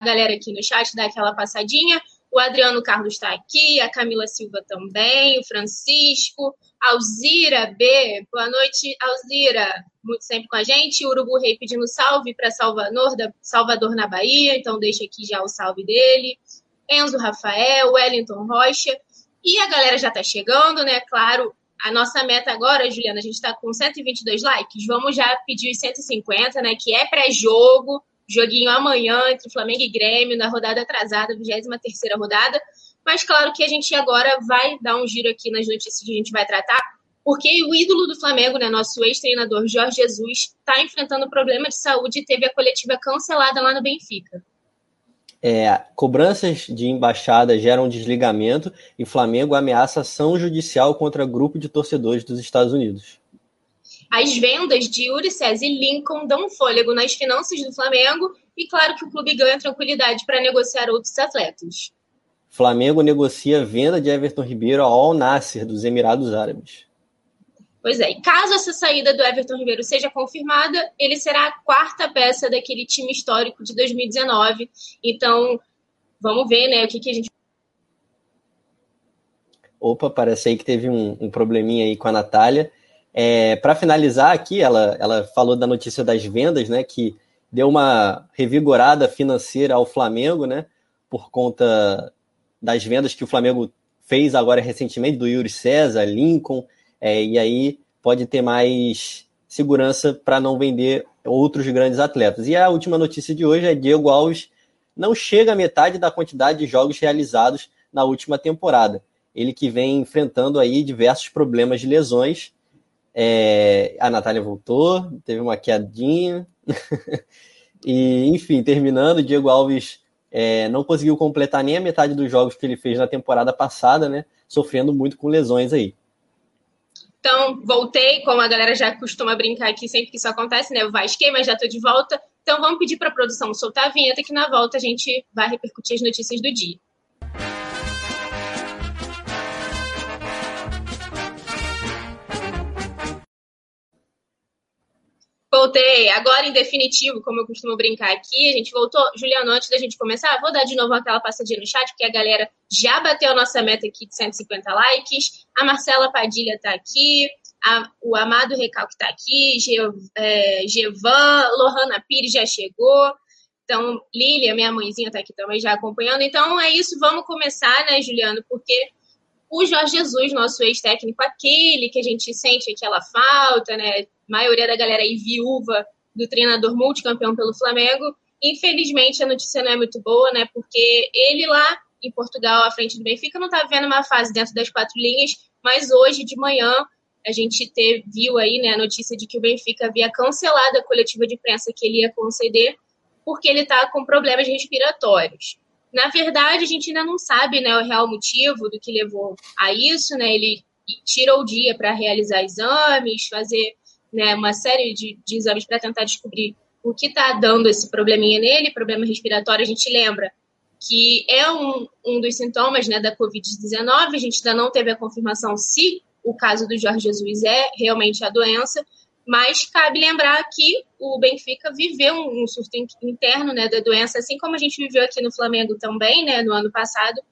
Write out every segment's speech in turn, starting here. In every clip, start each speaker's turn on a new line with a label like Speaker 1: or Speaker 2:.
Speaker 1: galera aqui no chat dar aquela passadinha. O Adriano Carlos está aqui, a Camila Silva também, o Francisco, Alzira B. Boa noite, Alzira. Muito sempre com a gente. O Urubu Rei pedindo salve para Salvador, Salvador na Bahia, então deixa aqui já o salve dele. Enzo Rafael, Wellington Rocha. E a galera já está chegando, né? Claro, a nossa meta agora, Juliana, a gente está com 122 likes. Vamos já pedir os 150, né? Que é pré-jogo joguinho amanhã entre Flamengo e Grêmio, na rodada atrasada, 23 rodada. Mas claro que a gente agora vai dar um giro aqui nas notícias que a gente vai tratar, porque o ídolo do Flamengo, né, nosso ex-treinador Jorge Jesus, está enfrentando problema de saúde e teve a coletiva cancelada lá no Benfica.
Speaker 2: É, cobranças de embaixada geram desligamento e Flamengo ameaça ação judicial contra grupo de torcedores dos Estados Unidos.
Speaker 1: As vendas de Yuri César e Lincoln dão fôlego nas finanças do Flamengo e claro que o clube ganha tranquilidade para negociar outros atletas.
Speaker 2: Flamengo negocia a venda de Everton Ribeiro ao Al Nasser dos Emirados Árabes.
Speaker 1: Pois é, e caso essa saída do Everton Ribeiro seja confirmada, ele será a quarta peça daquele time histórico de 2019. Então, vamos ver, né, o que, que a gente.
Speaker 2: Opa, parece aí que teve um, um probleminha aí com a Natália. É, Para finalizar aqui, ela, ela falou da notícia das vendas, né? Que deu uma revigorada financeira ao Flamengo, né? Por conta das vendas que o Flamengo fez agora recentemente do Yuri César, Lincoln, é, e aí pode ter mais segurança para não vender outros grandes atletas. E a última notícia de hoje é Diego Alves não chega à metade da quantidade de jogos realizados na última temporada. Ele que vem enfrentando aí diversos problemas de lesões é, a Natália voltou, teve uma quedinha. e, enfim, terminando, Diego Alves é, não conseguiu completar nem a metade dos jogos que ele fez na temporada passada, né? Sofrendo muito com lesões aí.
Speaker 1: Então, voltei, como a galera já costuma brincar aqui sempre que isso acontece, né? Eu vasquei, mas já tô de volta. Então, vamos pedir para a produção soltar a vinheta que na volta a gente vai repercutir as notícias do dia. Voltei. Agora, em definitivo, como eu costumo brincar aqui, a gente voltou. Juliano, antes da gente começar, vou dar de novo aquela passadinha no chat, porque a galera já bateu a nossa meta aqui de 150 likes. A Marcela Padilha está aqui. A, o Amado Recalque está aqui. Ge, é, Gevan, Lohana Pires já chegou. Então, Lília, minha mãezinha, está aqui também já acompanhando. Então, é isso. Vamos começar, né, Juliano? Porque o Jorge Jesus, nosso ex-técnico, aquele que a gente sente aquela falta, né? maioria da galera aí viúva do treinador multicampeão pelo Flamengo. Infelizmente, a notícia não é muito boa, né? Porque ele lá em Portugal, à frente do Benfica, não está vivendo uma fase dentro das quatro linhas, mas hoje de manhã a gente teve, viu aí né, a notícia de que o Benfica havia cancelado a coletiva de imprensa que ele ia conceder porque ele está com problemas respiratórios. Na verdade, a gente ainda não sabe né, o real motivo do que levou a isso. Né? Ele tirou o dia para realizar exames, fazer né, uma série de, de exames para tentar descobrir o que está dando esse probleminha nele, problema respiratório. A gente lembra que é um, um dos sintomas né, da Covid-19. A gente ainda não teve a confirmação se o caso do Jorge Jesus é realmente a doença, mas cabe lembrar que o Benfica viveu um, surto interno né, da doença, assim como a gente viveu aqui no Flamengo também, né, no ano passado.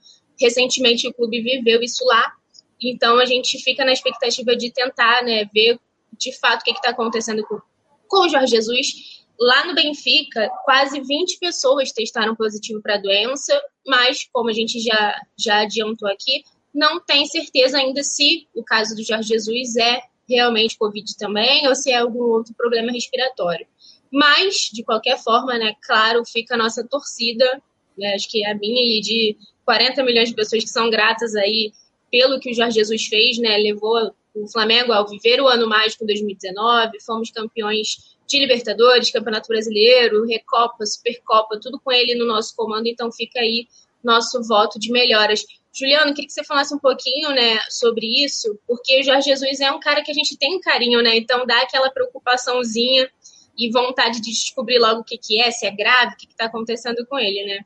Speaker 1: Recentemente o clube viveu isso lá, então a gente fica na expectativa de tentar né, ver de fato o que está acontecendo com, com o Jorge Jesus. Lá no Benfica, quase 20 pessoas testaram positivo para a doença, mas, como a gente já, já adiantou aqui, não tem certeza ainda se o caso do Jorge Jesus é realmente Covid também ou se é algum outro problema respiratório. Mas, de qualquer forma, né, claro, fica a nossa torcida, né, acho que a minha e de 40 milhões de pessoas que são gratas aí pelo que o Jorge Jesus fez, né, levou o Flamengo ao viver o ano mágico 2019, fomos campeões de Libertadores, Campeonato Brasileiro, Recopa, Supercopa, tudo com ele no nosso comando, então fica aí nosso voto de melhoras. Juliano, queria que você falasse um pouquinho, né, sobre isso, porque o Jorge Jesus é um cara que a gente tem carinho, né, então dá aquela preocupaçãozinha e vontade de descobrir logo o que, que é, se é grave, o que está acontecendo com ele, né?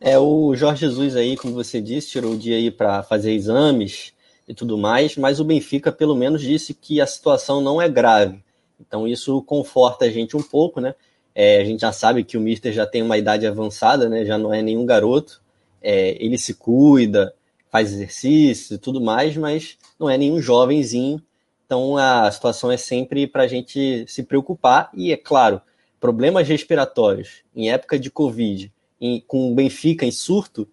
Speaker 2: É, o Jorge Jesus aí, como você disse, tirou o dia aí para fazer exames, e tudo mais, mas o Benfica pelo menos disse que a situação não é grave. Então isso conforta a gente um pouco, né? É, a gente já sabe que o Mister já tem uma idade avançada, né? Já não é nenhum garoto. É, ele se cuida, faz exercício e tudo mais, mas não é nenhum jovenzinho. Então a situação é sempre para a gente se preocupar. E é claro, problemas respiratórios em época de Covid, em, com o Benfica em surto,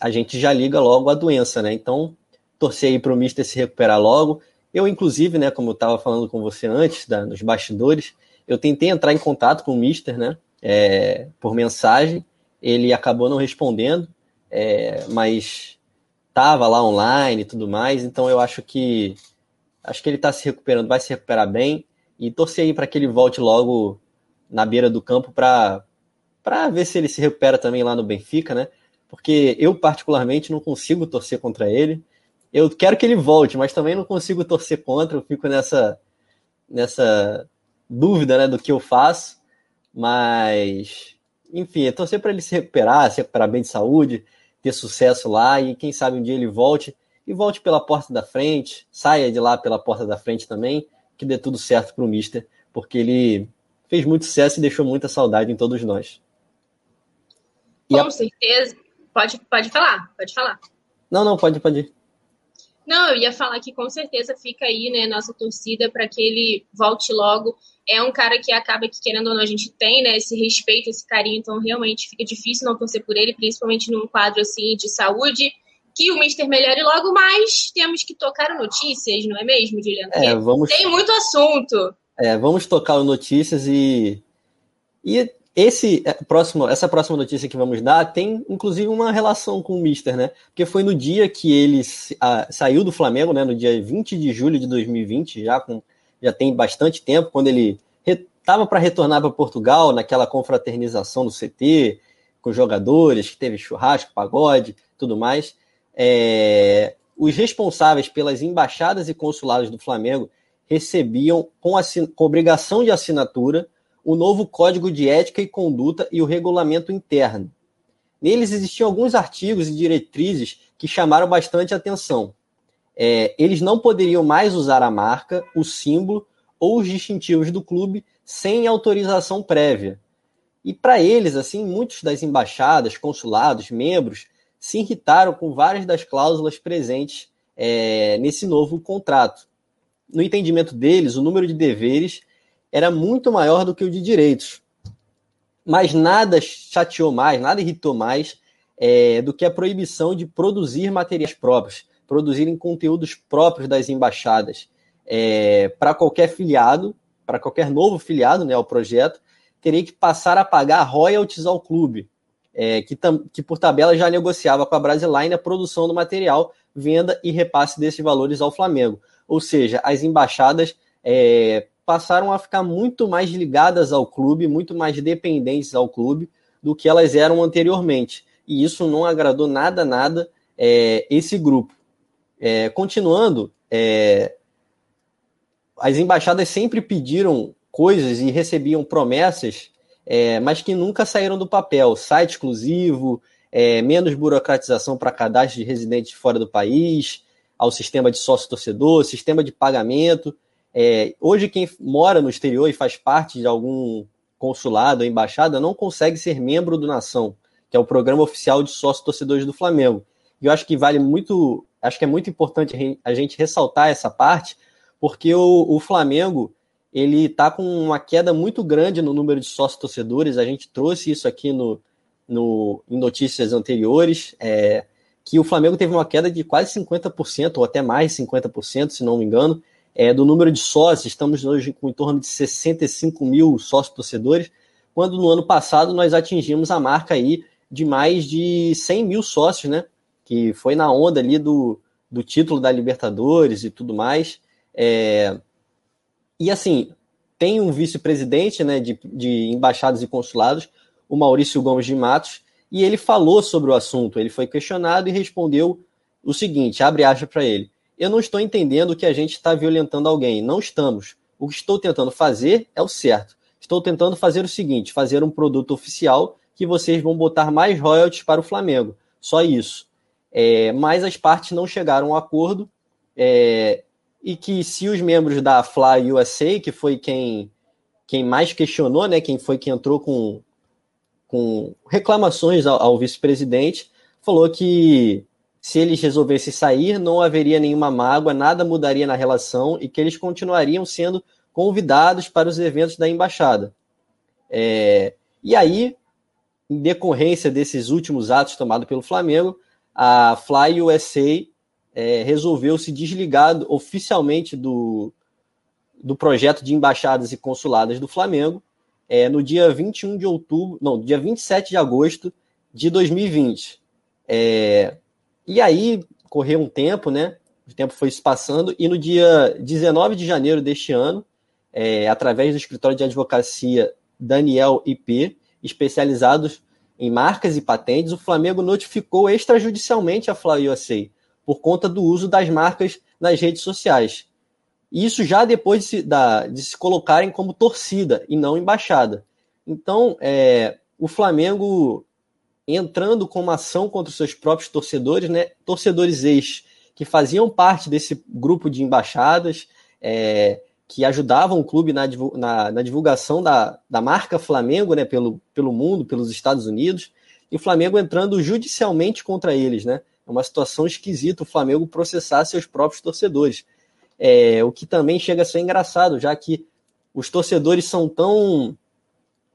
Speaker 2: a gente já liga logo a doença, né? Então, torcer aí para o Mister se recuperar logo. Eu, inclusive, né, como eu estava falando com você antes, da, nos bastidores, eu tentei entrar em contato com o Mister, né, é, por mensagem. Ele acabou não respondendo, é, mas estava lá online e tudo mais. Então, eu acho que acho que ele está se recuperando, vai se recuperar bem e torcer aí para que ele volte logo na beira do campo para para ver se ele se recupera também lá no Benfica, né? Porque eu particularmente não consigo torcer contra ele eu quero que ele volte, mas também não consigo torcer contra, eu fico nessa, nessa dúvida né, do que eu faço. Mas, enfim, é torcer para ele se recuperar, se recuperar bem de saúde, ter sucesso lá e quem sabe um dia ele volte e volte pela porta da frente, saia de lá pela porta da frente também, que dê tudo certo para o Mister, porque ele fez muito sucesso e deixou muita saudade em todos nós.
Speaker 1: E Com a... certeza. Pode, pode falar, pode falar.
Speaker 2: Não, não, pode, pode ir.
Speaker 1: Não, eu ia falar que com certeza fica aí, né, nossa torcida para que ele volte logo. É um cara que acaba que, querendo ou não, a gente tem, né, esse respeito, esse carinho, então realmente fica difícil não torcer por ele, principalmente num quadro assim de saúde. Que o Mister melhore logo, mas temos que tocar notícias, não é mesmo, Juliano?
Speaker 2: É, vamos...
Speaker 1: Tem muito assunto.
Speaker 2: É, vamos tocar notícias e. E esse é, próximo, essa próxima notícia que vamos dar tem inclusive uma relação com o Mister, né? Porque foi no dia que ele a, saiu do Flamengo, né? No dia 20 de julho de 2020, já, com, já tem bastante tempo, quando ele estava para retornar para Portugal, naquela confraternização do CT, com jogadores, que teve churrasco, pagode, tudo mais. É, os responsáveis pelas embaixadas e consulados do Flamengo recebiam com, com obrigação de assinatura o novo Código de Ética e Conduta e o Regulamento Interno. Neles existiam alguns artigos e diretrizes que chamaram bastante atenção. É, eles não poderiam mais usar a marca, o símbolo ou os distintivos do clube sem autorização prévia. E para eles, assim, muitos das embaixadas, consulados, membros se irritaram com várias das cláusulas presentes é, nesse novo contrato. No entendimento deles, o número de deveres era muito maior do que o de direitos. Mas nada chateou mais, nada irritou mais é, do que a proibição de produzir materiais próprios, produzirem conteúdos próprios das embaixadas. É, para qualquer filiado, para qualquer novo filiado né, ao projeto, teria que passar a pagar royalties ao clube, é, que, que, por tabela já negociava com a Brasiline a produção do material, venda e repasse desses valores ao Flamengo. Ou seja, as embaixadas é, passaram a ficar muito mais ligadas ao clube, muito mais dependentes ao clube do que elas eram anteriormente. E isso não agradou nada, nada é, esse grupo. É, continuando, é, as embaixadas sempre pediram coisas e recebiam promessas, é, mas que nunca saíram do papel. Site exclusivo, é, menos burocratização para cadastro de residentes fora do país, ao sistema de sócio-torcedor, sistema de pagamento. É, hoje, quem mora no exterior e faz parte de algum consulado ou embaixada não consegue ser membro do Nação, que é o programa oficial de sócios torcedores do Flamengo. E eu acho que vale muito, acho que é muito importante a gente ressaltar essa parte, porque o, o Flamengo ele está com uma queda muito grande no número de sócios torcedores. A gente trouxe isso aqui no, no, em notícias anteriores, é, que o Flamengo teve uma queda de quase 50%, ou até mais 50%, se não me engano, é, do número de sócios, estamos hoje com em torno de 65 mil sócios torcedores, quando no ano passado nós atingimos a marca aí de mais de 100 mil sócios, né? Que foi na onda ali do, do título da Libertadores e tudo mais. É... E assim, tem um vice-presidente né, de, de embaixadas e consulados, o Maurício Gomes de Matos, e ele falou sobre o assunto. Ele foi questionado e respondeu o seguinte: abre aspas para ele eu não estou entendendo que a gente está violentando alguém. Não estamos. O que estou tentando fazer é o certo. Estou tentando fazer o seguinte: fazer um produto oficial que vocês vão botar mais royalties para o Flamengo. Só isso. É, mas as partes não chegaram a um acordo é, e que se os membros da Fly USA, que foi quem quem mais questionou, né, quem foi que entrou com, com reclamações ao, ao vice-presidente, falou que se eles resolvessem sair, não haveria nenhuma mágoa, nada mudaria na relação e que eles continuariam sendo convidados para os eventos da embaixada. É, e aí, em decorrência desses últimos atos tomados pelo Flamengo, a Fly USA é, resolveu se desligar oficialmente do, do projeto de embaixadas e consuladas do Flamengo é, no dia 21 de outubro, não, dia 27 de agosto de 2020. É, e aí correu um tempo, né? O tempo foi se passando, e no dia 19 de janeiro deste ano, é, através do escritório de advocacia Daniel IP, especializados em marcas e patentes, o Flamengo notificou extrajudicialmente a Fly USA por conta do uso das marcas nas redes sociais. Isso já depois de se, da, de se colocarem como torcida e não embaixada. Então, é, o Flamengo entrando com uma ação contra os seus próprios torcedores, né? Torcedores ex que faziam parte desse grupo de embaixadas, é, que ajudavam o clube na, na, na, divulgação da, da marca Flamengo, né? Pelo, pelo mundo, pelos Estados Unidos, e o Flamengo entrando judicialmente contra eles, né? É uma situação esquisita o Flamengo processar seus próprios torcedores. É, o que também chega a ser engraçado, já que os torcedores são tão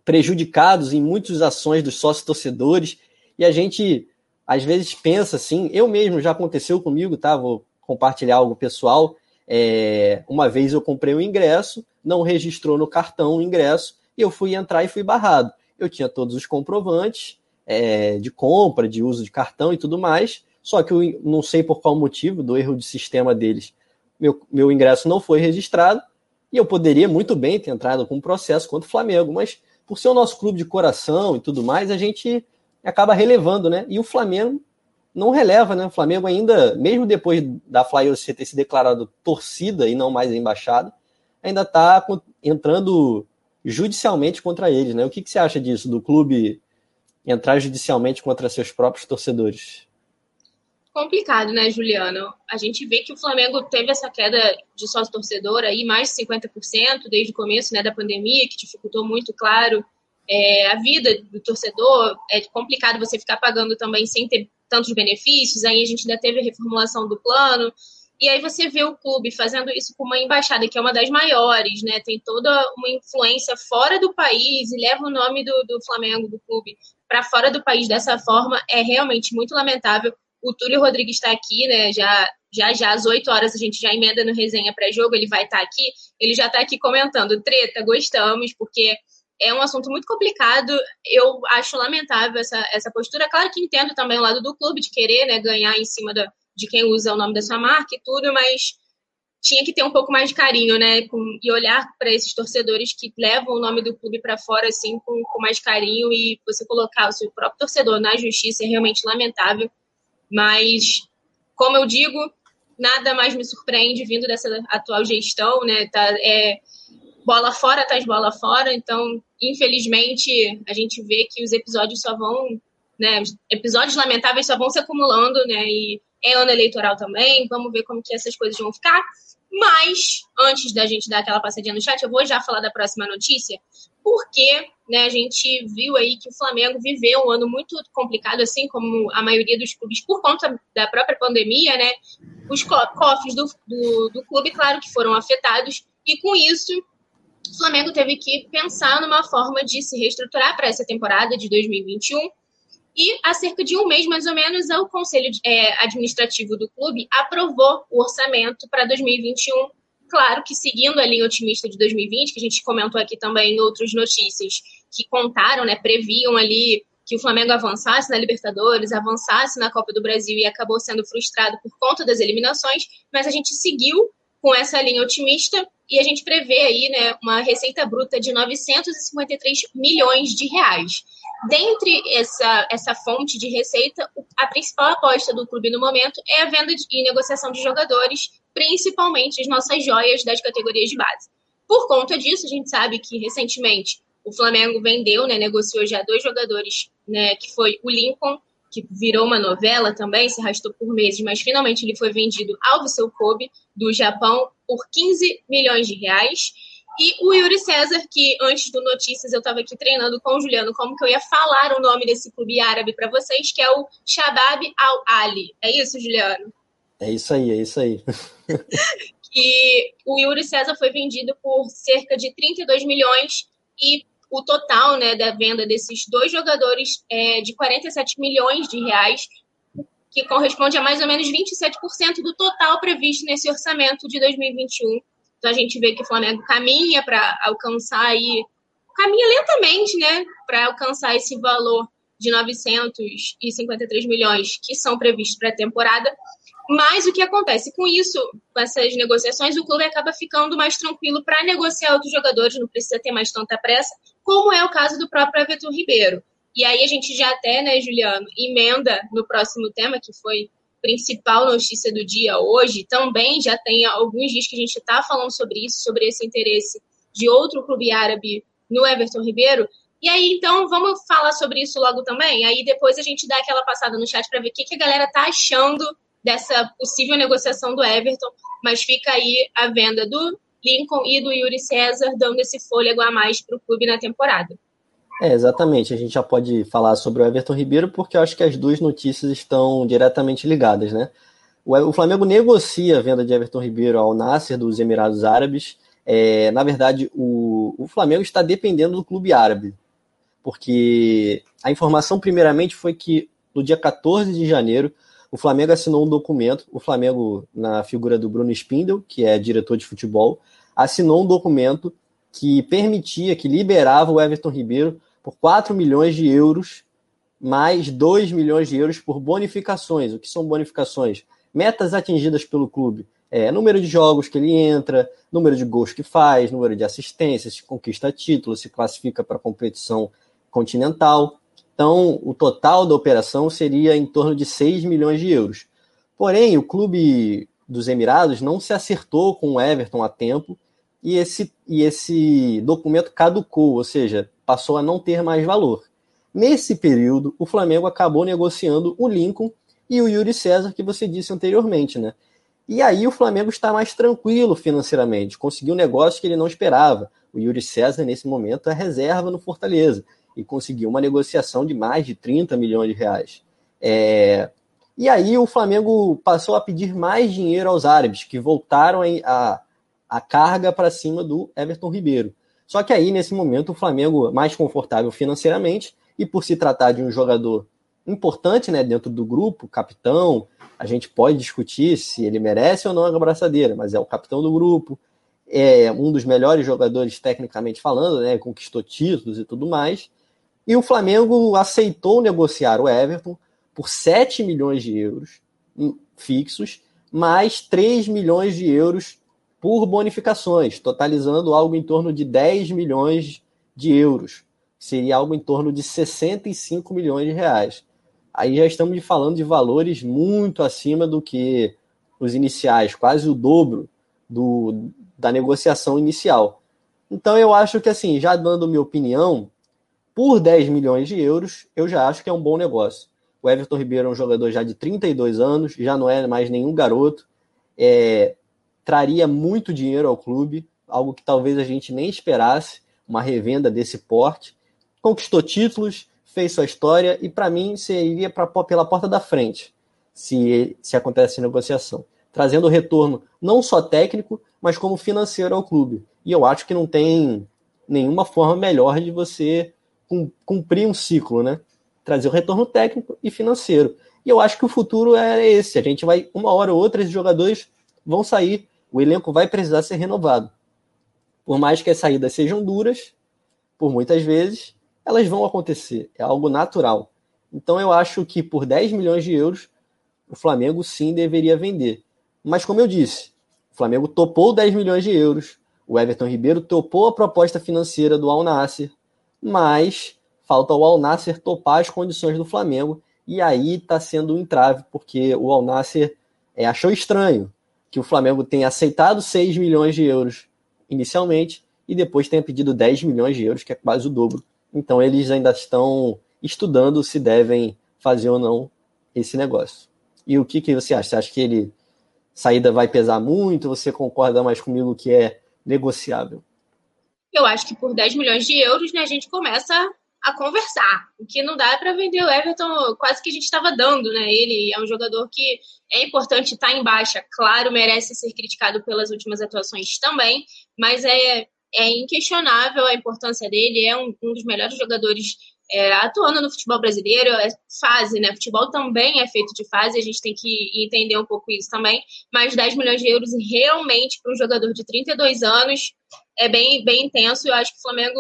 Speaker 2: prejudicados em muitas ações dos sócios torcedores e a gente às vezes pensa assim, eu mesmo já aconteceu comigo, tá? Vou compartilhar algo pessoal. É, uma vez eu comprei um ingresso, não registrou no cartão o ingresso e eu fui entrar e fui barrado. Eu tinha todos os comprovantes é, de compra, de uso de cartão e tudo mais, só que eu não sei por qual motivo do erro de sistema deles, meu, meu ingresso não foi registrado e eu poderia muito bem ter entrado com um processo contra o Flamengo, mas por ser o nosso clube de coração e tudo mais, a gente acaba relevando, né? E o Flamengo não releva, né? O Flamengo ainda, mesmo depois da Fly ter se declarado torcida e não mais embaixada, ainda está entrando judicialmente contra eles, né? O que, que você acha disso, do clube entrar judicialmente contra seus próprios torcedores?
Speaker 1: Complicado, né, Juliano? A gente vê que o Flamengo teve essa queda de sócio torcedor aí, mais de 50% desde o começo né, da pandemia, que dificultou muito, claro, é, a vida do torcedor. É complicado você ficar pagando também sem ter tantos benefícios. Aí a gente ainda teve a reformulação do plano. E aí você vê o clube fazendo isso com uma embaixada que é uma das maiores, né? Tem toda uma influência fora do país e leva o nome do, do Flamengo, do clube, para fora do país dessa forma. É realmente muito lamentável. O Túlio Rodrigues está aqui, né? Já, já, já às 8 horas a gente já emenda no resenha pré-jogo, ele vai estar tá aqui. Ele já está aqui comentando. Treta, gostamos, porque é um assunto muito complicado. Eu acho lamentável essa, essa postura. Claro que entendo também o lado do clube de querer né, ganhar em cima da, de quem usa o nome da sua marca e tudo, mas tinha que ter um pouco mais de carinho, né? Com, e olhar para esses torcedores que levam o nome do clube para fora, assim, com, com mais carinho. E você colocar o seu próprio torcedor na justiça é realmente lamentável. Mas, como eu digo, nada mais me surpreende vindo dessa atual gestão, né? Tá, é, bola fora tá de bola fora, então, infelizmente, a gente vê que os episódios só vão, né? Episódios lamentáveis só vão se acumulando, né? E é ano eleitoral também, vamos ver como que essas coisas vão ficar. Mas, antes da gente dar aquela passadinha no chat, eu vou já falar da próxima notícia, porque né, a gente viu aí que o Flamengo viveu um ano muito complicado, assim como a maioria dos clubes, por conta da própria pandemia, né? Os cofres do, do, do clube, claro que foram afetados, e com isso o Flamengo teve que pensar numa forma de se reestruturar para essa temporada de 2021. E há cerca de um mês, mais ou menos, o Conselho é, Administrativo do clube aprovou o orçamento para 2021 claro que seguindo a linha otimista de 2020, que a gente comentou aqui também em outras notícias, que contaram, né, previam ali que o Flamengo avançasse na Libertadores, avançasse na Copa do Brasil e acabou sendo frustrado por conta das eliminações, mas a gente seguiu com essa linha otimista e a gente prevê aí, né, uma receita bruta de 953 milhões de reais. Dentre essa, essa fonte de receita, a principal aposta do clube no momento é a venda de, e negociação de jogadores, principalmente as nossas joias das categorias de base. Por conta disso, a gente sabe que recentemente o Flamengo vendeu, né, negociou já dois jogadores, né, que foi o Lincoln, que virou uma novela também, se arrastou por meses, mas finalmente ele foi vendido ao Vissel Kobe, do Japão, por 15 milhões de reais. E o Yuri César, que antes do Notícias eu estava aqui treinando com o Juliano como que eu ia falar o nome desse clube árabe para vocês, que é o Shabab Al-Ali. É isso, Juliano?
Speaker 2: É isso aí, é isso aí.
Speaker 1: que o Yuri César foi vendido por cerca de 32 milhões e o total né, da venda desses dois jogadores é de 47 milhões de reais, que corresponde a mais ou menos 27% do total previsto nesse orçamento de 2021 então a gente vê que o Flamengo caminha para alcançar aí, caminha lentamente, né, para alcançar esse valor de 953 milhões que são previstos para a temporada. Mas o que acontece com isso, com essas negociações, o clube acaba ficando mais tranquilo para negociar outros jogadores, não precisa ter mais tanta pressa, como é o caso do próprio Everton Ribeiro. E aí a gente já até, né, Juliano, emenda no próximo tema, que foi principal notícia do dia hoje, também já tem alguns dias que a gente está falando sobre isso, sobre esse interesse de outro clube árabe no Everton Ribeiro. E aí, então, vamos falar sobre isso logo também? Aí depois a gente dá aquela passada no chat para ver o que, que a galera tá achando dessa possível negociação do Everton, mas fica aí a venda do Lincoln e do Yuri César dando esse fôlego a mais para o clube na temporada.
Speaker 2: É, exatamente. A gente já pode falar sobre o Everton Ribeiro, porque eu acho que as duas notícias estão diretamente ligadas, né? O Flamengo negocia a venda de Everton Ribeiro ao Nasser dos Emirados Árabes. É, na verdade, o, o Flamengo está dependendo do clube árabe, porque a informação, primeiramente, foi que no dia 14 de janeiro, o Flamengo assinou um documento. O Flamengo, na figura do Bruno Spindel, que é diretor de futebol, assinou um documento que permitia, que liberava o Everton Ribeiro por 4 milhões de euros, mais 2 milhões de euros por bonificações. O que são bonificações? Metas atingidas pelo clube. É, número de jogos que ele entra, número de gols que faz, número de assistências, se conquista título, se classifica para competição continental. Então, o total da operação seria em torno de 6 milhões de euros. Porém, o clube dos Emirados não se acertou com o Everton a tempo e esse, e esse documento caducou, ou seja, passou a não ter mais valor. Nesse período, o Flamengo acabou negociando o Lincoln e o Yuri César, que você disse anteriormente, né? E aí o Flamengo está mais tranquilo financeiramente, conseguiu um negócio que ele não esperava. O Yuri César, nesse momento, é reserva no Fortaleza e conseguiu uma negociação de mais de 30 milhões de reais. É... E aí o Flamengo passou a pedir mais dinheiro aos árabes, que voltaram a, a carga para cima do Everton Ribeiro. Só que aí, nesse momento, o Flamengo mais confortável financeiramente e por se tratar de um jogador importante né, dentro do grupo, capitão, a gente pode discutir se ele merece ou não a abraçadeira, mas é o capitão do grupo, é um dos melhores jogadores tecnicamente falando, né, conquistou títulos e tudo mais. E o Flamengo aceitou negociar o Everton por 7 milhões de euros fixos, mais 3 milhões de euros por bonificações, totalizando algo em torno de 10 milhões de euros. Seria algo em torno de 65 milhões de reais. Aí já estamos falando de valores muito acima do que os iniciais, quase o dobro do, da negociação inicial. Então eu acho que assim, já dando minha opinião, por 10 milhões de euros, eu já acho que é um bom negócio. O Everton Ribeiro é um jogador já de 32 anos, já não é mais nenhum garoto. É, traria muito dinheiro ao clube, algo que talvez a gente nem esperasse, uma revenda desse porte. Conquistou títulos, fez sua história e, para mim, seria pra, pela porta da frente se, se acontece a negociação. Trazendo retorno não só técnico, mas como financeiro ao clube. E eu acho que não tem nenhuma forma melhor de você cumprir um ciclo, né? Trazer o retorno técnico e financeiro. E eu acho que o futuro é esse. A gente vai, uma hora ou outra, esses jogadores vão sair o elenco vai precisar ser renovado. Por mais que as saídas sejam duras, por muitas vezes, elas vão acontecer. É algo natural. Então eu acho que por 10 milhões de euros, o Flamengo sim deveria vender. Mas como eu disse, o Flamengo topou 10 milhões de euros, o Everton Ribeiro topou a proposta financeira do Al Nasser, mas falta o Al Nasser topar as condições do Flamengo, e aí está sendo um entrave, porque o Al Nasser é, achou estranho que o Flamengo tenha aceitado 6 milhões de euros inicialmente e depois tenha pedido 10 milhões de euros, que é quase o dobro. Então eles ainda estão estudando se devem fazer ou não esse negócio. E o que, que você acha? Você acha que ele saída vai pesar muito? Você concorda mais comigo que é negociável?
Speaker 1: Eu acho que por 10 milhões de euros, né, a gente começa a conversar. O que não dá é para vender o Everton, quase que a gente estava dando, né? Ele é um jogador que é importante estar tá em baixa, claro, merece ser criticado pelas últimas atuações também, mas é, é inquestionável a importância dele, é um, um dos melhores jogadores é, atuando no futebol brasileiro, é fase, né? Futebol também é feito de fase, a gente tem que entender um pouco isso também. Mas 10 milhões de euros realmente para um jogador de 32 anos é bem, bem intenso. Eu acho que o Flamengo,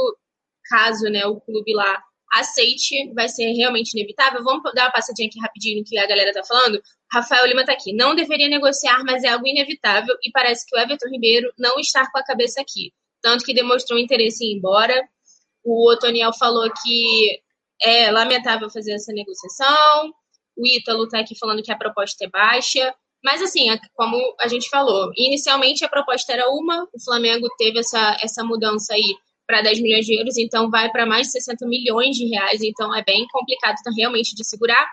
Speaker 1: caso né, o clube lá aceite, vai ser realmente inevitável. Vamos dar uma passadinha aqui rapidinho que a galera tá falando. Rafael Lima tá aqui. Não deveria negociar, mas é algo inevitável e parece que o Everton Ribeiro não está com a cabeça aqui. Tanto que demonstrou interesse em ir embora. O Otoniel falou que é lamentável fazer essa negociação. O Ítalo tá aqui falando que a proposta é baixa. Mas, assim, como a gente falou, inicialmente a proposta era uma, o Flamengo teve essa, essa mudança aí para 10 milhões de euros, então vai para mais de 60 milhões de reais, então é bem complicado então, realmente de segurar.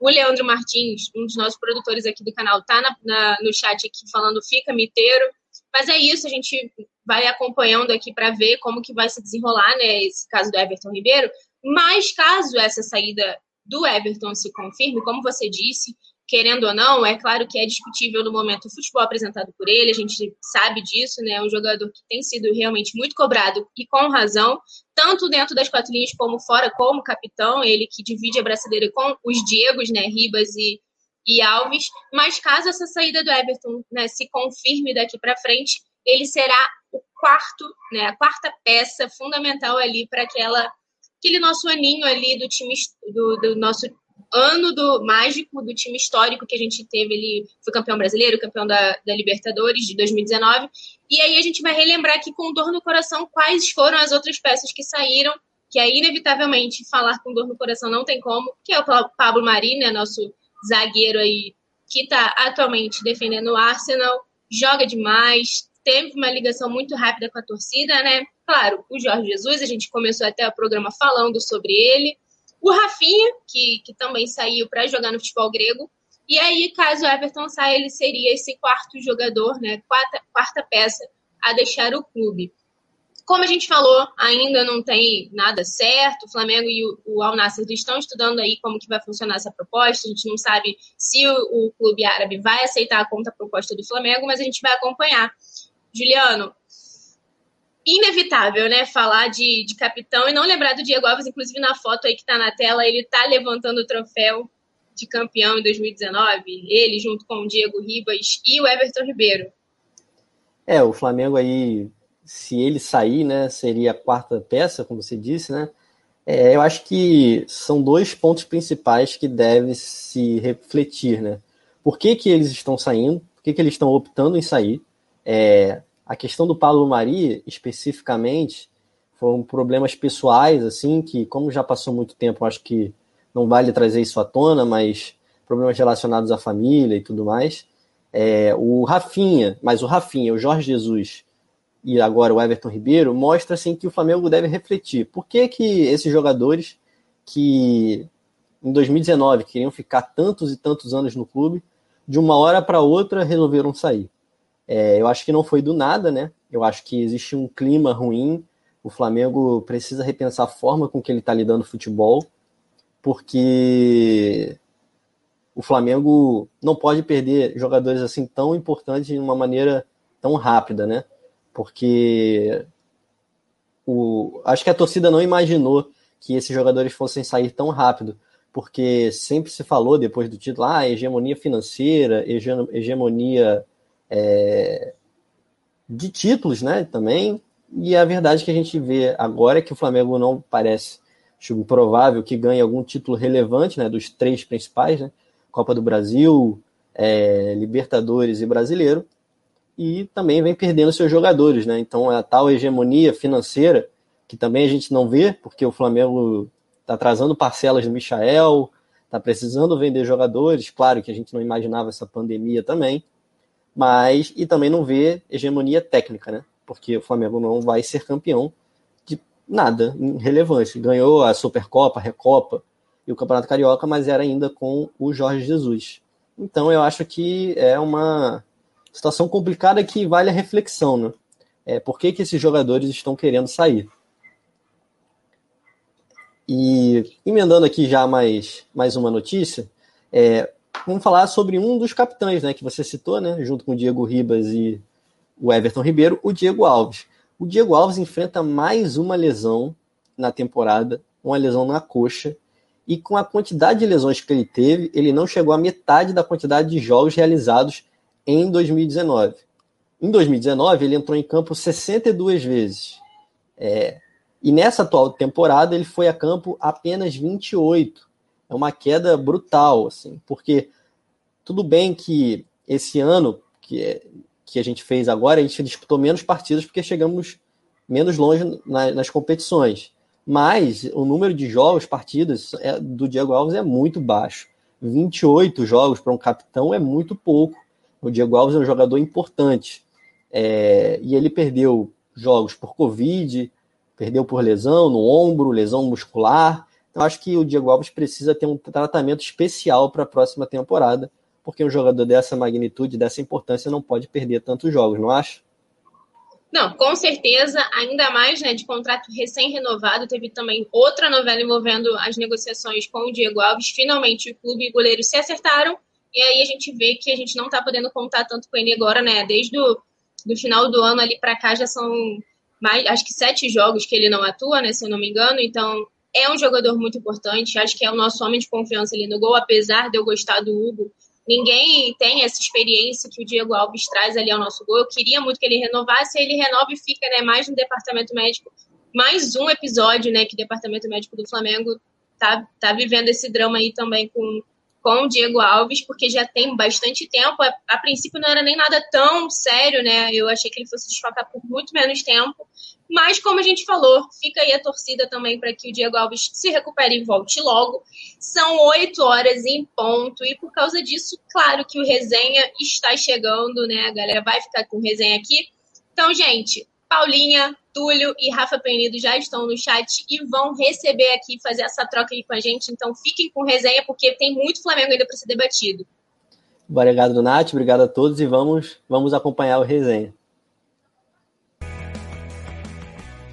Speaker 1: O Leandro Martins, um dos nossos produtores aqui do canal, tá na, na, no chat aqui falando fica miteiro. Mas é isso, a gente vai acompanhando aqui para ver como que vai se desenrolar, né, esse caso do Everton Ribeiro. Mas caso essa saída do Everton se confirme, como você disse, querendo ou não, é claro que é discutível no momento o futebol apresentado por ele, a gente sabe disso, né? É um jogador que tem sido realmente muito cobrado e com razão, tanto dentro das quatro linhas como fora, como capitão, ele que divide a braçadeira com os Diegos, né? Ribas e, e Alves. Mas caso essa saída do Everton né, se confirme daqui para frente, ele será o quarto, né? A quarta peça fundamental ali para aquela aquele nosso aninho ali do time do, do nosso ano do mágico do time histórico que a gente teve. Ele foi campeão brasileiro, campeão da, da Libertadores de 2019. E aí a gente vai relembrar aqui com dor no coração quais foram as outras peças que saíram, que aí, inevitavelmente, falar com dor no coração não tem como, que é o Pablo Mari, né, nosso zagueiro aí, que está atualmente defendendo o Arsenal, joga demais, teve uma ligação muito rápida com a torcida, né? Claro, o Jorge Jesus, a gente começou até o programa falando sobre ele, o Rafinha, que, que também saiu para jogar no futebol grego. E aí, caso o Everton saia, ele seria esse quarto jogador, né, quarta, quarta peça a deixar o clube. Como a gente falou, ainda não tem nada certo. O Flamengo e o, o Al Nassr estão estudando aí como que vai funcionar essa proposta. A gente não sabe se o, o clube árabe vai aceitar a conta proposta do Flamengo, mas a gente vai acompanhar. Juliano, inevitável, né, falar de, de capitão e não lembrar do Diego Alves, inclusive na foto aí que tá na tela, ele tá levantando o troféu de campeão em 2019, ele junto com o Diego Ribas e o Everton Ribeiro.
Speaker 2: É, o Flamengo aí, se ele sair, né, seria a quarta peça, como você disse, né, é, eu acho que são dois pontos principais que devem se refletir, né, por que que eles estão saindo, por que que eles estão optando em sair, é, a questão do Paulo Mari, especificamente, foram problemas pessoais, assim, que, como já passou muito tempo, acho que não vale trazer isso à tona, mas problemas relacionados à família e tudo mais. É, o Rafinha, mas o Rafinha, o Jorge Jesus e agora o Everton Ribeiro, mostra assim, que o Flamengo deve refletir. Por que, que esses jogadores que em 2019 queriam ficar tantos e tantos anos no clube, de uma hora para outra resolveram sair? É, eu acho que não foi do nada, né? Eu acho que existe um clima ruim. O Flamengo precisa repensar a forma com que ele está lidando futebol, porque o Flamengo não pode perder jogadores assim tão importantes de uma maneira tão rápida, né? Porque o, acho que a torcida não imaginou que esses jogadores fossem sair tão rápido, porque sempre se falou depois do título, ah, hegemonia financeira, hegemonia é, de títulos, né, também. E a verdade que a gente vê agora é que o Flamengo não parece provável que ganhe algum título relevante, né, dos três principais, né, Copa do Brasil, é, Libertadores e Brasileiro, e também vem perdendo seus jogadores, né, então a tal hegemonia financeira, que também a gente não vê, porque o Flamengo está atrasando parcelas do Michael, está precisando vender jogadores, claro que a gente não imaginava essa pandemia também, mas e também não vê hegemonia técnica, né? Porque o Flamengo não vai ser campeão de nada relevante. Ganhou a Supercopa, a Recopa e o Campeonato Carioca, mas era ainda com o Jorge Jesus. Então eu acho que é uma situação complicada que vale a reflexão, né? é, por que, que esses jogadores estão querendo sair. E emendando aqui já mais, mais uma notícia, é, vamos falar sobre um dos capitães, né, que você citou, né, junto com o Diego Ribas e o Everton Ribeiro, o Diego Alves. O Diego Alves enfrenta mais uma lesão na temporada, uma lesão na coxa, e com a quantidade de lesões que ele teve, ele não chegou à metade da quantidade de jogos realizados em 2019. Em 2019, ele entrou em campo 62 vezes. É, e nessa atual temporada, ele foi a campo apenas 28. É uma queda brutal, assim, porque tudo bem que esse ano que, é, que a gente fez agora, a gente disputou menos partidas porque chegamos menos longe na, nas competições. Mas o número de jogos, partidas é, do Diego Alves é muito baixo. 28 jogos para um capitão é muito pouco. O Diego Alves é um jogador importante. É, e ele perdeu jogos por Covid, perdeu por lesão no ombro, lesão muscular. Então acho que o Diego Alves precisa ter um tratamento especial para a próxima temporada, porque um jogador dessa magnitude, dessa importância, não pode perder tantos jogos, não acha?
Speaker 1: Não, com certeza, ainda mais né, de contrato recém-renovado. Teve também outra novela envolvendo as negociações com o Diego Alves. Finalmente, o clube e o goleiro se acertaram. E aí a gente vê que a gente não está podendo contar tanto com ele agora, né? Desde o do final do ano ali para cá já são mais, acho que sete jogos que ele não atua, né? Se eu não me engano. Então, é um jogador muito importante. Acho que é o nosso homem de confiança ali no gol, apesar de eu gostar do Hugo ninguém tem essa experiência que o Diego Alves traz ali ao nosso gol. Eu queria muito que ele renovasse, ele renova e fica né, mais no departamento médico. Mais um episódio né, que o departamento médico do Flamengo tá, tá vivendo esse drama aí também com, com o Diego Alves, porque já tem bastante tempo. A, a, princípio não era nem nada tão sério, né? Eu achei que ele fosse desfocar por muito menos tempo. Mas, como a gente falou, fica aí a torcida também para que o Diego Alves se recupere e volte logo. São oito horas em ponto, e por causa disso, claro que o resenha está chegando, né? A galera vai ficar com resenha aqui. Então, gente, Paulinha, Túlio e Rafa Penido já estão no chat e vão receber aqui, fazer essa troca aí com a gente. Então, fiquem com resenha, porque tem muito Flamengo ainda para ser debatido.
Speaker 2: Obrigado, Nath. Obrigado a todos e vamos, vamos acompanhar o resenha.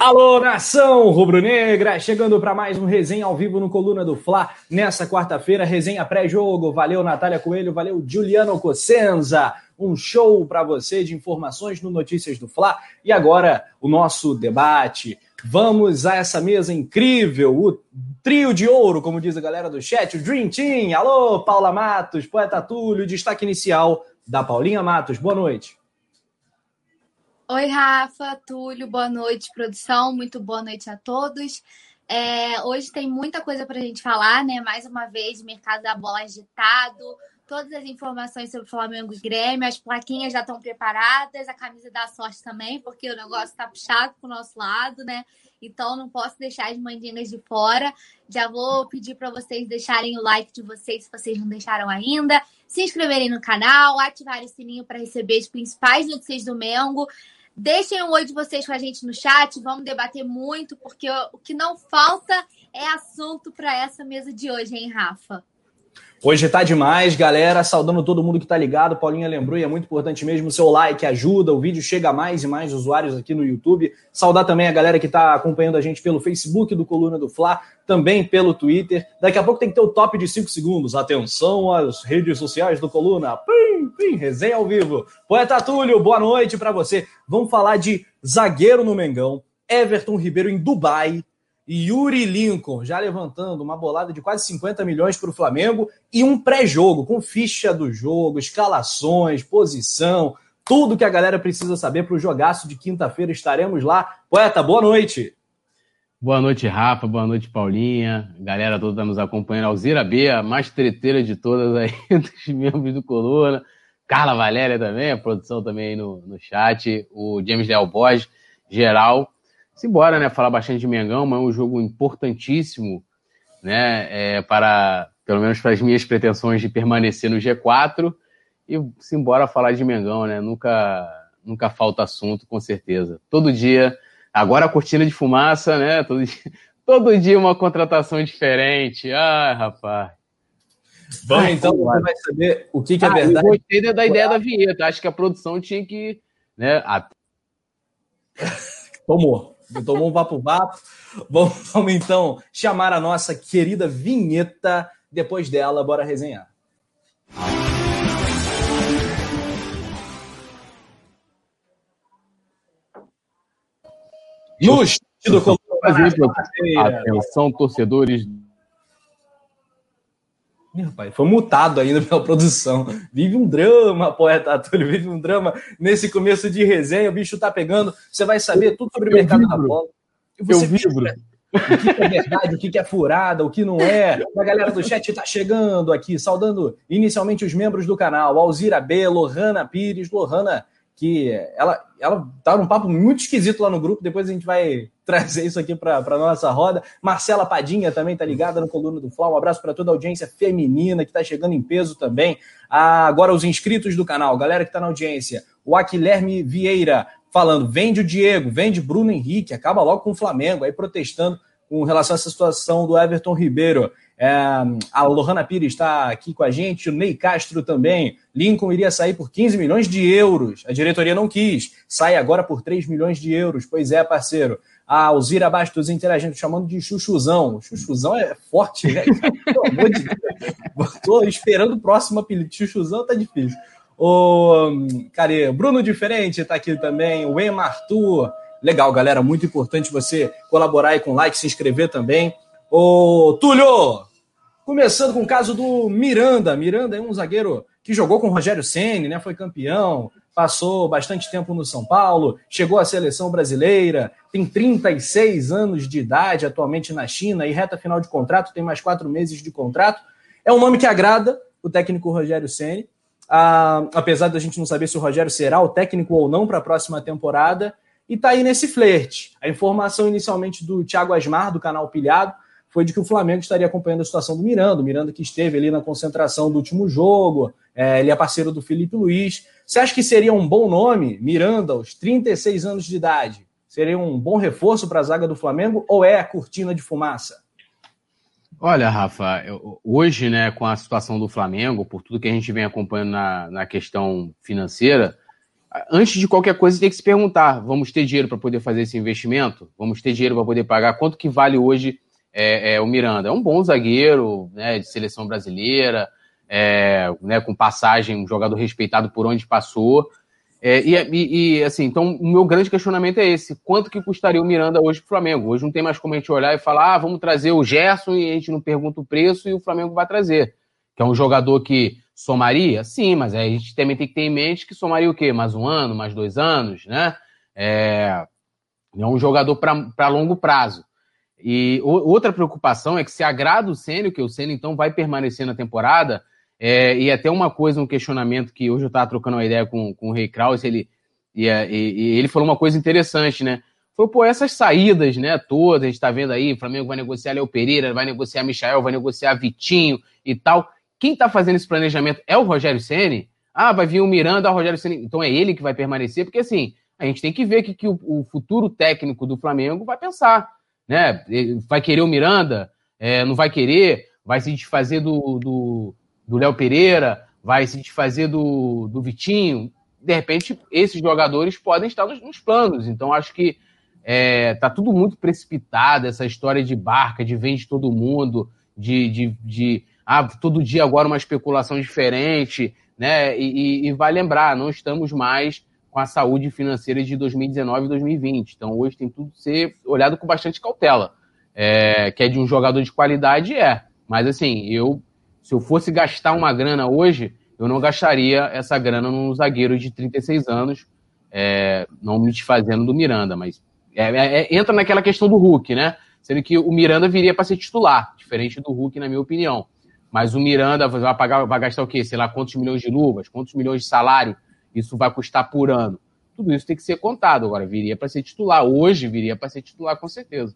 Speaker 3: Alô, nação rubro-negra! Chegando para mais um resenha ao vivo no Coluna do Fla. Nessa quarta-feira, resenha pré-jogo. Valeu, Natália Coelho. Valeu, Juliano Cossenza. Um show para você de informações no Notícias do Fla. E agora, o nosso debate. Vamos a essa mesa incrível, o trio de ouro, como diz a galera do chat, o Dream Team. Alô, Paula Matos, Poeta Túlio, destaque inicial da Paulinha Matos. Boa noite.
Speaker 4: Oi, Rafa, Túlio, boa noite, produção, muito boa noite a todos. É, hoje tem muita coisa para a gente falar, né? Mais uma vez, mercado da bola agitado, todas as informações sobre Flamengo e Grêmio, as plaquinhas já estão preparadas, a camisa da sorte também, porque o negócio está puxado para o nosso lado, né? Então não posso deixar as mandingas de fora. Já vou pedir para vocês deixarem o like de vocês se vocês não deixaram ainda, se inscreverem no canal, ativarem o sininho para receber as principais notícias do Mengo. Deixem um oi de vocês com a gente no chat, vamos debater muito, porque o que não falta é assunto para essa mesa de hoje, hein, Rafa?
Speaker 3: Hoje tá demais, galera. Saudando todo mundo que tá ligado. Paulinha lembrou e é muito importante mesmo. O seu like ajuda, o vídeo chega a mais e mais usuários aqui no YouTube. Saudar também a galera que tá acompanhando a gente pelo Facebook do Coluna do Fla, também pelo Twitter. Daqui a pouco tem que ter o top de 5 segundos. Atenção às redes sociais do Coluna. Pim, pim, resenha ao vivo. Poeta Túlio, boa noite para você. Vamos falar de zagueiro no Mengão, Everton Ribeiro em Dubai Yuri Lincoln já levantando uma bolada de quase 50 milhões para o Flamengo e um pré-jogo com ficha do jogo, escalações, posição, tudo que a galera precisa saber para o jogaço de quinta-feira. Estaremos lá. Poeta, boa noite.
Speaker 5: Boa noite, Rafa. Boa noite, Paulinha. Galera toda nos acompanhando. Alzira B, a mais treteira de todas aí, dos membros do Coluna. Carla Valéria também, a produção também no, no chat, o James Del Borges, geral. Simbora, né? Falar bastante de Mengão, mas é um jogo importantíssimo, né? É, para, pelo menos para as minhas pretensões de permanecer no G4. E simbora falar de Mengão, né? Nunca, nunca falta assunto, com certeza. Todo dia, agora a cortina de fumaça, né? Todo dia, todo dia uma contratação diferente. Ai, rapaz.
Speaker 3: Vamos, então, você vai saber o que, que é
Speaker 5: ah,
Speaker 3: verdade.
Speaker 5: Eu gostei da ideia da vinheta. Acho que a produção tinha que. Né, a...
Speaker 3: Tomou. Tomou um vapo-vapo. Vamos, vamos então chamar a nossa querida vinheta. Depois dela, bora resenhar. No estilo
Speaker 5: Atenção, torcedores
Speaker 3: meu pai, foi mutado ainda pela produção. Vive um drama, poeta Túlio, vive um drama nesse começo de resenha. O bicho tá pegando. Você vai saber tudo sobre o mercado da bola.
Speaker 5: Você eu vibro.
Speaker 3: O que é verdade, o que é furada, o que não é. A galera do chat tá chegando aqui, saudando inicialmente os membros do canal. Alzira B, Lohana Pires, Lohana que ela, ela tá num papo muito esquisito lá no grupo, depois a gente vai trazer isso aqui para a nossa roda. Marcela Padinha também tá ligada no Coluna do Fla. Um abraço para toda a audiência feminina que está chegando em peso também. Ah, agora os inscritos do canal, galera que está na audiência. O Aquilerme Vieira falando, vende o Diego, vende Bruno Henrique, acaba logo com o Flamengo, aí protestando com relação a essa situação do Everton Ribeiro. É, a Lohana Pires está aqui com a gente, o Ney Castro também. Lincoln iria sair por 15 milhões de euros. A diretoria não quis. Sai agora por 3 milhões de euros. Pois é, parceiro. A Alzira Bastos interagindo, chamando de chuchuzão. Chuchuzão é forte, né? Pelo amor de Deus. Estou esperando o próximo apelido. Chuchuzão tá difícil. O, cara, Bruno Diferente está aqui também. O Emma Arthur. Legal, galera. Muito importante você colaborar aí com like, se inscrever também. Ô, Túlio, Começando com o caso do Miranda. Miranda é um zagueiro que jogou com o Rogério Ceni, né? Foi campeão, passou bastante tempo no São Paulo, chegou à seleção brasileira, tem 36 anos de idade atualmente na China e reta final de contrato, tem mais quatro meses de contrato. É um nome que agrada o técnico Rogério Ceni. Ah, apesar da gente não saber se o Rogério será o técnico ou não para a próxima temporada, e tá aí nesse flerte. A informação inicialmente do Thiago Asmar, do canal Pilhado, foi de que o Flamengo estaria acompanhando a situação do Miranda, o Miranda que esteve ali na concentração do último jogo, é, ele é parceiro do Felipe Luiz. Você acha que seria um bom nome, Miranda, aos 36 anos de idade? Seria um bom reforço para a zaga do Flamengo ou é a cortina de fumaça?
Speaker 5: Olha, Rafa, hoje, né, com a situação do Flamengo, por tudo que a gente vem acompanhando na, na questão financeira, antes de qualquer coisa tem que se perguntar: vamos ter dinheiro para poder fazer esse investimento? Vamos ter dinheiro para poder pagar? Quanto que vale hoje é, é, o Miranda. É um bom zagueiro, né, de seleção brasileira, é, né, com passagem, um jogador respeitado por onde passou. É, e, e, assim, então o meu grande questionamento é esse: quanto que custaria o Miranda hoje para o Flamengo? Hoje não tem mais como a gente olhar e falar, ah, vamos trazer o Gerson e a gente não pergunta o preço e o Flamengo vai trazer. Que é um jogador que somaria? Sim, mas a gente também tem que ter em mente que somaria o quê? Mais um ano, mais dois anos, né? É, é um jogador para longo prazo. E outra preocupação é que se agrada o Ceni, que o Ceni então vai permanecer na temporada, é, e até uma coisa, um questionamento que hoje eu estava trocando uma ideia com, com o Rei Kraus, ele, e, e, e, ele falou uma coisa interessante, né? Foi, pô, essas saídas, né, todas, a gente está vendo aí, o Flamengo vai negociar Léo Pereira, vai negociar Michael, vai negociar Vitinho e tal. Quem está fazendo esse planejamento é o Rogério Ceni? Ah, vai vir o Miranda, o Rogério Ceni. Então é ele que vai permanecer, porque assim, a gente tem que ver que, que o, o futuro técnico do Flamengo vai pensar né? Vai querer o Miranda? É, não vai querer? Vai se desfazer do, do, do Léo Pereira? Vai se desfazer do, do Vitinho? De repente, esses jogadores podem estar nos, nos planos. Então, acho que é, tá tudo muito precipitado, essa história de barca, de vende todo mundo, de, de, de ah, todo dia agora uma especulação diferente, né? E, e, e vai lembrar, não estamos mais com a saúde financeira de 2019 e 2020. Então hoje tem tudo que ser olhado com bastante cautela. É, que é de um jogador de qualidade, é. Mas assim, eu se eu fosse gastar uma grana hoje, eu não gastaria essa grana num zagueiro de 36 anos, é, não me desfazendo do Miranda, mas é, é, é, entra naquela questão do Hulk, né? Sendo que o Miranda viria para ser titular, diferente do Hulk, na minha opinião. Mas o Miranda vai, pagar, vai gastar o quê? Sei lá, quantos milhões de luvas, quantos milhões de salário isso vai custar por ano. Tudo isso tem que ser contado. Agora, viria para ser titular. Hoje viria para ser titular, com certeza.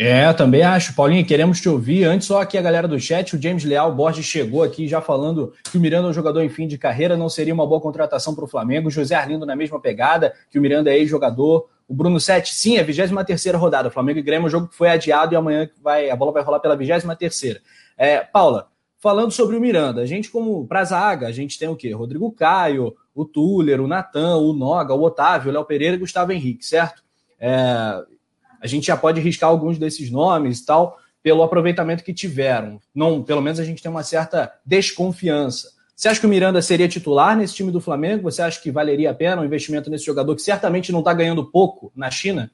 Speaker 3: É, também acho. Paulinho, queremos te ouvir. Antes, só aqui a galera do chat, o James Leal Borges chegou aqui já falando que o Miranda é um jogador em fim de carreira, não seria uma boa contratação para o Flamengo. José Arlindo na mesma pegada, que o Miranda é ex-jogador. O Bruno Sete, sim, é a 23 rodada. Flamengo e Grêmio um jogo que foi adiado e amanhã vai, a bola vai rolar pela 23 é, Paula, falando sobre o Miranda, a gente, como para zaga, a gente tem o quê? Rodrigo Caio, o Tuller, o Natan, o Noga, o Otávio, o Léo Pereira e Gustavo Henrique, certo? É, a gente já pode riscar alguns desses nomes e tal, pelo aproveitamento que tiveram. Não, pelo menos a gente tem uma certa desconfiança. Você acha que o Miranda seria titular nesse time do Flamengo? Você acha que valeria a pena um investimento nesse jogador que certamente não está ganhando pouco na China?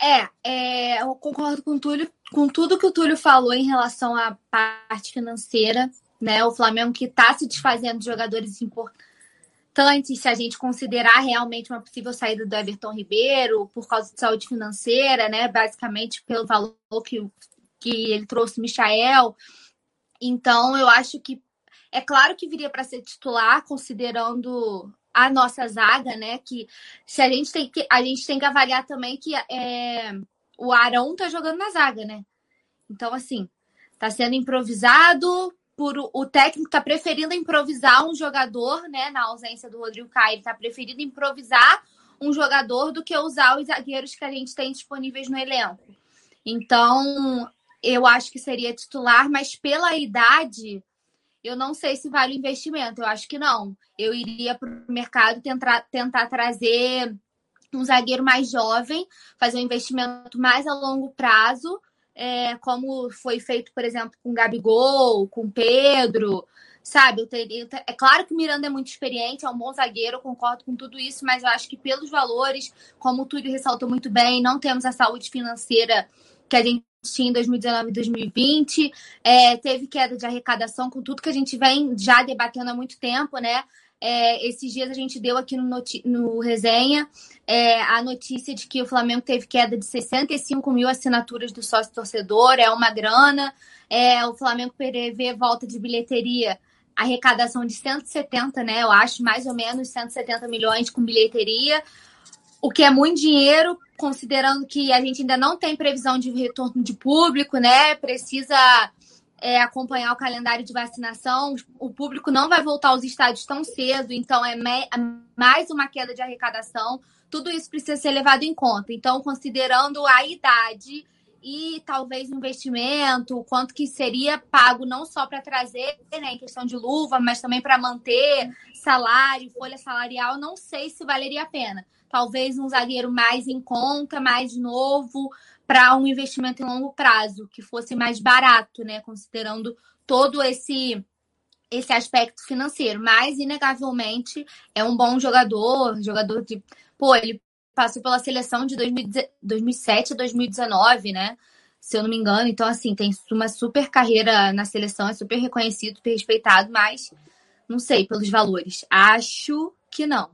Speaker 4: É, é, eu concordo com, Túlio, com tudo que o Túlio falou em relação à parte financeira, né? O Flamengo que está se desfazendo de jogadores importantes se a gente considerar realmente uma possível saída do Everton Ribeiro por causa de saúde financeira, né? Basicamente pelo valor que, que ele trouxe Michael. Então, eu acho que é claro que viria para ser titular, considerando a nossa zaga, né? Que se a gente tem que a gente tem que avaliar também que é, o Arão tá jogando na zaga, né? Então, assim, tá sendo improvisado, por o técnico está preferindo improvisar um jogador, né? Na ausência do Rodrigo Caio, ele está preferindo improvisar um jogador do que usar os zagueiros que a gente tem disponíveis no elenco. Então, eu acho que seria titular, mas pela idade, eu não sei se vale o investimento. Eu acho que não. Eu iria para o mercado tentar, tentar trazer um zagueiro mais jovem, fazer um investimento mais a longo prazo é, como foi feito, por exemplo, com Gabigol, com Pedro, sabe? Teria, é claro que o Miranda é muito experiente, é um bom zagueiro, eu concordo com tudo isso, mas eu acho que pelos valores, como o Túlio ressaltou muito bem, não temos a saúde financeira que a gente tinha em 2019 e 2020, é, teve queda de arrecadação com tudo que a gente vem já debatendo há muito tempo, né? É, esses dias a gente deu aqui no, no resenha é, a notícia de que o Flamengo teve queda de 65 mil assinaturas do sócio torcedor, é uma grana. É, o Flamengo prevê volta de bilheteria, arrecadação de 170, né? Eu acho mais ou menos 170 milhões com bilheteria, o que é muito dinheiro, considerando que a gente ainda não tem previsão de retorno de público, né? Precisa é, acompanhar o calendário de vacinação. O público não vai voltar aos estádios tão cedo, então é mais uma queda de arrecadação. Tudo isso precisa ser levado em conta. Então, considerando a idade e talvez investimento, quanto que seria pago não só para trazer, né, em questão de luva, mas também para manter salário, folha salarial, não sei se valeria a pena. Talvez um zagueiro mais em conta, mais novo, para um investimento em longo prazo, que fosse mais barato, né? Considerando todo esse esse aspecto financeiro, mas inegavelmente é um bom jogador, jogador de, pô, ele passou pela seleção de 2007 a 2019, né? Se eu não me engano, então assim, tem uma super carreira na seleção, é super reconhecido, super respeitado, mas não sei pelos valores. Acho que não.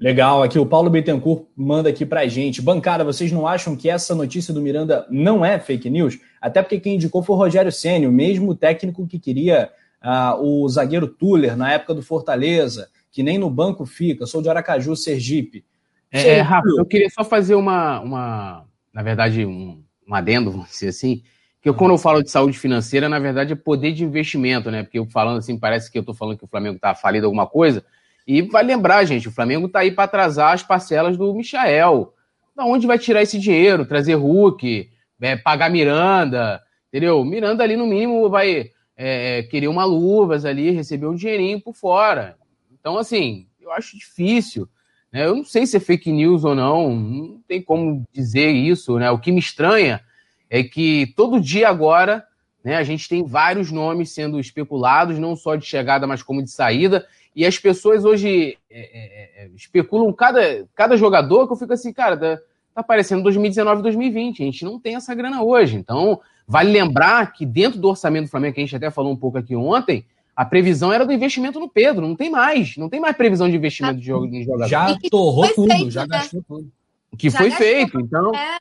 Speaker 3: Legal, aqui o Paulo Bittencourt manda aqui pra gente. Bancada, vocês não acham que essa notícia do Miranda não é fake news? Até porque quem indicou foi o Rogério Senna, o mesmo técnico que queria uh, o zagueiro Tuller na época do Fortaleza, que nem no banco fica. Sou de Aracaju, Sergipe.
Speaker 5: É, é Rafa, eu queria só fazer uma, uma na verdade, um, um adendo, vamos dizer assim, que eu, quando eu falo de saúde financeira, na verdade é poder de investimento, né? Porque eu falando assim, parece que eu tô falando que o Flamengo tá falido alguma coisa, e vai lembrar, gente, o Flamengo está aí para atrasar as parcelas do Michael. Da onde vai tirar esse dinheiro? Trazer Hulk, é, pagar Miranda, entendeu? Miranda ali no mínimo vai é, querer uma luvas ali, receber um dinheirinho por fora. Então, assim, eu acho difícil. Né? Eu não sei se é fake news ou não, não tem como dizer isso. Né? O que me estranha é que todo dia agora né, a gente tem vários nomes sendo especulados, não só de chegada, mas como de saída. E as pessoas hoje é, é, é, especulam cada, cada jogador que eu fico assim, cara, tá, tá parecendo 2019, 2020. A gente não tem essa grana hoje. Então, vale lembrar que dentro do orçamento do Flamengo, que a gente até falou um pouco aqui ontem, a previsão era do investimento no Pedro. Não tem mais. Não tem mais previsão de investimento de, jogo, de jogador.
Speaker 3: Já torrou tudo, feito, já né? gastou tudo.
Speaker 5: Que já foi feito. Então, é.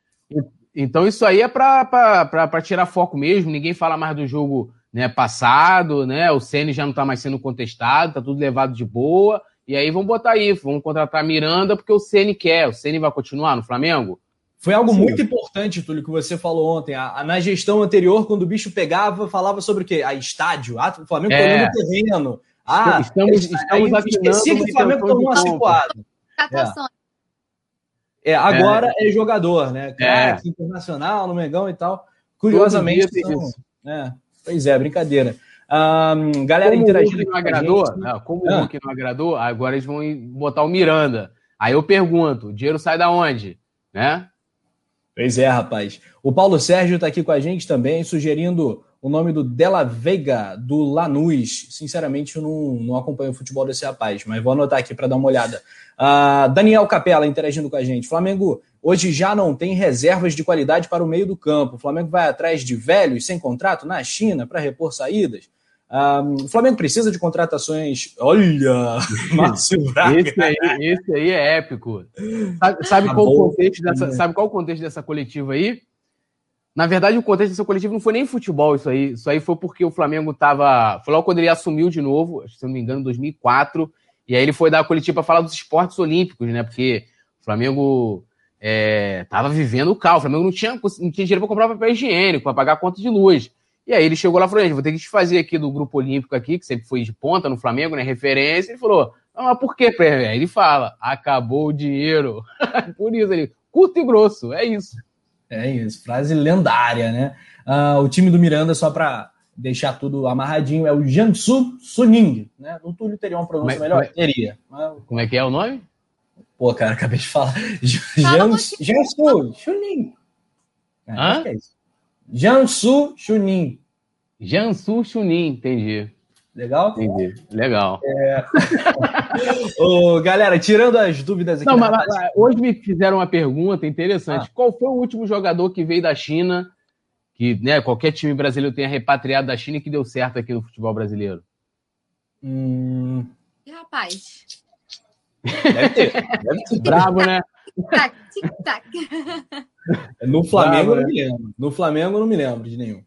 Speaker 5: então, isso aí é para tirar foco mesmo. Ninguém fala mais do jogo né, passado, né? O Ceni já não tá mais sendo contestado, tá tudo levado de boa. E aí vamos botar aí, vamos contratar Miranda porque o Ceni quer. O Ceni vai continuar no Flamengo?
Speaker 3: Foi algo Sim. muito importante, Túlio, que você falou ontem. A, a, na gestão anterior, quando o bicho pegava, falava sobre o quê? A estádio. Ah, o Flamengo é. no terreno. Ah,
Speaker 5: estamos, estamos
Speaker 3: aqui esqueci que o Flamengo tomou uma cipuada. É. é. agora é, é jogador, né? Crack, é. internacional, no Mengão e tal. Curiosamente, são, é, pois é, brincadeira. Um, galera
Speaker 5: como interagindo. O não agradou, gente, né? como ah. o Hulk não agradou, agora eles vão botar o Miranda. Aí eu pergunto: o dinheiro sai da onde? Né?
Speaker 3: Pois é, rapaz. O Paulo Sérgio está aqui com a gente também, sugerindo o nome do Della Veiga, do Lanús. Sinceramente, eu não, não acompanho o futebol desse rapaz, mas vou anotar aqui para dar uma olhada. Uh, Daniel Capella interagindo com a gente. Flamengo hoje já não tem reservas de qualidade para o meio do campo. O Flamengo vai atrás de velhos sem contrato na China para repor saídas. Um, o Flamengo precisa de contratações. Olha,
Speaker 5: Márcio Braga. Esse aí, esse aí é épico. Sabe, sabe qual o contexto dessa, sabe qual o contexto dessa coletiva aí? Na verdade, o contexto dessa coletiva não foi nem futebol isso aí. Isso aí foi porque o Flamengo estava. Foi logo quando ele assumiu de novo, se não me engano, em 2004. E aí ele foi dar a coletiva para falar dos esportes olímpicos, né? Porque o Flamengo estava é, vivendo o caos. O Flamengo não tinha, não tinha dinheiro para comprar papel higiênico, para pagar a conta de luz. E aí ele chegou lá e falou: gente, vou ter que te fazer aqui do grupo olímpico aqui, que sempre foi de ponta no Flamengo, né? Referência. Ele falou: ah, mas por quê, Aí ele fala: acabou o dinheiro. por isso, ele, curto e grosso, é isso.
Speaker 3: É isso, frase lendária, né? Uh, o time do Miranda, só para deixar tudo amarradinho, é o Jiangsu Suning, né? O Túlio teria uma pronúncia é, melhor? É,
Speaker 5: teria. Mas... Como é que é o nome?
Speaker 3: Pô, cara, acabei de falar. Jiangsu Suning.
Speaker 5: Hã? É.
Speaker 3: Jansu Chunin.
Speaker 5: Jansu Chunin, entendi.
Speaker 3: Legal?
Speaker 5: Entendi. Legal. É...
Speaker 3: Ô, galera, tirando as dúvidas aqui.
Speaker 5: Não, mas, mas, hoje me fizeram uma pergunta interessante. Ah. Qual foi o último jogador que veio da China, que né, qualquer time brasileiro tenha repatriado da China e que deu certo aqui no futebol brasileiro?
Speaker 4: Hum... Rapaz.
Speaker 3: Deve ter. Deve ter.
Speaker 5: Bravo, né?
Speaker 3: Tic-tac, tic-tac. No Flamengo, não me lembro. No Flamengo, não me lembro de nenhum.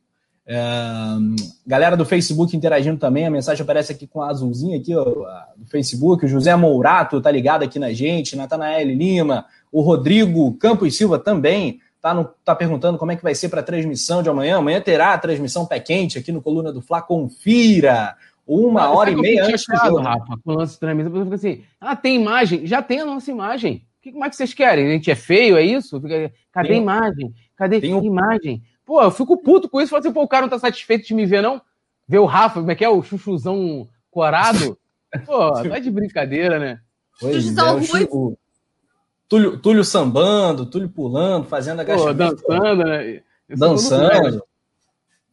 Speaker 3: Galera do Facebook interagindo também, a mensagem aparece aqui com a azulzinha aqui ó, do Facebook. O José Mourato tá ligado aqui na gente, Natanael Lima, o Rodrigo Campos Silva também tá, no, tá perguntando como é que vai ser para a transmissão de amanhã. Amanhã terá a transmissão pé quente aqui no Coluna do Fla. Confira! Uma hora e meia antes do jogo.
Speaker 5: Rafa, com o lance de transmissão, fica assim: ah, tem imagem? Já tem a nossa imagem. Que, como é que vocês querem? A gente é feio, é isso? Cadê tem, a imagem? Cadê a um... imagem? Pô, eu fico puto com isso. Falo assim, pô, o cara não tá satisfeito de me ver, não? Ver o Rafa, como é que é? O chuchuzão corado? Pô, tá de brincadeira, né?
Speaker 3: Pois é, o, Túlio, Túlio sambando, Túlio pulando, fazendo agachamento.
Speaker 5: Pô, dançando, né?
Speaker 3: Dançando.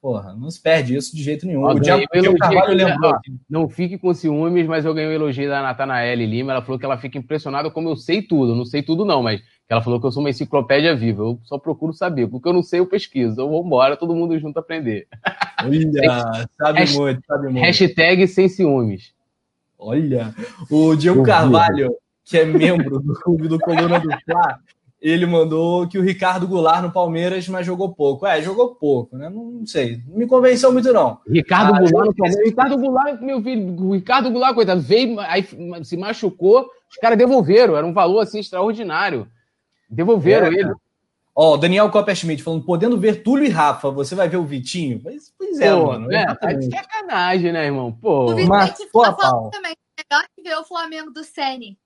Speaker 3: Porra, não se perde isso de jeito nenhum.
Speaker 5: Ó, o Diabo o Carvalho lembrou. Ó, não fique com ciúmes, mas eu ganhei um elogio da Natanael Lima. Ela falou que ela fica impressionada como eu sei tudo. Não sei tudo, não, mas ela falou que eu sou uma enciclopédia viva. Eu só procuro saber. Porque eu não sei, eu pesquiso. Eu vou embora, todo mundo junto aprender.
Speaker 3: Olha, sabe Hasht muito, sabe muito.
Speaker 5: Hashtag sem ciúmes.
Speaker 3: Olha, o Diego Carvalho, que é membro do clube do Coluna do Fla, ele mandou que o Ricardo Goulart no Palmeiras, mas jogou pouco. É, jogou pouco, né? Não sei. Não me convenceu muito, não.
Speaker 5: Ricardo ah, Goulart no Palmeiras. Ricardo Goulart, meu filho, o Ricardo Goulart, coitado, veio, aí se machucou, os caras devolveram, era um valor assim extraordinário. Devolveram é, ele.
Speaker 3: Ó, Daniel Copperschmidt falando, podendo ver Túlio e Rafa, você vai ver o Vitinho? Pois, pois é, pô, mano.
Speaker 5: É, tá de sacanagem, né, irmão? Pô,
Speaker 4: o Vitinho mas, pô, tá também. É melhor que ver o Flamengo do Sene.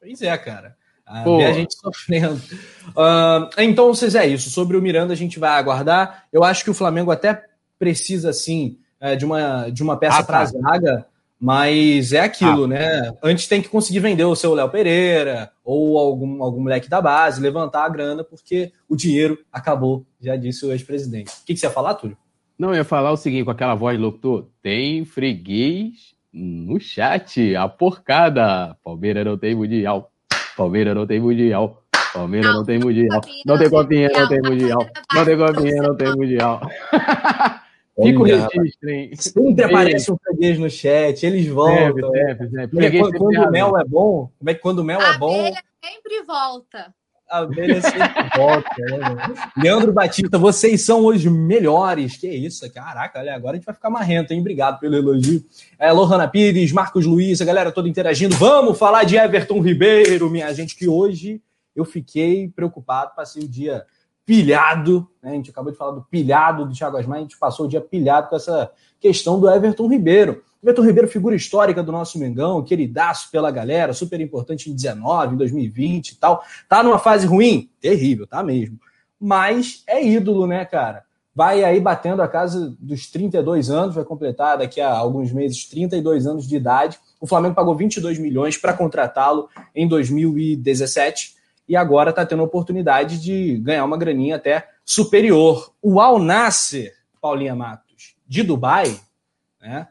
Speaker 3: Pois é, cara. A, ver a gente sofrendo. Uh, então, vocês é isso. Sobre o Miranda, a gente vai aguardar. Eu acho que o Flamengo até precisa, sim, é, de, uma, de uma peça ah, para a tá. zaga, mas é aquilo, ah. né? Antes tem que conseguir vender o seu Léo Pereira ou algum, algum moleque da base, levantar a grana, porque o dinheiro acabou, já disse o ex-presidente. O que, que você ia falar, Túlio?
Speaker 5: Não, eu ia falar o seguinte, com aquela voz de locutor: tem freguês no chat, a porcada. Palmeiras não tem mundial. Palmeiras não tem mundial. Palmeiras não, não tem mundial. Não tem copinha, não tem mundial. Não tem copinha, não tem mundial.
Speaker 3: Fica o registro, hein? Sempre aparece um freguês no chat, eles voltam. Sempre, sempre, sempre. Quando, quando o mel é bom, como é que quando o mel é bom.
Speaker 4: sempre volta.
Speaker 3: a merecer de volta. Né, Leandro Batista, vocês são os melhores. Que isso, caraca, olha, agora a gente vai ficar marrento, hein? Obrigado pelo elogio. É, Lohana Pires, Marcos Luiz, a galera toda interagindo. Vamos falar de Everton Ribeiro, minha gente, que hoje eu fiquei preocupado, passei o dia pilhado, né? A gente acabou de falar do pilhado do Thiago Asmar, a gente passou o dia pilhado com essa questão do Everton Ribeiro. Everton Ribeiro, figura histórica do nosso Mengão, queridaço pela galera, super importante em 19, em 2020 e tal. Tá numa fase ruim? Terrível, tá mesmo. Mas é ídolo, né, cara? Vai aí batendo a casa dos 32 anos, vai completar daqui a alguns meses 32 anos de idade. O Flamengo pagou 22 milhões para contratá-lo em 2017 e agora está tendo a oportunidade de ganhar uma graninha até superior. O Al Nasser, Paulinha Matos, de Dubai, né?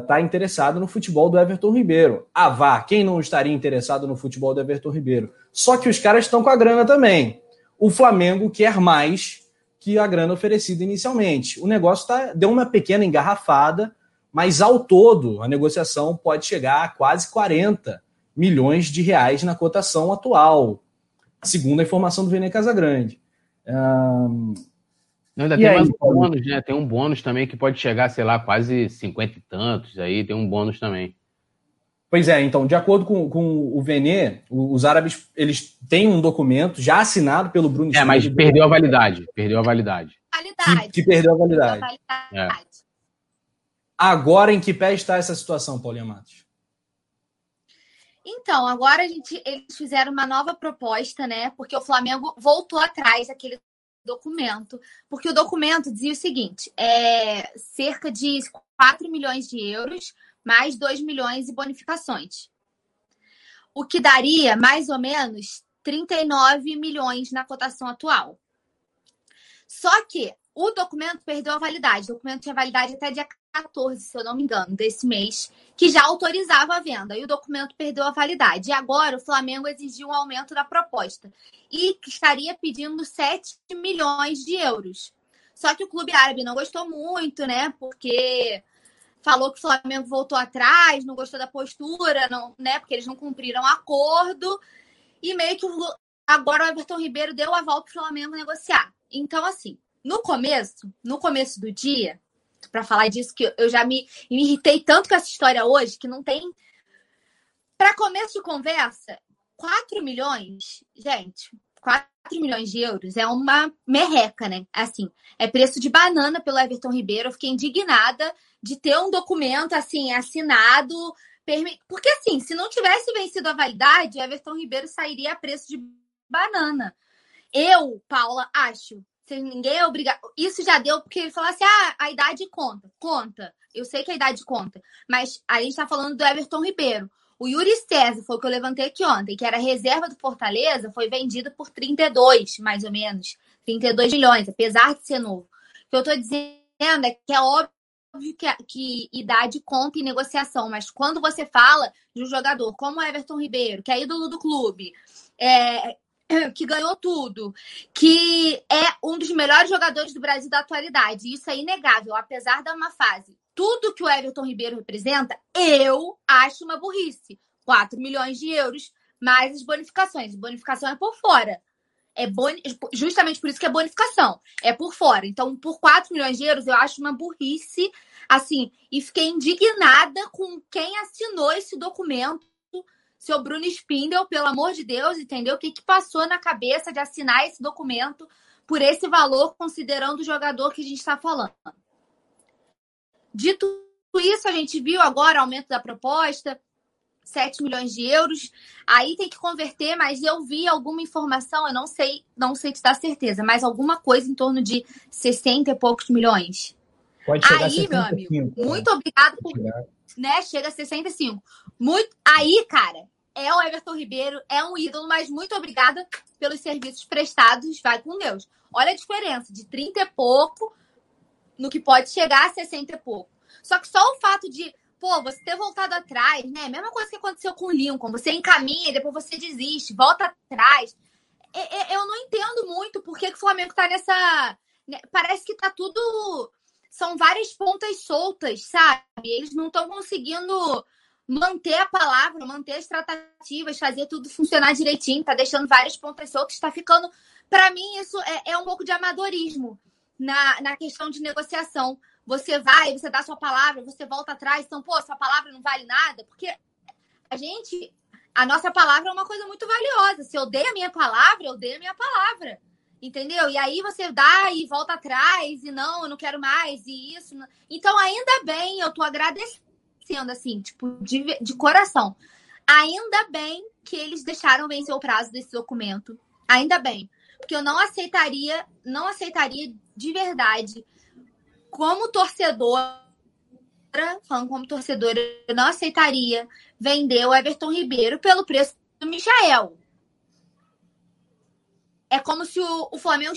Speaker 3: está uh, interessado no futebol do Everton Ribeiro. Ah, vá, quem não estaria interessado no futebol do Everton Ribeiro? Só que os caras estão com a grana também. O Flamengo quer mais que a grana oferecida inicialmente. O negócio tá, deu uma pequena engarrafada, mas ao todo a negociação pode chegar a quase 40 milhões de reais na cotação atual, segundo a informação do Vene Casagrande. Um,
Speaker 5: não, ainda e tem aí, mais um bônus, né? Tem um bônus também que pode chegar, sei lá, quase cinquenta e tantos aí, tem um bônus também.
Speaker 3: Pois é, então, de acordo com, com o Venê, os árabes eles têm um documento já assinado pelo Bruno
Speaker 5: É, mas perdeu a validade. Perdeu a validade.
Speaker 3: validade. Que, que perdeu a validade. Perdeu a validade. É. Agora, em que pé está essa situação, Paulinha Matos?
Speaker 4: Então, agora a gente, eles fizeram uma nova proposta, né? Porque o Flamengo voltou atrás daquele documento, porque o documento dizia o seguinte: é cerca de 4 milhões de euros mais 2 milhões de bonificações. O que daria mais ou menos 39 milhões na cotação atual. Só que o documento perdeu a validade. O documento tinha validade até dia 14, se eu não me engano, desse mês, que já autorizava a venda. E o documento perdeu a validade. E agora o Flamengo exigiu um aumento da proposta. E estaria pedindo 7 milhões de euros. Só que o clube árabe não gostou muito, né? Porque falou que o Flamengo voltou atrás, não gostou da postura, não, né? Porque eles não cumpriram acordo. E meio que agora o Everton Ribeiro deu a volta para o Flamengo negociar. Então, assim, no começo, no começo do dia, para falar disso, que eu já me, me irritei tanto com essa história hoje, que não tem. Para começo de conversa, 4 milhões, gente, 4 milhões de euros é uma merreca, né? Assim, é preço de banana pelo Everton Ribeiro. Eu fiquei indignada de ter um documento assim assinado. Porque, assim, se não tivesse vencido a validade, Everton Ribeiro sairia a preço de banana. Eu, Paula, acho ninguém é obrigado. Isso já deu porque ele falou assim: ah, a idade conta. Conta. Eu sei que a idade conta. Mas a gente tá falando do Everton Ribeiro. O Yuri César foi o que eu levantei aqui ontem, que era reserva do Fortaleza, foi vendido por 32, mais ou menos. 32 milhões, apesar de ser novo. O que eu tô dizendo é que é óbvio que, que idade conta em negociação, mas quando você fala de um jogador como o Everton Ribeiro, que é ídolo do clube, é, que ganhou tudo, que é um dos melhores jogadores do Brasil da atualidade. Isso é inegável, apesar da uma fase. Tudo que o Everton Ribeiro representa, eu acho uma burrice. 4 milhões de euros, mais as bonificações. Bonificação é por fora. É boni... Justamente por isso que é bonificação. É por fora. Então, por 4 milhões de euros, eu acho uma burrice. Assim, e fiquei indignada com quem assinou esse documento seu Bruno Spindel, pelo amor de Deus, entendeu? O que, que passou na cabeça de assinar esse documento por esse valor, considerando o jogador que a gente está falando. Dito isso, a gente viu agora o aumento da proposta, 7 milhões de euros. Aí tem que converter, mas eu vi alguma informação, eu não sei, não sei te dar certeza, mas alguma coisa em torno de 60 e poucos milhões.
Speaker 3: Pode chegar
Speaker 4: Aí, a 65, meu amigo, né? muito obrigado por. Né, chega a 65. Muito. Aí, cara, é o Everton Ribeiro, é um ídolo, mas muito obrigada pelos serviços prestados. Vai com Deus. Olha a diferença de 30 e pouco no que pode chegar a 60 e pouco. Só que só o fato de, pô, você ter voltado atrás, né? Mesma coisa que aconteceu com o Lincoln. Você encaminha, depois você desiste, volta atrás. Eu não entendo muito por que, o Flamengo tá nessa. Né, parece que tá tudo. São várias pontas soltas, sabe? Eles não estão conseguindo manter a palavra, manter as tratativas, fazer tudo funcionar direitinho, tá deixando várias pontas soltas, tá ficando. Para mim, isso é, é, um pouco de amadorismo na, na questão de negociação. Você vai, você dá sua palavra, você volta atrás, então, pô, sua palavra não vale nada, porque a gente, a nossa palavra é uma coisa muito valiosa. Se eu dei a minha palavra, eu dei a minha palavra. Entendeu? E aí você dá e volta atrás, e não, eu não quero mais, e isso. Então, ainda bem, eu tô agradecendo, assim, tipo, de, de coração. Ainda bem que eles deixaram vencer o prazo desse documento. Ainda bem. Porque eu não aceitaria, não aceitaria de verdade, como torcedora, falando como torcedora, eu não aceitaria vender o Everton Ribeiro pelo preço do Michael. É como se o, o Flamengo.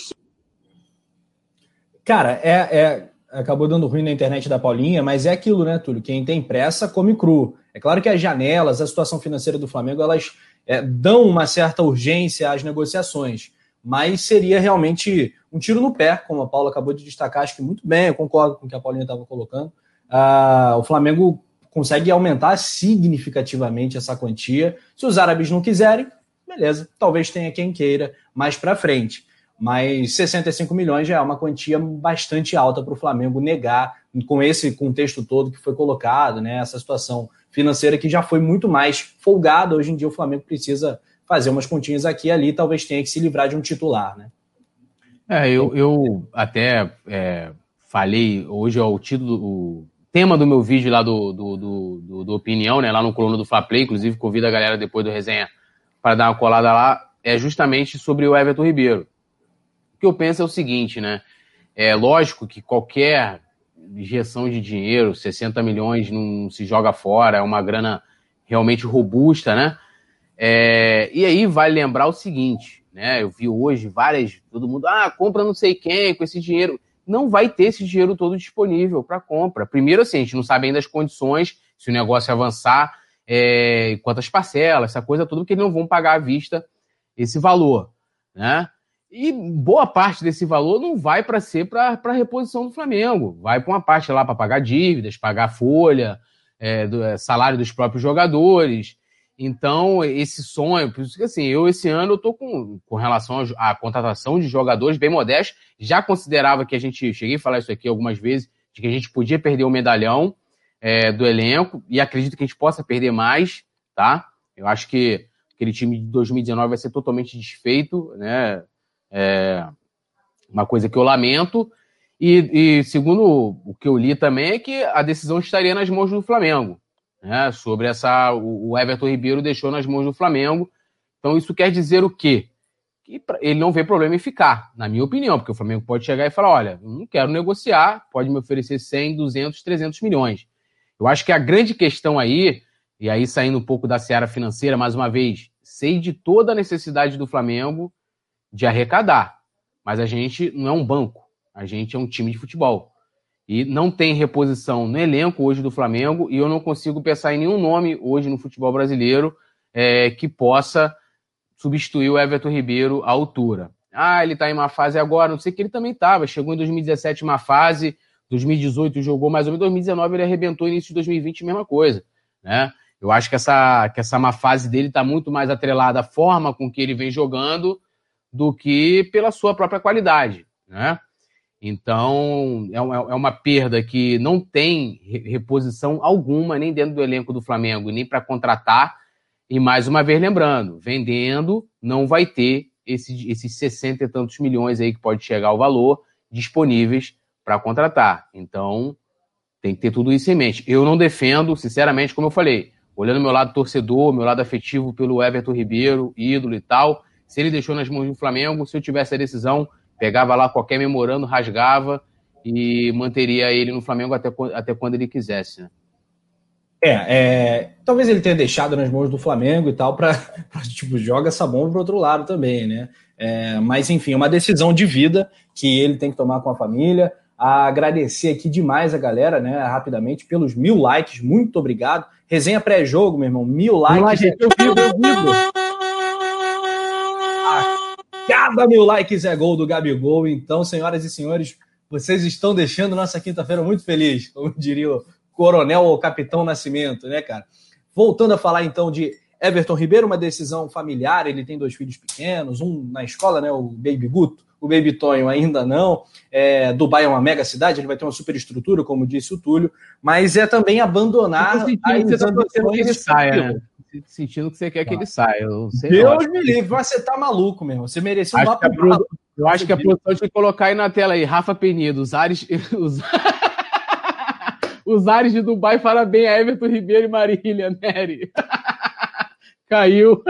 Speaker 3: Cara, é, é, acabou dando ruim na internet da Paulinha, mas é aquilo, né, Túlio? Quem tem pressa come cru. É claro que as janelas, a situação financeira do Flamengo, elas é, dão uma certa urgência às negociações, mas seria realmente um tiro no pé, como a Paula acabou de destacar, acho que muito bem, eu concordo com o que a Paulinha estava colocando. Ah, o Flamengo consegue aumentar significativamente essa quantia. Se os árabes não quiserem, beleza, talvez tenha quem queira mais para frente. Mas 65 milhões já é uma quantia bastante alta para o Flamengo negar, com esse contexto todo que foi colocado, né? Essa situação financeira que já foi muito mais folgada. Hoje em dia o Flamengo precisa fazer umas continhas aqui e ali, talvez tenha que se livrar de um titular, né?
Speaker 5: É, eu, eu até é, falei, hoje é o título, o tema do meu vídeo lá do, do, do, do, Opinião, né? Lá no coluna do Fla Play, inclusive convido a galera depois do resenha para dar uma colada lá, é justamente sobre o Everton Ribeiro. Que eu penso é o seguinte, né? É lógico que qualquer injeção de dinheiro, 60 milhões não se joga fora, é uma grana realmente robusta, né? É, e aí vale lembrar o seguinte, né? Eu vi hoje várias, todo mundo, ah, compra não sei quem com esse dinheiro. Não vai ter esse dinheiro todo disponível para compra. Primeiro, assim, a gente não sabe ainda as condições, se o negócio avançar, é, quantas parcelas, essa coisa toda, porque eles não vão pagar à vista esse valor, né? E boa parte desse valor não vai para ser para a reposição do Flamengo, vai para uma parte lá para pagar dívidas, pagar folha, é, do, é, salário dos próprios jogadores. Então, esse sonho, por isso que assim, eu esse ano eu tô com, com relação à contratação de jogadores bem modestos, já considerava que a gente, cheguei a falar isso aqui algumas vezes, de que a gente podia perder o medalhão, é, do elenco e acredito que a gente possa perder mais, tá? Eu acho que aquele time de 2019 vai ser totalmente desfeito, né? É uma coisa que eu lamento. E, e, segundo o que eu li também é que a decisão estaria nas mãos do Flamengo, né? Sobre essa, o Everton Ribeiro deixou nas mãos do Flamengo. Então isso quer dizer o quê? Que ele não vê problema em ficar, na minha opinião, porque o Flamengo pode chegar e falar, olha, não quero negociar, pode me oferecer 100, 200, 300 milhões. Eu acho que a grande questão aí, e aí saindo um pouco da seara financeira, mais uma vez, sei de toda a necessidade do Flamengo de arrecadar, mas a gente não é um banco, a gente é um time de futebol. E não tem reposição no elenco hoje do Flamengo, e eu não consigo pensar em nenhum nome hoje no futebol brasileiro é, que possa substituir o Everton Ribeiro à altura. Ah, ele está em uma fase agora, não sei que ele também estava. Chegou em 2017 uma fase, 2018 jogou mais ou menos, 2019 ele arrebentou, início de 2020 mesma coisa, né? Eu acho que essa, que essa má fase dele está muito mais atrelada à forma com que ele vem jogando do que pela sua própria qualidade, né? Então, é uma, é uma perda que não tem reposição alguma, nem dentro do elenco do Flamengo, nem para contratar. E mais uma vez lembrando, vendendo não vai ter esses, esses 60 e tantos milhões aí que pode chegar ao valor disponíveis para contratar. Então, tem que ter tudo isso em mente. Eu não defendo, sinceramente, como eu falei, olhando meu lado torcedor, meu lado afetivo pelo Everton Ribeiro, ídolo e tal, se ele deixou nas mãos do Flamengo, se eu tivesse a decisão, pegava lá qualquer memorando, rasgava e manteria ele no Flamengo até, até quando ele quisesse. Né?
Speaker 3: É, é, talvez ele tenha deixado nas mãos do Flamengo e tal, para tipo, joga essa bomba para outro lado também, né? É, mas enfim, é uma decisão de vida que ele tem que tomar com a família agradecer aqui demais a galera, né, rapidamente, pelos mil likes, muito obrigado. Resenha pré-jogo, meu irmão, mil likes. Mil likes. Eu vivo, eu vivo. Cada mil likes é gol do Gabigol, então, senhoras e senhores, vocês estão deixando nossa quinta-feira muito feliz, como diria o coronel ou capitão Nascimento, né, cara? Voltando a falar então de Everton Ribeiro, uma decisão familiar, ele tem dois filhos pequenos, um na escola, né, o Baby Guto, o Baby Tonho ainda não. É, Dubai é uma mega cidade, ele vai ter uma super estrutura, como disse o Túlio, mas é também abandonar
Speaker 5: as tá ambições que ele saia, né? Sentindo que você quer que ele saia. Eu
Speaker 3: Deus me livre, mas você tá maluco, mesmo. Você mereceu um
Speaker 5: mapa. Eu acho que a produção tem que colocar aí na tela aí, Rafa Penido, os ares. Os... os ares de Dubai fala bem a Everton Ribeiro e Marília Nery. Caiu.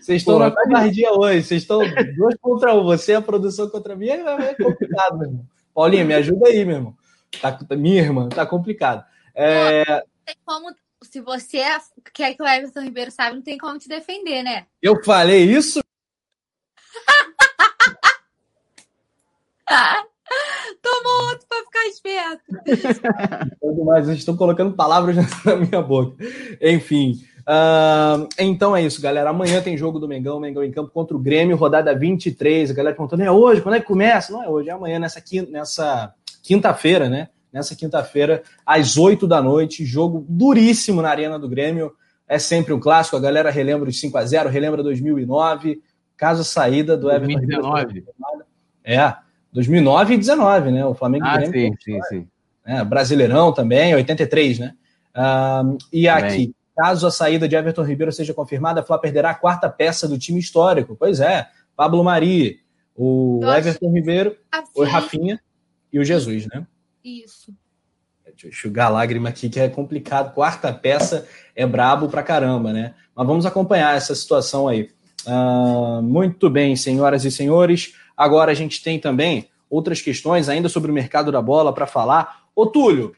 Speaker 3: Vocês estão na covardia hoje, vocês estão dois contra um. Você, a produção contra mim, é, é complicado, meu irmão. Paulinha, me ajuda aí, meu irmão. Tá, minha irmã, tá complicado. É...
Speaker 4: Não tem como, se você quer que o Everton Ribeiro sabe, não tem como te defender, né?
Speaker 3: Eu falei isso?
Speaker 4: Tomou outro para ficar esperto.
Speaker 3: Mas estão colocando palavras na minha boca. Enfim. Uh, então é isso, galera. Amanhã tem jogo do Mengão, Mengão em campo contra o Grêmio, rodada 23. A galera perguntando, é hoje? Quando é que começa? Não é hoje, é amanhã, nessa, quinta, nessa quinta-feira, né? Nessa quinta-feira, às 8 da noite. Jogo duríssimo na Arena do Grêmio. É sempre um clássico. A galera relembra os 5 a 0 relembra 2009. Caso saída do Everton
Speaker 5: 2019.
Speaker 3: É, 2009 e 19, né? O Flamengo
Speaker 5: ah, Grêmio. Sim, sim, sim.
Speaker 3: É, Brasileirão também, 83, né? Uh, e aqui, Caso a saída de Everton Ribeiro seja confirmada, a Flá perderá a quarta peça do time histórico. Pois é, Pablo Mari, o Eu Everton Ribeiro, o Rafinha e o Jesus, né?
Speaker 4: Isso.
Speaker 3: Deixa eu enxugar a lágrima aqui, que é complicado. Quarta peça é brabo pra caramba, né? Mas vamos acompanhar essa situação aí. Uh, muito bem, senhoras e senhores. Agora a gente tem também outras questões ainda sobre o mercado da bola para falar. Ô, Túlio,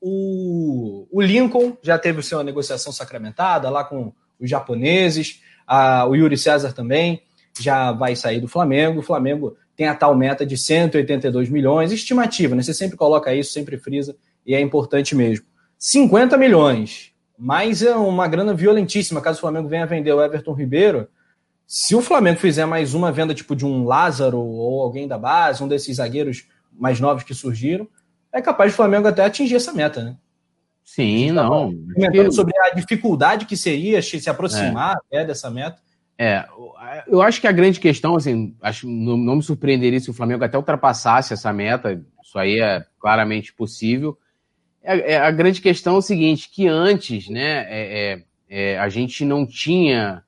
Speaker 3: o, o Lincoln já teve sua negociação sacramentada lá com os japoneses, a, o Yuri César também já vai sair do Flamengo. O Flamengo tem a tal meta de 182 milhões, estimativa, né? Você sempre coloca isso, sempre frisa, e é importante mesmo. 50 milhões, mas é uma grana violentíssima caso o Flamengo venha vender o Everton Ribeiro. Se o Flamengo fizer mais uma venda tipo de um Lázaro ou alguém da base, um desses zagueiros mais novos que surgiram, é capaz do Flamengo até atingir essa meta, né?
Speaker 5: Sim, não.
Speaker 3: Comentando sobre a dificuldade que seria se aproximar é. dessa meta.
Speaker 5: É, eu acho que a grande questão, assim, acho, não, não, me surpreenderia se o Flamengo até ultrapassasse essa meta, isso aí é claramente possível. É, é a grande questão é o seguinte, que antes, né, é, é, é a gente não tinha,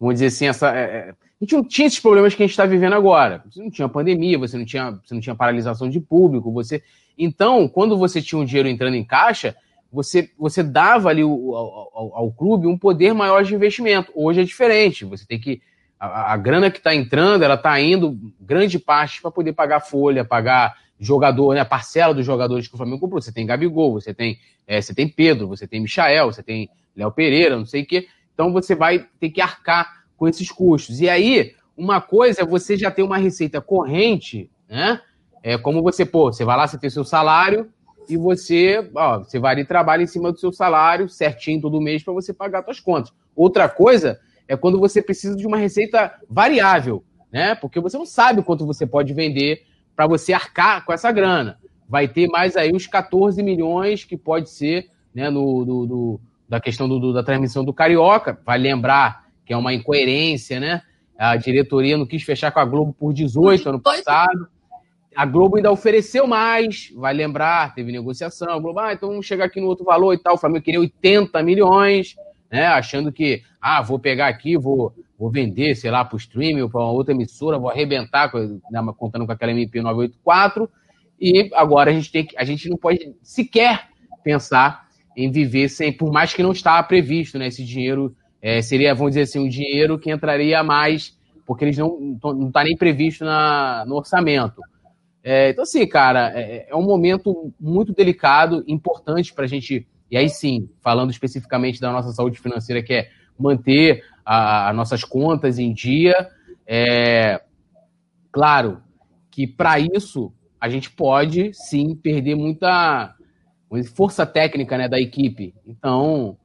Speaker 5: vamos dizer assim, essa, é, a gente não tinha esses problemas que a gente está vivendo agora. Você não tinha pandemia, você não tinha, você não tinha paralisação de público, você então, quando você tinha um dinheiro entrando em caixa, você, você dava ali o, ao, ao, clube um poder maior de investimento. Hoje é diferente. Você tem que. A, a grana que está entrando, ela está indo grande parte para poder pagar folha, pagar jogador, né, a parcela dos jogadores que o Flamengo comprou. Você tem Gabigol, você tem, é, você tem Pedro, você tem Michael, você tem Léo Pereira, não sei o quê. Então você vai ter que arcar com esses custos. E aí, uma coisa é você já ter uma receita corrente, né? É como você, pô, você vai lá, você tem seu salário e você, ó, você vai ali e trabalha em cima do seu salário certinho todo mês para você pagar suas contas. Outra coisa é quando você precisa de uma receita variável, né? Porque você não sabe quanto você pode vender para você arcar com essa grana. Vai ter mais aí uns 14 milhões que pode ser, né, no, do, do da questão do, da transmissão do Carioca. Vai lembrar que é uma incoerência, né? A diretoria não quis fechar com a Globo por 18 ano passado. A Globo ainda ofereceu mais, vai lembrar, teve negociação. A Globo, ah, então vamos chegar aqui no outro valor e tal. O Flamengo queria 80 milhões, né? Achando que, ah, vou pegar aqui, vou, vou vender, sei lá, para o streaming ou para uma outra emissora, vou arrebentar, né, contando com aquela MP 984. E agora a gente tem que, a gente não pode sequer pensar em viver sem, por mais que não está previsto, né? Esse dinheiro é, seria, vamos dizer assim, um dinheiro que entraria mais, porque eles não não está nem previsto na, no orçamento. É, então, assim, cara, é, é, um momento muito delicado, importante para a gente, e aí sim, falando especificamente da nossa saúde financeira, que é manter as nossas contas em dia. É, claro que para isso a gente pode sim perder muita força técnica né, da equipe. Então,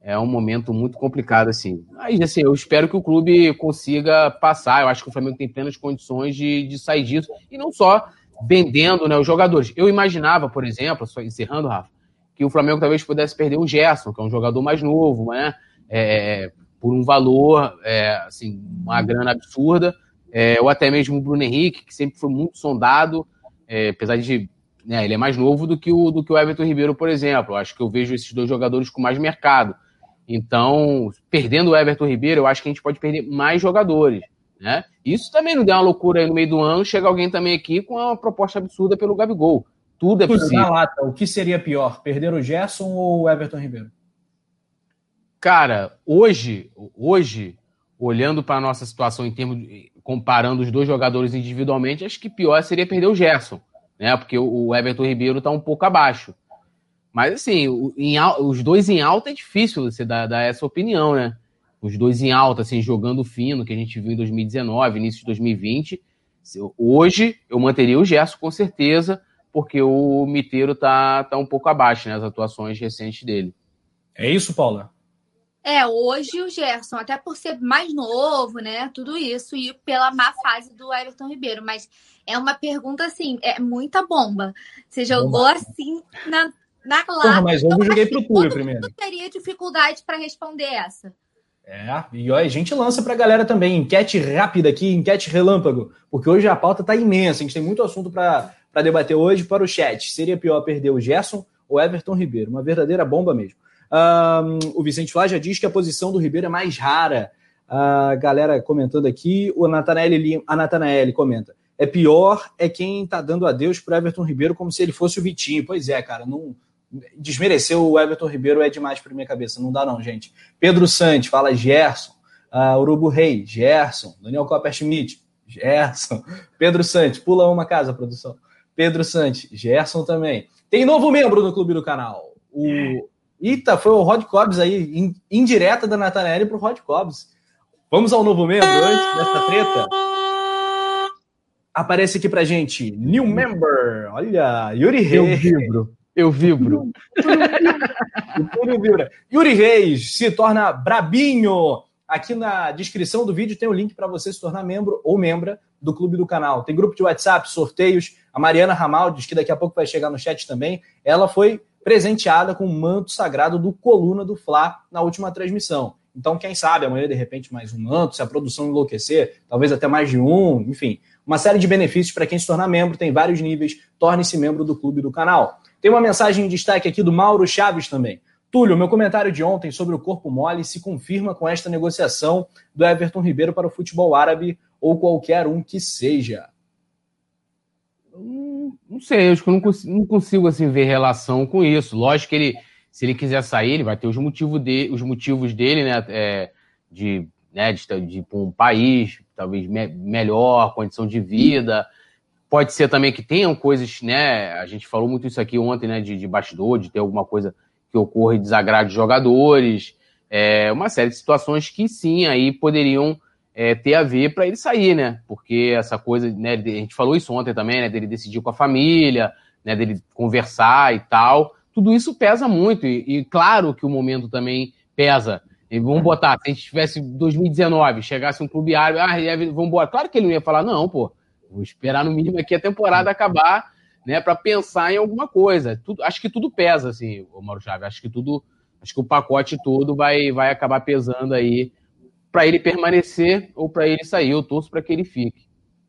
Speaker 5: é um momento muito complicado, assim. Aí, assim, eu espero que o clube consiga passar. Eu acho que o Flamengo tem plenas condições de, de sair disso. E não só vendendo né, os jogadores. Eu imaginava, por exemplo, só encerrando, Rafa, que o Flamengo talvez pudesse perder o Gerson, que é um jogador mais novo, né? É, por um valor, é, assim, uma grana absurda, é, ou até mesmo o Bruno Henrique, que sempre foi muito sondado, é, apesar de né, ele é mais novo do que, o, do que o Everton Ribeiro, por exemplo. Eu acho que eu vejo esses dois jogadores com mais mercado. Então, perdendo o Everton Ribeiro, eu acho que a gente pode perder mais jogadores. Né? Isso também não deu uma loucura aí no meio do ano, chega alguém também aqui com uma proposta absurda pelo Gabigol. Tudo é possível. Na
Speaker 3: lata, o que seria pior, perder o Gerson ou o Everton Ribeiro?
Speaker 5: Cara, hoje, hoje, olhando para a nossa situação em termos de, comparando os dois jogadores individualmente, acho que pior seria perder o Gerson, né? Porque o Everton Ribeiro está um pouco abaixo. Mas assim, em, os dois em alta é difícil você dar, dar, essa opinião, né? Os dois em alta, assim, jogando fino, que a gente viu em 2019, início de 2020. Hoje eu manteria o Gerson com certeza, porque o Miteiro tá, tá um pouco abaixo, né? As atuações recentes dele.
Speaker 3: É isso, Paula?
Speaker 4: É, hoje o Gerson, até por ser mais novo, né? Tudo isso, e pela má fase do Everton Ribeiro. Mas é uma pergunta, assim, é muita bomba. Você jogou bomba. assim na, na lata.
Speaker 3: Porra, mas eu joguei pro Túlio primeiro. Eu
Speaker 4: teria dificuldade para responder essa.
Speaker 3: É, e ó, a gente lança pra galera também, enquete rápida aqui, enquete relâmpago, porque hoje a pauta tá imensa, a gente tem muito assunto para debater hoje para o chat. Seria pior perder o Gerson ou Everton Ribeiro? Uma verdadeira bomba mesmo. Um, o Vicente Flá já diz que a posição do Ribeiro é mais rara. A galera comentando aqui, o Natanael, a Natanael comenta: é pior é quem tá dando adeus pro Everton Ribeiro como se ele fosse o Vitinho. Pois é, cara, não desmerecer o Everton Ribeiro é demais para minha cabeça, não dá não, gente. Pedro Santos fala Gerson, uh, Urubu Rei, Gerson, Daniel Copper Schmidt, Gerson, Pedro Santos, pula uma casa, produção. Pedro Santos, Gerson também. Tem novo membro no clube do canal, o Eita, foi o Rod Cobbs aí, indireta da Nathaniel pro Rod Cobbs. Vamos ao novo membro antes dessa treta. Aparece aqui pra gente, new member. Olha, Yuri Reis.
Speaker 5: Eu vibro. Eu vibro.
Speaker 3: Yuri Reis se torna brabinho. Aqui na descrição do vídeo tem o link para você se tornar membro ou membra do clube do canal. Tem grupo de WhatsApp, sorteios. A Mariana Ramaldes, que daqui a pouco vai chegar no chat também, ela foi presenteada com o manto sagrado do Coluna do Fla na última transmissão. Então, quem sabe amanhã, de repente, mais um manto, se a produção enlouquecer, talvez até mais de um, enfim. Uma série de benefícios para quem se tornar membro, tem vários níveis, torne-se membro do clube do canal. Tem uma mensagem em destaque aqui do Mauro Chaves também. Túlio, meu comentário de ontem sobre o corpo mole se confirma com esta negociação do Everton Ribeiro para o futebol árabe ou qualquer um que seja.
Speaker 5: Não sei, acho que eu não consigo, não consigo assim, ver relação com isso. Lógico que ele, se ele quiser sair, ele vai ter os motivos, de, os motivos dele, né? É, de, né, de, de para um país, talvez me, melhor, condição de vida. Pode ser também que tenham coisas, né? A gente falou muito isso aqui ontem, né? De, de bastidor, de ter alguma coisa que ocorra e desagrade jogadores. É, uma série de situações que sim, aí poderiam é, ter a ver para ele sair, né? Porque essa coisa, né? A gente falou isso ontem também, né? Dele decidir com a família, né? Dele conversar e tal. Tudo isso pesa muito. E, e claro que o momento também pesa. E vamos botar, se a gente tivesse 2019, chegasse um clube árabe, ah, vamos embora. Claro que ele não ia falar, não, pô, vou esperar no mínimo aqui a temporada acabar, né, para pensar em alguma coisa. Tudo, acho que tudo pesa, assim, o Mauro Chaves. Acho que tudo, acho que o pacote todo vai, vai acabar pesando aí para ele permanecer ou para ele sair. Eu torço para que ele fique.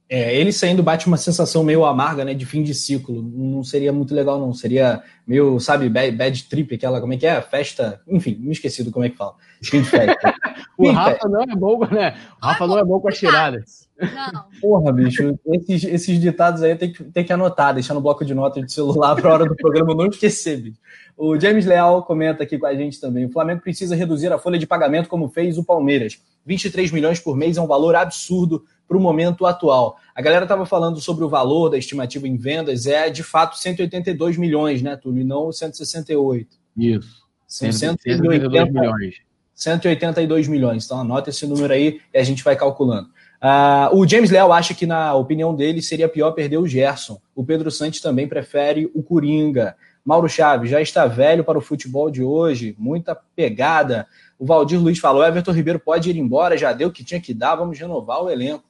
Speaker 3: É, ele saindo bate uma sensação meio amarga, né, de fim de ciclo. Não seria muito legal, não. Seria meio, sabe, bad, bad trip, aquela, como é que é? Festa, enfim, me esqueci do como é que fala. Fim de festa.
Speaker 5: o Rafa não é bom, né? O Rafa não é bom com as tiradas.
Speaker 3: Não. Porra, bicho, esses, esses ditados aí tem que, tem que anotar, deixar no bloco de notas de celular para a hora do programa não esquecer, bicho. O James Leal comenta aqui com a gente também. O Flamengo precisa reduzir a folha de pagamento como fez o Palmeiras. 23 milhões por mês é um valor absurdo para o momento atual. A galera estava falando sobre o valor da estimativa em vendas, é de fato 182 milhões, né, Túlio? E não 168.
Speaker 5: Isso.
Speaker 3: São 182 milhões. 182 milhões. Então anota esse número aí e a gente vai calculando. Uh, o James Leal acha que, na opinião dele, seria pior perder o Gerson. O Pedro Santos também prefere o Coringa. Mauro Chaves já está velho para o futebol de hoje, muita pegada. O Valdir Luiz falou: Everton Ribeiro pode ir embora, já deu o que tinha que dar, vamos renovar o elenco.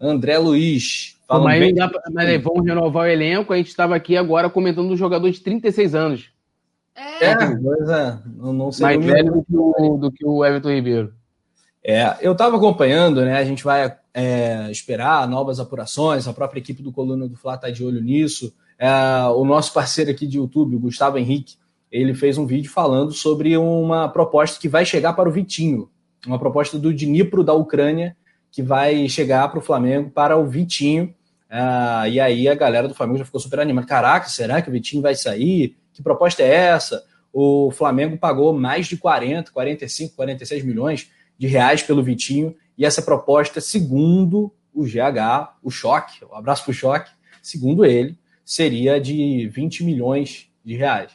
Speaker 3: André Luiz.
Speaker 5: Mas, bem... mas aí, vamos renovar o elenco. A gente estava aqui agora comentando um jogador de 36 anos.
Speaker 3: É, é coisa, não, não sei
Speaker 5: mais velho do que, o, do que o Everton Ribeiro.
Speaker 3: É, eu estava acompanhando, né? A gente vai é, esperar novas apurações, a própria equipe do Coluna do Fla está de olho nisso. É, o nosso parceiro aqui de YouTube, o Gustavo Henrique, ele fez um vídeo falando sobre uma proposta que vai chegar para o Vitinho, uma proposta do Dnipro da Ucrânia, que vai chegar para o Flamengo para o Vitinho. É, e aí a galera do Flamengo já ficou super animada. Caraca, será que o Vitinho vai sair? Que proposta é essa? O Flamengo pagou mais de 40, 45, 46 milhões de reais pelo Vitinho, e essa proposta, segundo o GH, o Choque, o um abraço para o Choque, segundo ele, seria de 20 milhões de reais.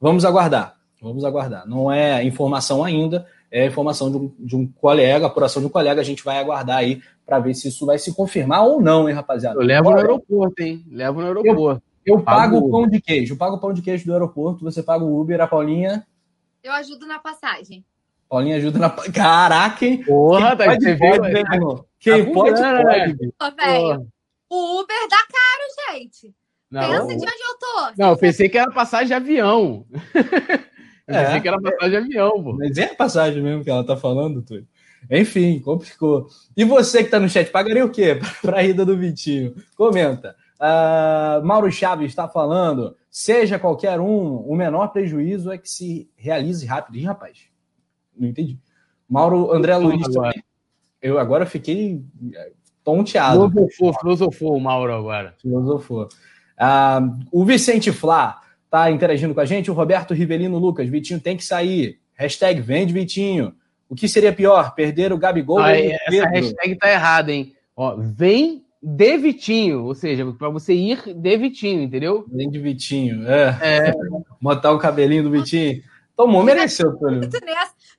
Speaker 3: Vamos aguardar, vamos aguardar. Não é informação ainda, é informação de um, de um colega, apuração de um colega, a gente vai aguardar aí para ver se isso vai se confirmar ou não, hein, rapaziada?
Speaker 5: Eu levo no aeroporto, hein? Levo no aeroporto.
Speaker 3: Eu, eu pago o pão de queijo, eu pago o pão de queijo do aeroporto, você paga o Uber, a Paulinha.
Speaker 4: Eu ajudo na passagem.
Speaker 3: Paulinha ajuda na. Caraca, hein?
Speaker 5: Porra, tá
Speaker 3: pode, pode, né, irmão? Quem tá pode,
Speaker 4: pode. Né? Ô, velho, o Uber dá caro, gente. Não. Pensa de onde eu tô.
Speaker 5: Não, eu pensei que era passagem de avião. eu é. pensei que era passagem de avião, pô.
Speaker 3: Mas é a passagem mesmo que ela tá falando, Túlio. Enfim, complicou. E você que tá no chat, pagaria o quê para a ida do Vitinho? Comenta. Uh, Mauro Chaves está falando: seja qualquer um, o menor prejuízo é que se realize rápido. Ih, rapaz, não entendi. Mauro André Luiz agora. Eu agora fiquei é, tonteado.
Speaker 5: Filosofou, filosofou o Mauro agora.
Speaker 3: Filosofou. Ah, o Vicente Flá tá interagindo com a gente. O Roberto Rivelino Lucas, Vitinho tem que sair. Hashtag vende Vitinho. O que seria pior, perder o Gabigol
Speaker 5: ah, ou o Essa hashtag tá errada, hein? Ó, vem de Vitinho, ou seja, para você ir de Vitinho, entendeu?
Speaker 3: Vem de Vitinho, é. é. Botar o cabelinho do Vitinho. Tomou, mereceu, Túlio.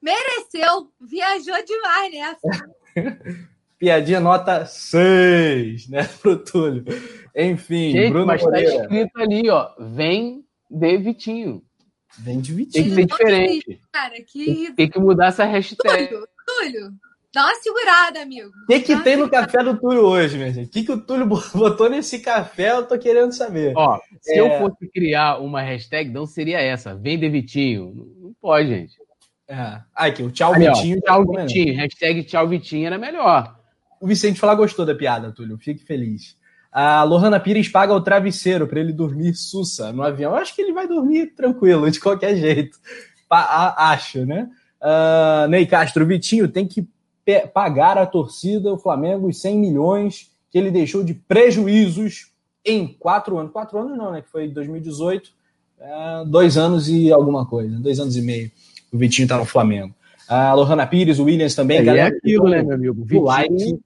Speaker 4: Mereceu, viajou demais nessa.
Speaker 3: Piadinha nota 6, né, pro Túlio. Enfim,
Speaker 5: Gente, Bruno mas tá Moreira. tá escrito ali, ó, vem de Vitinho.
Speaker 3: Vem de Vitinho.
Speaker 5: Tem que ser diferente. Cara, que... Tem que mudar essa hashtag.
Speaker 4: Túlio, Túlio, dá uma segurada, amigo.
Speaker 3: O que, que tem no café do Túlio hoje, minha gente? O que, que o Túlio botou nesse café? Eu tô querendo saber.
Speaker 5: Ó, se é... eu fosse criar uma hashtag, não seria essa. Vem de Vitinho. Não pode, gente.
Speaker 3: É. Ai, que o tchau Aí, Vitinho.
Speaker 5: Ó, tchau Vitinho. Hashtag tchau Vitinho era melhor.
Speaker 3: O Vicente Flá gostou da piada, Túlio. Fique feliz. A Lohana Pires paga o travesseiro para ele dormir sussa no avião. Eu acho que ele vai dormir tranquilo, de qualquer jeito. Pa acho, né? Uh, Ney Castro, Vitinho tem que pagar a torcida, o Flamengo, os 100 milhões que ele deixou de prejuízos em quatro anos. Quatro anos não, né? Que foi 2018. É, dois anos e alguma coisa. Dois anos e meio o Vitinho tá no Flamengo. A Lohana Pires, o Williams também. É,
Speaker 5: galera, é aquilo, né, meu amigo?
Speaker 3: Vitinho... like.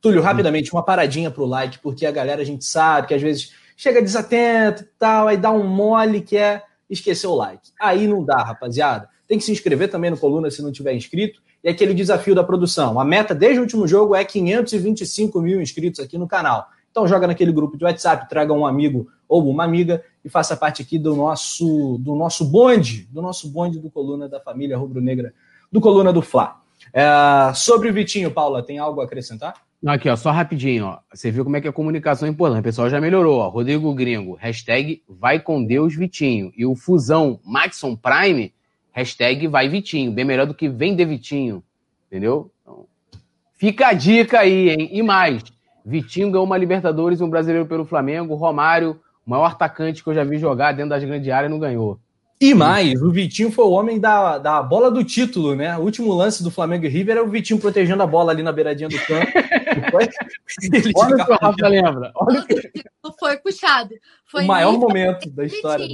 Speaker 3: Túlio, rapidamente, uma paradinha pro like, porque a galera a gente sabe que às vezes chega desatento e tal, aí dá um mole que é esquecer o like. Aí não dá, rapaziada. Tem que se inscrever também no Coluna se não tiver inscrito. E aquele desafio da produção. A meta desde o último jogo é 525 mil inscritos aqui no canal. Então joga naquele grupo de WhatsApp, traga um amigo ou uma amiga e faça parte aqui do nosso do nosso bonde, do nosso bonde do Coluna da família rubro-negra, do Coluna do Fla. É, sobre o Vitinho, Paula, tem algo a acrescentar?
Speaker 5: Aqui, ó, só rapidinho, ó. Você viu como é que a comunicação é importante. O pessoal já melhorou, ó. Rodrigo Gringo, hashtag vai com Deus Vitinho. E o Fusão Maxon Prime, hashtag vai Vitinho. Bem melhor do que vem de Vitinho. Entendeu? Então, fica a dica aí, hein? E mais, Vitinho ganhou uma Libertadores e um brasileiro pelo Flamengo. Romário, o maior atacante que eu já vi jogar dentro das grandes áreas, não ganhou.
Speaker 3: E mais, o Vitinho foi o homem da, da bola do título, né? O último lance do Flamengo e River era o Vitinho protegendo a bola ali na beiradinha do campo.
Speaker 5: Olha o que o Rafa lembra. Olha o que...
Speaker 4: Foi puxado. Foi
Speaker 3: o maior momento da história.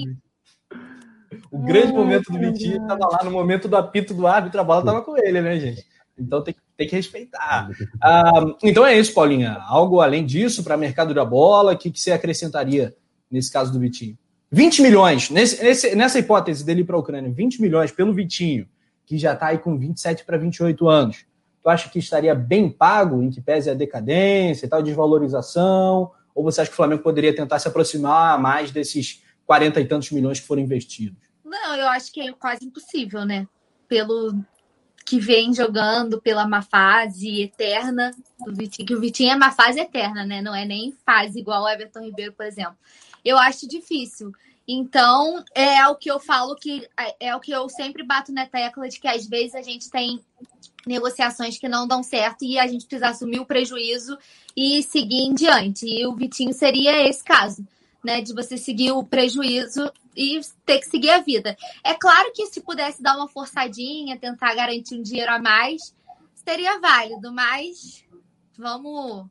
Speaker 3: O grande momento do Vitinho estava lá no momento do apito do árbitro, a bola estava com ele, né, gente? Então tem, tem que respeitar. Ah, então é isso, Paulinha. Algo além disso para mercado da bola, o que, que você acrescentaria nesse caso do Vitinho? 20 milhões, nesse, nesse, nessa hipótese dele para a Ucrânia, 20 milhões pelo Vitinho, que já está aí com 27 para 28 anos. Tu acha que estaria bem pago, em que pese a decadência e tal, desvalorização? Ou você acha que o Flamengo poderia tentar se aproximar mais desses 40 e tantos milhões que foram investidos?
Speaker 4: Não, eu acho que é quase impossível, né? Pelo que vem jogando pela má fase eterna do Vitinho, que o Vitinho é uma fase eterna, né? Não é nem fase igual o Everton Ribeiro, por exemplo. Eu acho difícil. Então, é o que eu falo que é, é o que eu sempre bato na tecla de que às vezes a gente tem negociações que não dão certo e a gente precisa assumir o prejuízo e seguir em diante. E o Vitinho seria esse caso, né? De você seguir o prejuízo e ter que seguir a vida. É claro que se pudesse dar uma forçadinha, tentar garantir um dinheiro a mais, seria válido, mas vamos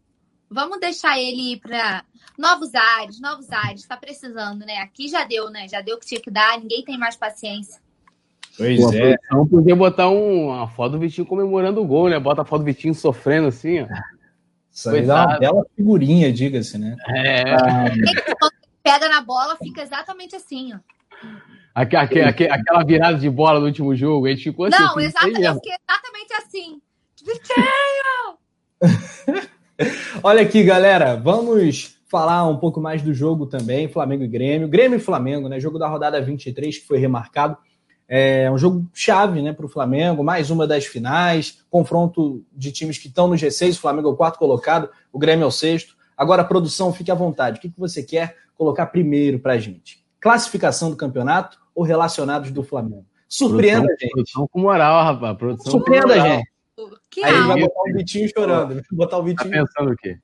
Speaker 4: vamos deixar ele ir para novos ares, novos ares. Está precisando, né? Aqui já deu, né? Já deu o que tinha que dar, ninguém tem mais paciência.
Speaker 5: Pois Pô, é. Então podia botar um, uma foto do Vitinho comemorando o gol, né? Bota a foto do Vitinho sofrendo assim, ó.
Speaker 3: Isso aí dá uma bela figurinha, diga-se, né?
Speaker 5: É. Ah,
Speaker 4: pega na bola, fica exatamente assim, ó.
Speaker 5: Aquela, aquela virada de bola no último jogo, a gente ficou assim.
Speaker 4: Não, exatamente, eu fiquei exatamente assim. Vitinho!
Speaker 3: Olha aqui, galera, vamos falar um pouco mais do jogo também, Flamengo e Grêmio. Grêmio e Flamengo, né? Jogo da rodada 23 que foi remarcado. É um jogo chave né, para o Flamengo, mais uma das finais, confronto de times que estão no G6, o Flamengo é o quarto colocado, o Grêmio é o sexto. Agora, produção, fique à vontade. O que, que você quer colocar primeiro para a gente? Classificação do campeonato ou relacionados do Flamengo? Surpreenda produção, a gente.
Speaker 5: Produção com moral, rapaz. Produção
Speaker 3: Surpreenda a gente. Que Aí ele vai botar o Vitinho chorando. Botar o Vitinho.
Speaker 5: Tá pensando o quê?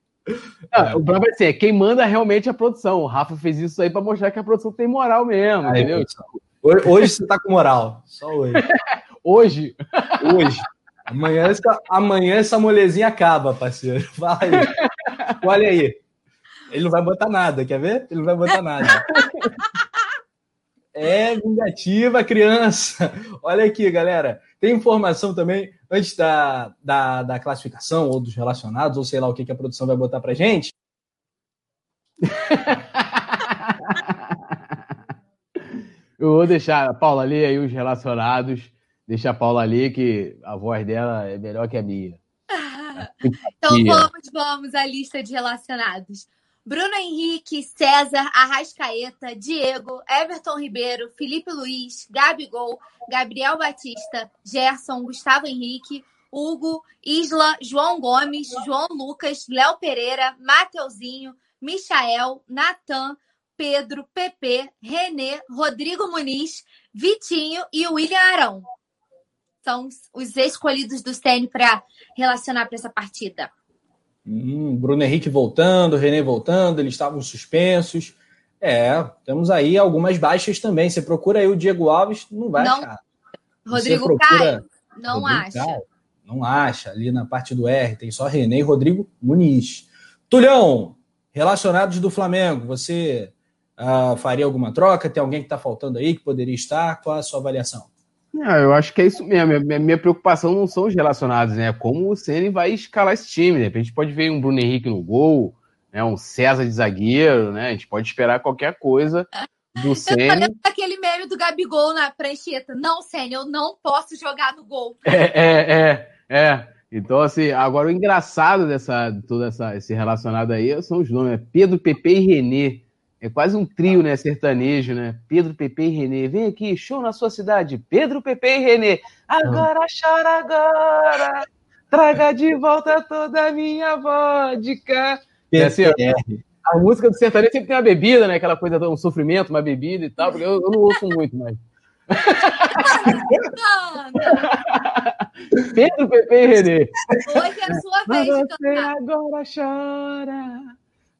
Speaker 5: Ah, o problema vai ser, quem manda realmente é a produção. O Rafa fez isso aí para mostrar que a produção tem moral mesmo, Aí, entendeu?
Speaker 3: Hoje você tá com moral. Só hoje.
Speaker 5: hoje?
Speaker 3: Hoje. Amanhã essa, amanhã essa molezinha acaba, parceiro. Vai. Olha aí. Ele não vai botar nada, quer ver? Ele não vai botar nada. É vingativa, criança. Olha aqui, galera. Tem informação também, antes da, da, da classificação, ou dos relacionados, ou sei lá o que, que a produção vai botar pra gente.
Speaker 5: Eu vou deixar a Paula ali aí os relacionados. Deixa a Paula ali, que a voz dela é melhor que a minha.
Speaker 4: então vamos, vamos à lista de relacionados. Bruno Henrique, César, Arrascaeta, Diego, Everton Ribeiro, Felipe Luiz, Gabigol, Gabriel Batista, Gerson, Gustavo Henrique, Hugo, Isla, João Gomes, João Lucas, Léo Pereira, Mateuzinho, Michael, Natan, Pedro, Pepe, Renê, Rodrigo Muniz, Vitinho e William Arão. São os escolhidos do Stênio para relacionar para essa partida.
Speaker 3: Hum, Bruno Henrique voltando, Renê voltando, eles estavam suspensos. É, temos aí algumas baixas também. Você procura aí o Diego Alves, não vai não. achar.
Speaker 4: Rodrigo procura... Caio, não Rodrigo acha.
Speaker 3: Caio, não acha. Ali na parte do R tem só Renê e Rodrigo Muniz. Tulhão, relacionados do Flamengo, você Uh, faria alguma troca? Tem alguém que está faltando aí que poderia estar? Qual a sua avaliação?
Speaker 5: Não, eu acho que é isso mesmo. Minha, minha preocupação não são os relacionados, né? Como o Ceni vai escalar esse time. Né? A gente pode ver um Bruno Henrique no gol, né? um César de zagueiro, né? A gente pode esperar qualquer coisa do Ceni.
Speaker 4: aquele meme do Gabigol na prancheta. Não, Ceni, eu não posso jogar no gol.
Speaker 5: É, é, é, é. Então, assim, agora o engraçado dessa, todo essa, esse relacionado aí são os nomes, né? Pedro, Pepe e Renê. É quase um trio, né? Sertanejo, né? Pedro, Pepe e Renê. Vem aqui, show na sua cidade. Pedro, Pepe e Renê. Agora ah. chora agora. Traga de volta toda a minha vodka. É assim, a música do sertanejo sempre tem uma bebida, né? Aquela coisa, um sofrimento, uma bebida e tal. Porque eu, eu não ouço muito, mas. Pedro, Pepe e Renê.
Speaker 4: Hoje é a sua vez
Speaker 5: de cantar. agora chora.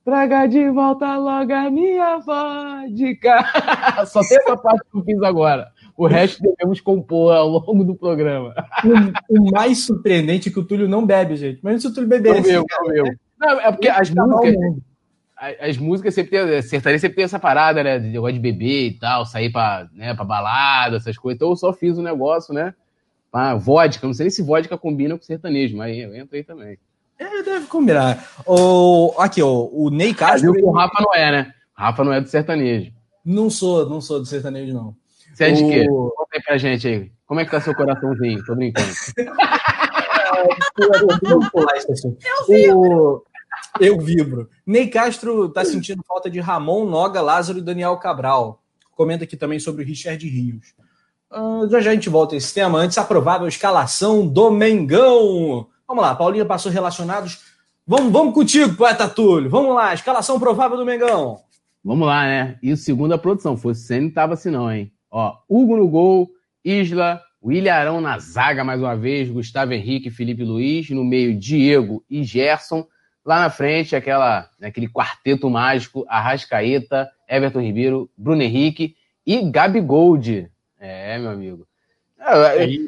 Speaker 5: Traga de volta logo a minha vodka. Só tem essa parte que eu fiz agora. O resto devemos compor ao longo do programa.
Speaker 3: O, o mais surpreendente é que o Túlio não bebe, gente. Mas se o Túlio bebesse...
Speaker 5: Não, meu, meu. Não, é porque as músicas... As músicas sempre tem, sertanejo sempre tem essa parada, né? De negócio de beber e tal, sair pra, né, pra balada, essas coisas. Então eu só fiz o um negócio, né? Ah, vodka, não sei nem se vodka combina com sertanejo, mas eu entrei também.
Speaker 3: É, deve combinar. O, aqui, ó, o Ney Castro.
Speaker 5: Viu que o Rafa não é, né? O Rafa não é do sertanejo.
Speaker 3: Não sou, não sou do sertanejo, não.
Speaker 5: Você é de o... quê? Conta aí pra gente aí. Como é que tá seu coraçãozinho? Tô brincando.
Speaker 3: Eu vibro. Eu vibro. Ney Castro tá sentindo falta de Ramon, Noga, Lázaro e Daniel Cabral. Comenta aqui também sobre o Richard Rios. Uh, já já a gente volta a esse tema. Antes, a provável escalação do Mengão. Vamos lá, Paulinha passou relacionados. Vamos, vamos contigo, poeta Túlio. Vamos lá, escalação provável do Mengão.
Speaker 5: Vamos lá, né? E o segundo a produção. Fosse você não tava assim, não, hein? Ó, Hugo no gol, Isla, William Arão na zaga mais uma vez, Gustavo Henrique, Felipe Luiz, no meio Diego e Gerson. Lá na frente, aquela, aquele quarteto mágico, Arrascaeta, Everton Ribeiro, Bruno Henrique e Gabi Gold. É, meu amigo. É, é,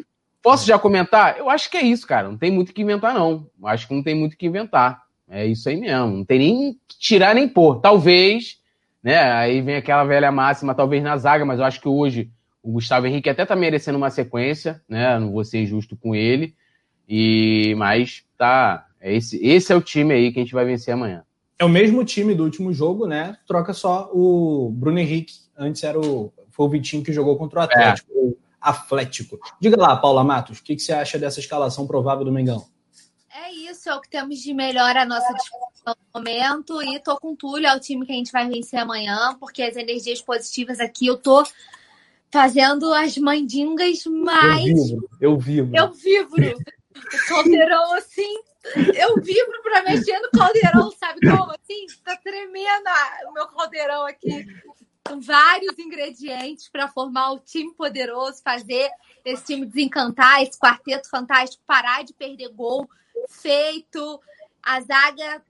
Speaker 5: posso já comentar? Eu acho que é isso, cara. Não tem muito o que inventar, não. Acho que não tem muito o que inventar. É isso aí mesmo. Não tem nem que tirar nem pôr. Talvez, né? Aí vem aquela velha máxima, talvez na zaga, mas eu acho que hoje o Gustavo Henrique até tá merecendo uma sequência, né? Não vou ser justo com ele. E mas tá, é esse, esse é o time aí que a gente vai vencer amanhã.
Speaker 3: É o mesmo time do último jogo, né? Troca só o Bruno Henrique. Antes era o foi o Vitinho que jogou contra o Atlético, é. Atlético. Diga lá, Paula Matos, o que, que você acha dessa escalação provável do Mengão?
Speaker 4: É isso, é o que temos de melhor a nossa discussão no momento. E tô com o Túlio, é o time que a gente vai vencer amanhã, porque as energias positivas aqui eu tô fazendo as mandingas mais.
Speaker 3: Eu vibro, eu vibro.
Speaker 4: Eu vibro. o caldeirão assim. Eu vibro pra mexer no caldeirão, sabe como? Assim, tá tremendo o meu caldeirão aqui. Vários ingredientes para formar o time poderoso, fazer esse time desencantar, esse quarteto fantástico parar de perder gol feito, a zaga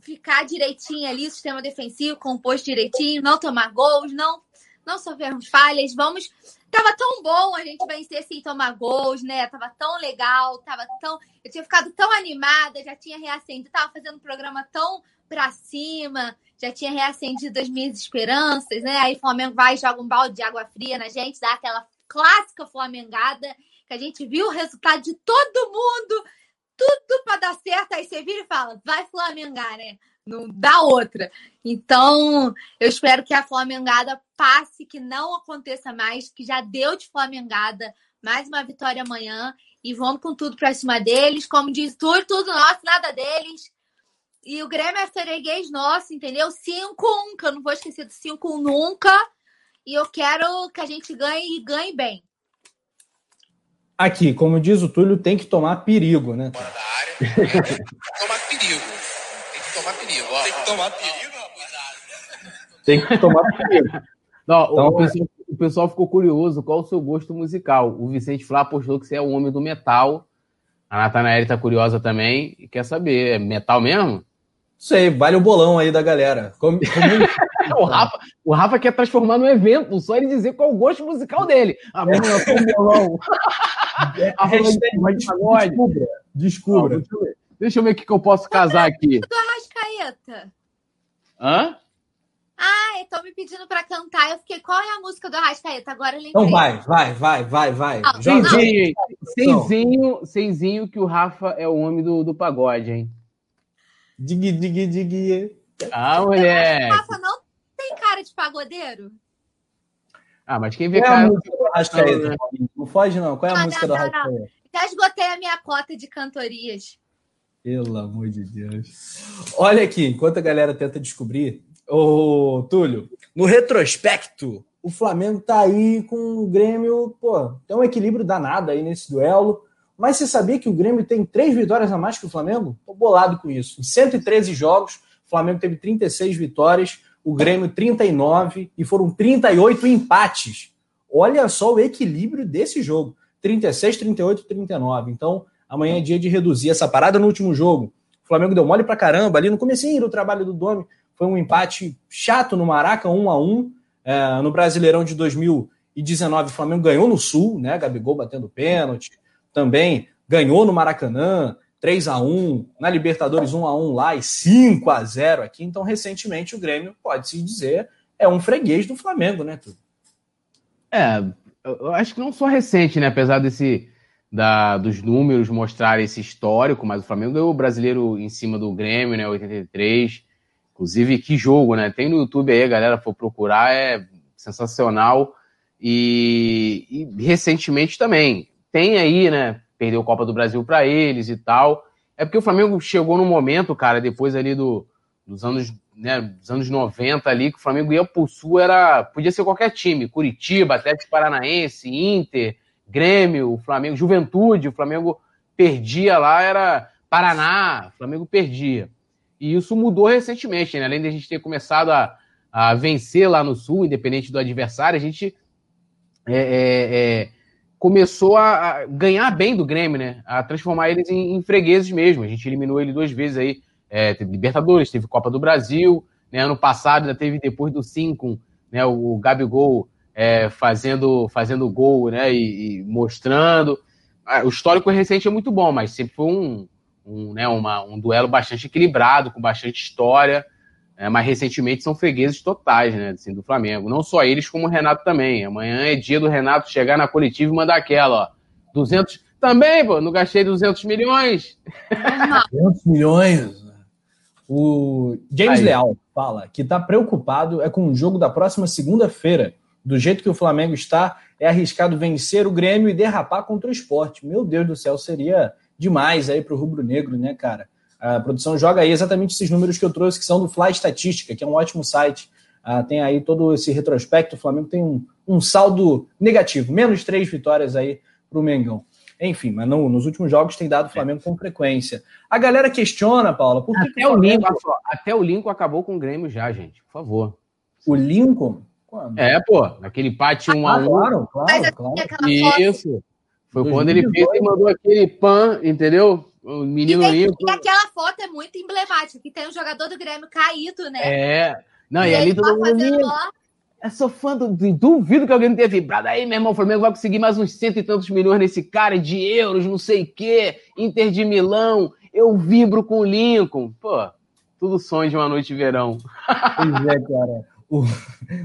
Speaker 4: ficar direitinho ali, sistema defensivo composto direitinho, não tomar gols, não não sofremos falhas, vamos. Tava tão bom a gente vencer sem tomar gols, né? Tava tão legal, tava tão. Eu tinha ficado tão animada, já tinha reacendido, tava fazendo um programa tão pra cima, já tinha reacendido as minhas esperanças, né? Aí o Flamengo vai joga um balde de água fria na gente, dá aquela clássica flamengada, que a gente viu o resultado de todo mundo, tudo para dar certo, aí você vira e fala, vai flamengar, né? não dá outra. Então, eu espero que a Flamengada passe, que não aconteça mais, que já deu de Flamengada, mais uma vitória amanhã e vamos com tudo para cima deles. Como diz tudo, tudo nosso, nada deles. E o Grêmio é freguês nosso, entendeu? 5-1, que eu não vou esquecer do 5-1 nunca. E eu quero que a gente ganhe e ganhe bem.
Speaker 3: Aqui, como diz o Túlio, tem que tomar perigo, né?
Speaker 6: Fora da área, tomar perigo tomar perigo. Ó. Tem que tomar perigo,
Speaker 3: Tem que tomar perigo.
Speaker 5: Não, então, o, pessoal, o, pessoal, ficou curioso qual o seu gosto musical. O Vicente Flá postou que você é o homem do metal. A Natanael tá curiosa também e quer saber, é metal mesmo?
Speaker 3: Sei, vale o bolão aí da galera. Como,
Speaker 5: como... o, Rafa, o Rafa quer transformar no evento, só ele dizer qual o gosto musical dele. Ah, mano, eu sou um bolão.
Speaker 3: descubra. Descubra.
Speaker 5: Deixa eu ver o que, que eu posso casar aqui.
Speaker 4: Do Arrascaeta.
Speaker 5: Hã?
Speaker 4: Ah, estão me pedindo para cantar. Eu fiquei, qual é a música do Arrascaeta? Agora eu lembrei.
Speaker 3: Então vai, vai, vai, vai, vai.
Speaker 5: Ah, Seizinho, Seizinho, Seizinho, que o Rafa é o homem do, do pagode, hein?
Speaker 3: Dig, dig, dig.
Speaker 5: Ah, mulher.
Speaker 4: O Rafa não tem cara de pagodeiro?
Speaker 5: Ah, mas quem vê Qual cara... É a
Speaker 3: música do Arrascaeta? Não foge, não. Qual é a não, música não, do Arrascaeta?
Speaker 4: Já esgotei a minha cota de cantorias.
Speaker 3: Pelo amor de Deus. Olha aqui, enquanto a galera tenta descobrir, ô Túlio, no retrospecto, o Flamengo tá aí com o Grêmio, pô, tem um equilíbrio danado aí nesse duelo. Mas você sabia que o Grêmio tem três vitórias a mais que o Flamengo? Tô bolado com isso. Em 113 jogos, o Flamengo teve 36 vitórias, o Grêmio 39 e foram 38 empates. Olha só o equilíbrio desse jogo. 36, 38, 39. Então, Amanhã é dia de reduzir essa parada no último jogo. O Flamengo deu mole pra caramba ali no comecinho do trabalho do Domi. Foi um empate chato no Maraca, 1 a 1 é, No Brasileirão de 2019, o Flamengo ganhou no Sul, né? Gabigol batendo pênalti. Também ganhou no Maracanã, 3 a 1 Na Libertadores, 1 a 1 lá e 5 a 0 aqui. Então, recentemente, o Grêmio, pode-se dizer, é um freguês do Flamengo, né, tudo?
Speaker 5: É, eu acho que não só recente, né? Apesar desse da, dos números mostrar esse histórico, mas o Flamengo ganhou o brasileiro em cima do Grêmio, né? 83. Inclusive, que jogo, né? Tem no YouTube aí, a galera for procurar, é sensacional. E, e recentemente também. Tem aí, né? Perdeu a Copa do Brasil para eles e tal. É porque o Flamengo chegou no momento, cara, depois ali do, dos anos né, dos anos 90 ali, que o Flamengo ia pro Sul, era, podia ser qualquer time, Curitiba, Atlético Paranaense, Inter, Grêmio, Flamengo, Juventude, o Flamengo perdia lá, era Paraná, o Flamengo perdia. E isso mudou recentemente, né? além de a gente ter começado a, a vencer lá no Sul, independente do adversário, a gente é, é, é, começou a, ganhar bem do Grêmio, né? A transformar eles em, em fregueses mesmo. A gente eliminou ele duas vezes aí. É, teve Libertadores, teve Copa do Brasil, né? Ano passado ainda teve depois do 5, né? O, o Gabigol é, fazendo, fazendo gol, né? E, e, mostrando. O histórico recente é muito bom, mas sempre foi um, um, né, uma, um duelo bastante equilibrado, com bastante história. É, mas recentemente são fregueses totais, né, assim, do Flamengo. Não só eles, como o Renato também. Amanhã é dia do Renato chegar na coletiva e mandar aquela, ó. 200. Também, pô, não gastei 200 milhões.
Speaker 3: 200 milhões. O James Aí. Leal fala que está preocupado é com o jogo da próxima segunda-feira. Do jeito que o Flamengo está, é arriscado vencer o Grêmio e derrapar contra o esporte. Meu Deus do céu, seria demais aí para o rubro-negro, né, cara? A produção joga aí exatamente esses números que eu trouxe, que são do Fly Estatística, que é um ótimo site. Ah, tem aí todo esse retrospecto. O Flamengo tem um, um saldo negativo, menos três vitórias aí para o Mengão. Enfim, mas no, nos últimos jogos tem dado o Flamengo com frequência. A galera questiona, Paula, por que
Speaker 5: até, que o, Flamengo... Lincoln, até o Lincoln acabou com o Grêmio já, gente, por favor.
Speaker 3: O Lincoln?
Speaker 5: Quando? É, pô, naquele empate 1 um a 1 um.
Speaker 3: Claro, claro, claro.
Speaker 5: Isso. Foi quando ele fez e mandou aquele pan, entendeu? O menino
Speaker 4: e, tem, e aquela foto é muito emblemática, que tem um jogador do Grêmio caído, né?
Speaker 5: É. Não, e, e ali todo mundo. Eu sou fã do. Duvido que alguém não tenha vibrado. Aí, meu irmão, o Flamengo vai conseguir mais uns cento e tantos milhões nesse cara de euros, não sei o quê. Inter de Milão. Eu vibro com o Lincoln. Pô, tudo sonho de uma noite de verão.
Speaker 3: Pois é, cara. O,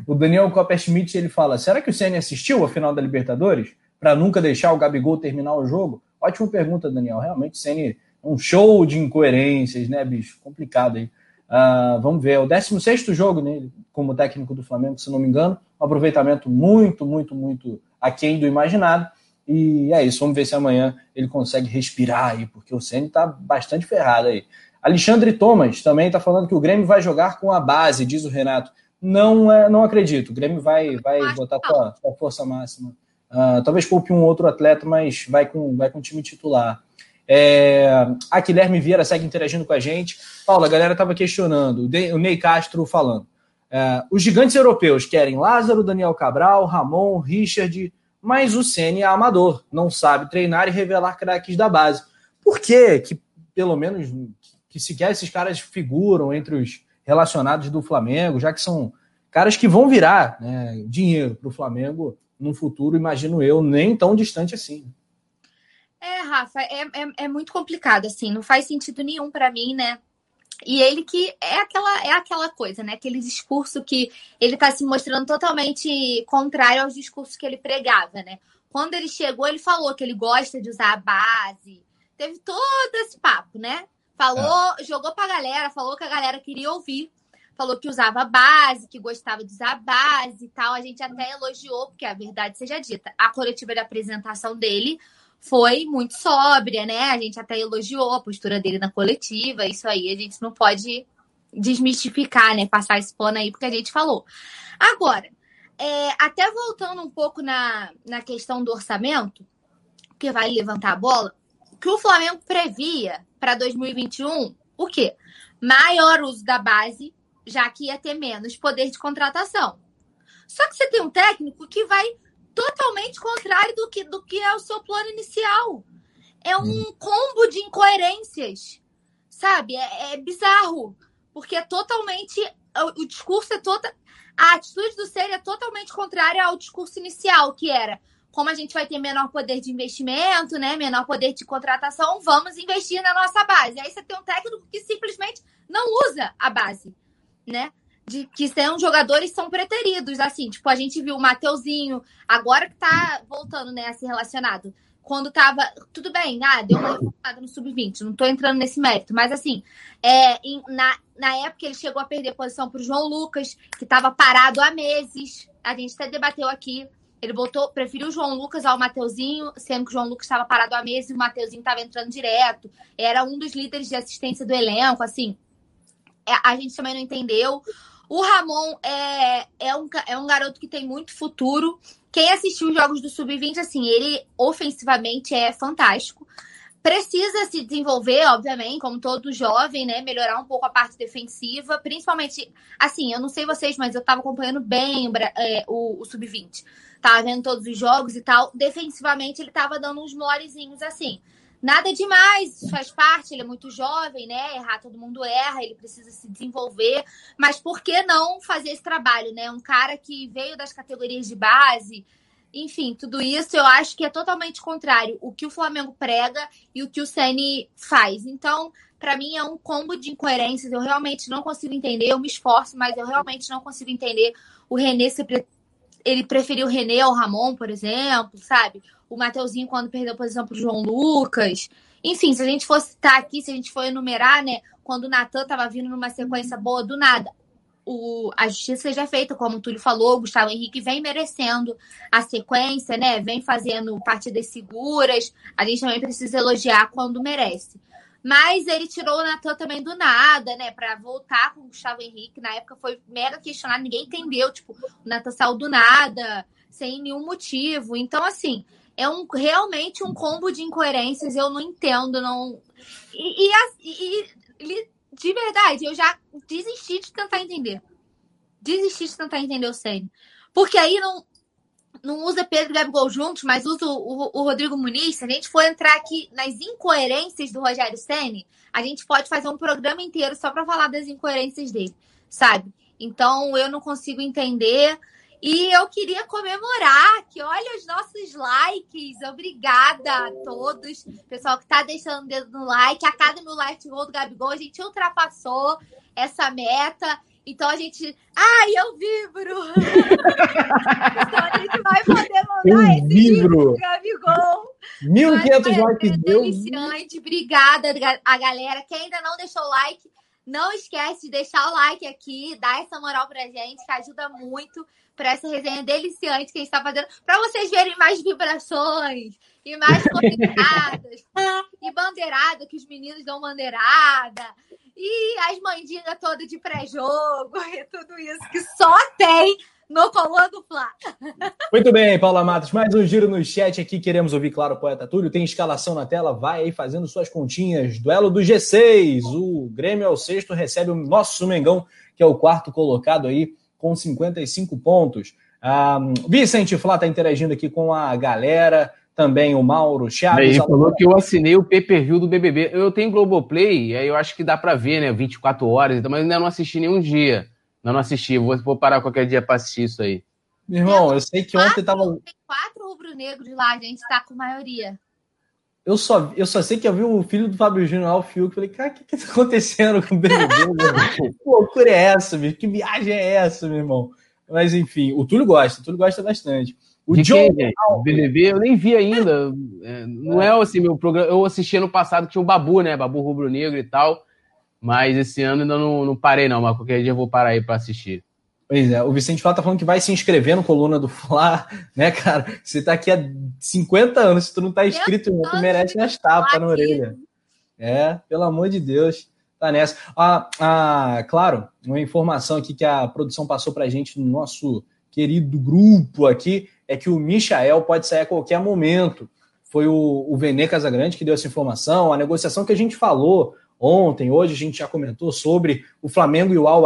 Speaker 3: o Daniel Copperschmidt ele fala: será que o CN assistiu a final da Libertadores? Para nunca deixar o Gabigol terminar o jogo? Ótima pergunta, Daniel. Realmente, Ceni um show de incoerências, né, bicho? Complicado aí. Uh, vamos ver, é o 16 jogo né, como técnico do Flamengo, se não me engano. Um aproveitamento muito, muito, muito aquém do imaginado. E é isso, vamos ver se amanhã ele consegue respirar aí, porque o Ceni está bastante ferrado aí. Alexandre Thomas também está falando que o Grêmio vai jogar com a base, diz o Renato. Não, é, não acredito. O Grêmio vai, vai botar sua, sua força máxima Uh, talvez poupe um outro atleta, mas vai com, vai com o time titular. É, a Guilherme Vieira segue interagindo com a gente. Paula, a galera estava questionando, o Ney Castro falando. É, os gigantes europeus querem Lázaro, Daniel Cabral, Ramon, Richard, mas o Ceni é amador, não sabe treinar e revelar craques da base. Por que, que pelo menos, que sequer esses caras figuram entre os relacionados do Flamengo, já que são caras que vão virar né, dinheiro para o Flamengo num futuro, imagino eu, nem tão distante assim.
Speaker 4: É, Rafa, é, é, é muito complicado, assim, não faz sentido nenhum para mim, né? E ele que é aquela, é aquela coisa, né? Aquele discurso que ele tá se mostrando totalmente contrário aos discursos que ele pregava, né? Quando ele chegou, ele falou que ele gosta de usar a base. Teve todo esse papo, né? Falou, é. jogou pra galera, falou que a galera queria ouvir falou que usava base, que gostava de usar base e tal. A gente até elogiou, porque a verdade seja dita. A coletiva de apresentação dele foi muito sóbria, né? A gente até elogiou a postura dele na coletiva. Isso aí a gente não pode desmistificar, né? Passar esse pano aí, porque a gente falou. Agora, é, até voltando um pouco na, na questão do orçamento, que vai levantar a bola, que o Flamengo previa para 2021 o quê? Maior uso da base, já que ia ter menos poder de contratação. Só que você tem um técnico que vai totalmente contrário do que, do que é o seu plano inicial. É um hum. combo de incoerências, sabe? É, é bizarro, porque é totalmente. O, o discurso é total. A atitude do ser é totalmente contrária ao discurso inicial, que era como a gente vai ter menor poder de investimento, né? Menor poder de contratação, vamos investir na nossa base. Aí você tem um técnico que simplesmente não usa a base né? De que são jogadores são preteridos, assim, tipo, a gente viu o Mateuzinho, agora que tá voltando, né, a ser relacionado. Quando tava. Tudo bem, ah, deu uma reforçada no sub-20, não tô entrando nesse mérito, mas assim, é, em, na, na época ele chegou a perder posição pro João Lucas, que tava parado há meses. A gente até debateu aqui. Ele botou, preferiu o João Lucas ao Mateuzinho, sendo que o João Lucas estava parado há meses e o Mateuzinho estava entrando direto. Era um dos líderes de assistência do elenco, assim a gente também não entendeu. O Ramon é, é, um, é um garoto que tem muito futuro. Quem assistiu os jogos do Sub-20, assim, ele ofensivamente é fantástico. Precisa se desenvolver, obviamente, como todo jovem, né? Melhorar um pouco a parte defensiva, principalmente, assim, eu não sei vocês, mas eu tava acompanhando bem é, o, o Sub-20. Tava vendo todos os jogos e tal. Defensivamente, ele tava dando uns molezinhos assim. Nada demais, faz parte, ele é muito jovem, né? Errar, todo mundo erra, ele precisa se desenvolver. Mas por que não fazer esse trabalho, né? Um cara que veio das categorias de base, enfim, tudo isso eu acho que é totalmente contrário o que o Flamengo prega e o que o Ceni faz. Então, para mim é um combo de incoerências. Eu realmente não consigo entender. Eu me esforço, mas eu realmente não consigo entender o René se ele preferiu o René ao Ramon, por exemplo, sabe? O Mateuzinho quando perdeu a posição pro João Lucas. Enfim, se a gente fosse estar aqui, se a gente for enumerar, né? Quando o Natan tava vindo numa sequência boa do nada, o, a justiça seja feita, como o Túlio falou, o Gustavo Henrique vem merecendo a sequência, né? Vem fazendo partidas seguras. A gente também precisa elogiar quando merece. Mas ele tirou o Natan também do nada, né? Para voltar com o Gustavo Henrique. Na época foi mega questionado, ninguém entendeu. Tipo, o Natan saiu do nada, sem nenhum motivo. Então, assim, é um, realmente um combo de incoerências. Eu não entendo, não. E, e, e, de verdade, eu já desisti de tentar entender. Desisti de tentar entender o Senna. Porque aí não, não usa Pedro e Gabigol juntos, mas usa o, o, o, Rodrigo Muniz. Se a gente for entrar aqui nas incoerências do Rogério Senni, a gente pode fazer um programa inteiro só para falar das incoerências dele, sabe? Então eu não consigo entender. E eu queria comemorar que olha os nossos likes. Obrigada a todos. Pessoal que está deixando o dedo no like. A cada mil likes gol do Gabigol, a gente ultrapassou essa meta. Então a gente. Ai, eu vibro! então a gente vai poder mandar eu esse
Speaker 3: vibro.
Speaker 4: Gabigol.
Speaker 3: 1.500 likes.
Speaker 4: Deliciante. Obrigada a galera. Quem ainda não deixou o like, não esquece de deixar o like aqui, dar essa moral pra gente, que ajuda muito para essa resenha deliciante que a gente está fazendo, para vocês verem mais vibrações e mais conectadas e bandeirada, que os meninos dão bandeirada, e as mandingas todas de pré-jogo, e tudo isso que só tem no Coluna do Fla.
Speaker 3: Muito bem, Paula Matos. Mais um giro no chat aqui. Queremos ouvir, claro, o poeta Túlio. Tem escalação na tela, vai aí fazendo suas continhas. Duelo do G6. O Grêmio é o sexto, recebe o nosso Mengão, que é o quarto colocado aí com 55 pontos. Um, Vicente Flá está interagindo aqui com a galera, também o Mauro Chaves.
Speaker 5: Ele falou que eu assinei o pay-per-view do BBB. Eu tenho Globoplay, aí eu acho que dá para ver, né? 24 horas, então, mas ainda não assisti nenhum dia. Não, não assisti, vou, vou parar qualquer dia para assistir isso aí.
Speaker 3: Meu irmão, eu sei que ontem tava.
Speaker 4: Tem quatro rubro-negros lá, a gente tá com maioria.
Speaker 3: Eu só, eu só sei que eu vi o filho do Fábio Júnior lá, o Fiuk, falei, cara, o que, que tá acontecendo com o BBB? que loucura é essa, meu? Que viagem é essa, meu irmão? Mas enfim, o Túlio gosta, o Túlio gosta bastante. O
Speaker 5: de John quem, BBB eu nem vi ainda. É, não é. é assim meu programa. Eu assisti ano passado que tinha o Babu, né? Babu Rubro Negro e tal. Mas esse ano ainda não, não parei, não. Mas qualquer dia eu vou parar aí para assistir.
Speaker 3: Pois é, o Vicente Flá tá falando que vai se inscrever no Coluna do Fla, né, cara? Você tá aqui há 50 anos, se tu não tá inscrito, tu merece as tapas na orelha. É, pelo amor de Deus, tá nessa. Ah, ah, claro, uma informação aqui que a produção passou pra gente no nosso querido grupo aqui é que o Michael pode sair a qualquer momento. Foi o, o Vene Casagrande que deu essa informação, a negociação que a gente falou ontem, hoje a gente já comentou sobre o Flamengo e o Al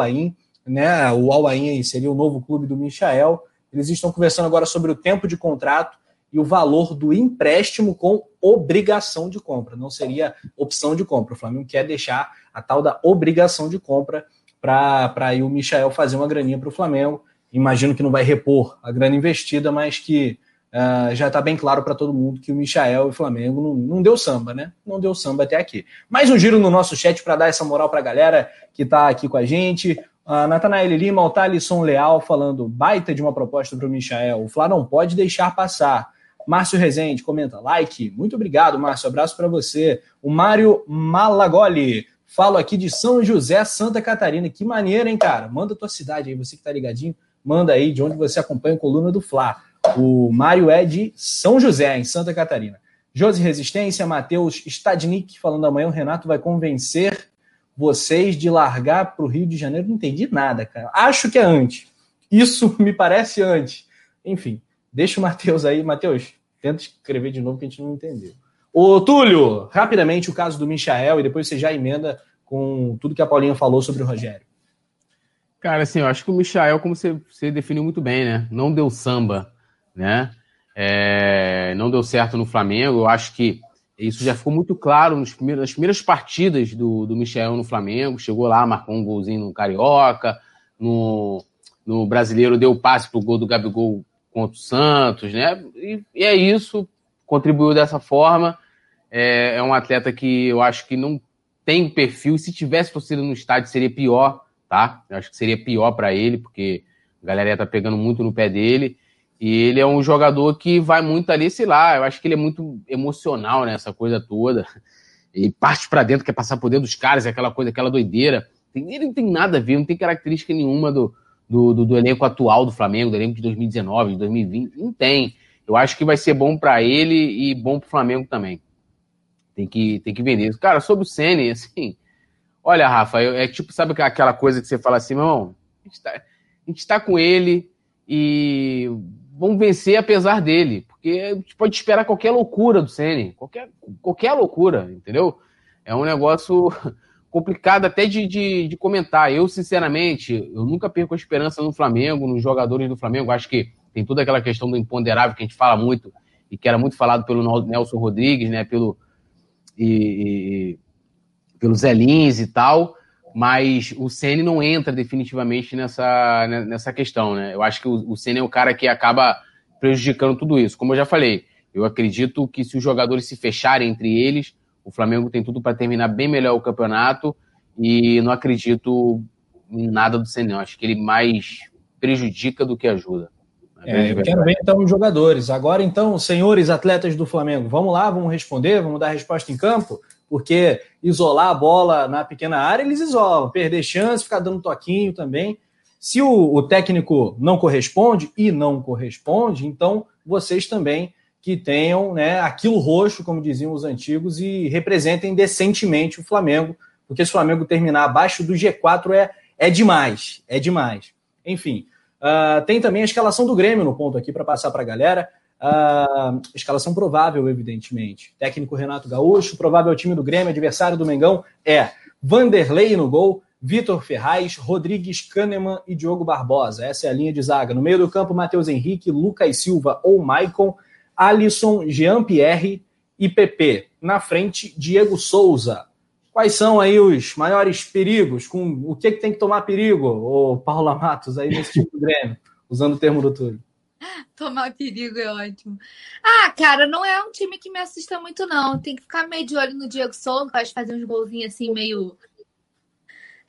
Speaker 3: né? O Al Ain seria o novo clube do Michael. Eles estão conversando agora sobre o tempo de contrato e o valor do empréstimo com obrigação de compra. Não seria opção de compra. O Flamengo quer deixar a tal da obrigação de compra para o Michael fazer uma graninha para o Flamengo. Imagino que não vai repor a grana investida, mas que uh, já está bem claro para todo mundo que o Michael e o Flamengo não, não deu samba, né? Não deu samba até aqui. Mais um giro no nosso chat para dar essa moral para a galera que está aqui com a gente. Uh, Natanael Lima, o Thalisson Leal falando baita de uma proposta para o Michael. O Flá não pode deixar passar. Márcio Rezende comenta like. Muito obrigado, Márcio. Abraço para você. O Mário Malagoli. Falo aqui de São José, Santa Catarina. Que maneiro, hein, cara? Manda tua cidade aí, você que tá ligadinho. Manda aí de onde você acompanha a coluna do Fla. O Mário é de São José, em Santa Catarina. Josi Resistência, Matheus Stadnik falando amanhã o Renato vai convencer vocês de largar para o Rio de Janeiro? Não entendi nada, cara. Acho que é antes. Isso me parece antes. Enfim, deixa o Matheus aí. Matheus, tenta escrever de novo que a gente não entendeu. Ô, Túlio, rapidamente o caso do Michael e depois você já emenda com tudo que a Paulinha falou sobre o Rogério.
Speaker 5: Cara, assim, eu acho que o Michael, como você, você definiu muito bem, né? Não deu samba, né? É, não deu certo no Flamengo. Eu acho que isso já ficou muito claro nos primeiros, nas primeiras partidas do, do Michel no Flamengo. Chegou lá, marcou um golzinho no Carioca, no, no Brasileiro deu passe pro gol do Gabigol contra o Santos, né? E, e é isso, contribuiu dessa forma. É, é, um atleta que eu acho que não tem perfil. Se tivesse torcida no estádio, seria pior, tá? Eu acho que seria pior para ele, porque a galera ia tá pegando muito no pé dele. E ele é um jogador que vai muito ali, sei lá, eu acho que ele é muito emocional nessa né, coisa toda. E parte para dentro, quer passar por dentro dos caras, é aquela coisa, aquela doideira. Ele não tem nada a ver, não tem característica nenhuma do, do, do, do elenco atual do Flamengo, do elenco de 2019, de 2020. Não tem. Eu acho que vai ser bom para ele e bom para o Flamengo também. Tem que, tem que vender. Cara, sobre o Senna, assim. Olha, Rafa, é tipo, sabe aquela coisa que você fala assim, meu irmão, a gente tá, gente tá com ele e vão vencer apesar dele, porque a gente pode esperar qualquer loucura do Ceni, qualquer, qualquer loucura, entendeu? É um negócio complicado até de, de, de, comentar. Eu, sinceramente, eu nunca perco a esperança no Flamengo, nos jogadores do Flamengo. Acho que tem toda aquela questão do imponderável que a gente fala muito e que era muito falado pelo Nelson Rodrigues, né? Pelo, e, e pelo Zé Lins e tal mas o Ceni não entra definitivamente nessa, nessa questão, né? Eu acho que o, o Ceni é o cara que acaba prejudicando tudo isso. Como eu já falei, eu acredito que se os jogadores se fecharem entre eles, o Flamengo tem tudo para terminar bem melhor o campeonato e não acredito em nada do Ceni. Acho que ele mais prejudica do que ajuda.
Speaker 3: É, eu quero ver então os jogadores. Agora, então, senhores atletas do Flamengo, vamos lá, vamos responder, vamos dar resposta em campo porque isolar a bola na pequena área, eles isolam, perder chance, ficar dando toquinho também. Se o, o técnico não corresponde, e não corresponde, então vocês também que tenham né, aquilo roxo, como diziam os antigos, e representem decentemente o Flamengo, porque se o Flamengo terminar abaixo do G4 é, é demais, é demais. Enfim, uh, tem também a escalação do Grêmio no ponto aqui para passar para a galera. Uh, escalação provável, evidentemente. Técnico Renato Gaúcho, provável time do Grêmio, adversário do Mengão é Vanderlei no gol, Vitor Ferraz, Rodrigues Kahneman e Diogo Barbosa. Essa é a linha de zaga. No meio do campo, Matheus Henrique, Lucas Silva ou Maicon, Alisson, Jean-Pierre e PP. Na frente, Diego Souza. Quais são aí os maiores perigos? Com o que, que tem que tomar perigo, o Paula Matos, aí nesse time do Grêmio, usando o termo do Túlio?
Speaker 4: Tomar perigo é ótimo. Ah, cara, não é um time que me assusta muito, não. Tem que ficar meio de olho no Diego Souza, pode fazer uns golzinhos assim, meio.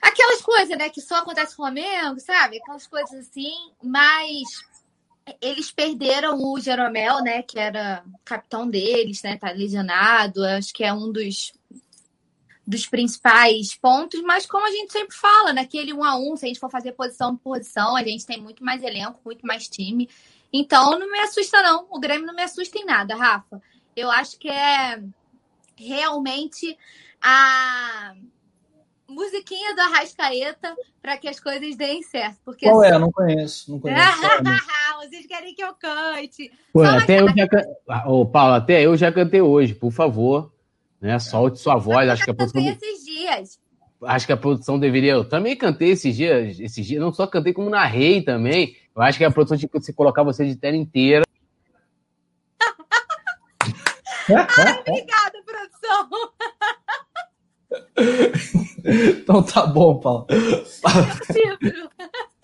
Speaker 4: Aquelas coisas, né, que só acontece com o Flamengo, sabe? Aquelas coisas assim, mas eles perderam o Jeromel, né, que era capitão deles, né, tá lesionado, acho que é um dos dos principais pontos, mas como a gente sempre fala, naquele um a um, se a gente for fazer posição por posição, a gente tem muito mais elenco, muito mais time. Então não me assusta, não. O Grêmio não me assusta em nada, Rafa. Eu acho que é realmente a musiquinha do Arrascaeta para que as coisas deem certo. Porque,
Speaker 3: Qual é? Não conheço. Não conheço.
Speaker 4: Vocês querem que eu cante.
Speaker 5: Pô, até eu já can... Ô, Paulo, até eu já cantei hoje, por favor. Né? Solte sua voz. Acho que a produção...
Speaker 4: esses dias.
Speaker 5: Acho que a produção deveria. Eu também cantei esses dias, esses dias, não só cantei como narrei também. Eu acho que a produção tinha que se colocar você de tela inteira.
Speaker 4: Ai, obrigada, produção.
Speaker 3: então tá bom, Paulo.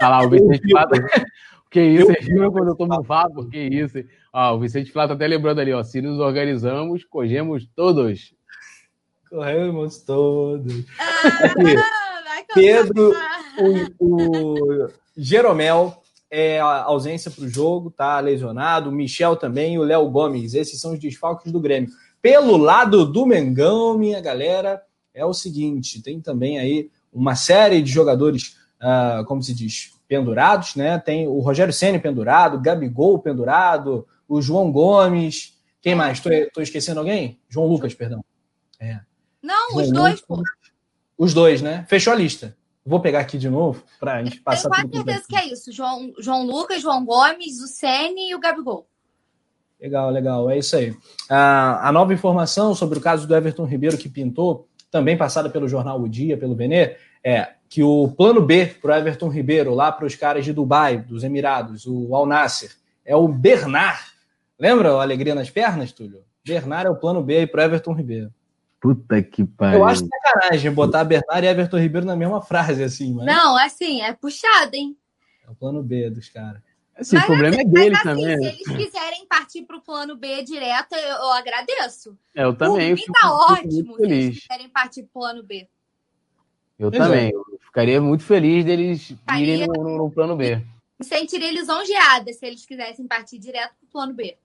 Speaker 5: Olha lá, o Vicente Flávio. Que isso, é quando eu tomo vapo, que isso. Ó, o Vicente Flávio tá até lembrando ali, ó. Se nos organizamos, corremos todos.
Speaker 3: Corremos todos. Ah, Aqui, Pedro, o, o Jeromel é ausência para o jogo, tá lesionado. O Michel também e o Léo Gomes. Esses são os desfalques do Grêmio. Pelo lado do Mengão, minha galera, é o seguinte: tem também aí uma série de jogadores, uh, como se diz, pendurados, né? Tem o Rogério Senna pendurado, Gabigol pendurado, o João Gomes. Quem mais? Estou esquecendo alguém? João Lucas, perdão.
Speaker 4: É. Não, João os dois, Lucas, pô.
Speaker 3: Os dois, né? Fechou a lista. Vou pegar aqui de novo para a gente passar
Speaker 4: Tenho quase certeza que é isso. João, João Lucas, João Gomes, o Sene e o Gabigol.
Speaker 3: Legal, legal. É isso aí. Ah, a nova informação sobre o caso do Everton Ribeiro que pintou, também passada pelo jornal O Dia, pelo Benê, é que o plano B para o Everton Ribeiro, lá para os caras de Dubai, dos Emirados, o Al Nasser, é o Bernard. Lembra o Alegria nas Pernas, Túlio? Bernard é o plano B para o Everton Ribeiro.
Speaker 5: Puta que pariu.
Speaker 3: Eu acho sacanagem botar Bernard e Everton Ribeiro na mesma frase, assim. Mas
Speaker 4: Não, assim, é puxado, hein?
Speaker 3: é o plano B dos caras.
Speaker 5: Assim, o problema é deles
Speaker 4: Mas, assim,
Speaker 5: também.
Speaker 4: se
Speaker 5: né?
Speaker 4: eles quiserem partir para o plano B direto, eu, eu agradeço.
Speaker 5: É, eu também.
Speaker 4: Por mim
Speaker 5: eu
Speaker 4: tá ótimo se eles quiserem partir para o plano B.
Speaker 5: Eu
Speaker 3: Pois é.
Speaker 5: também. Eu ficaria muito feliz deles
Speaker 4: Faria.
Speaker 5: irem no, no- no plano B.
Speaker 4: Me sentiria lisonjeada se eles quisessem partir direto para o plano B.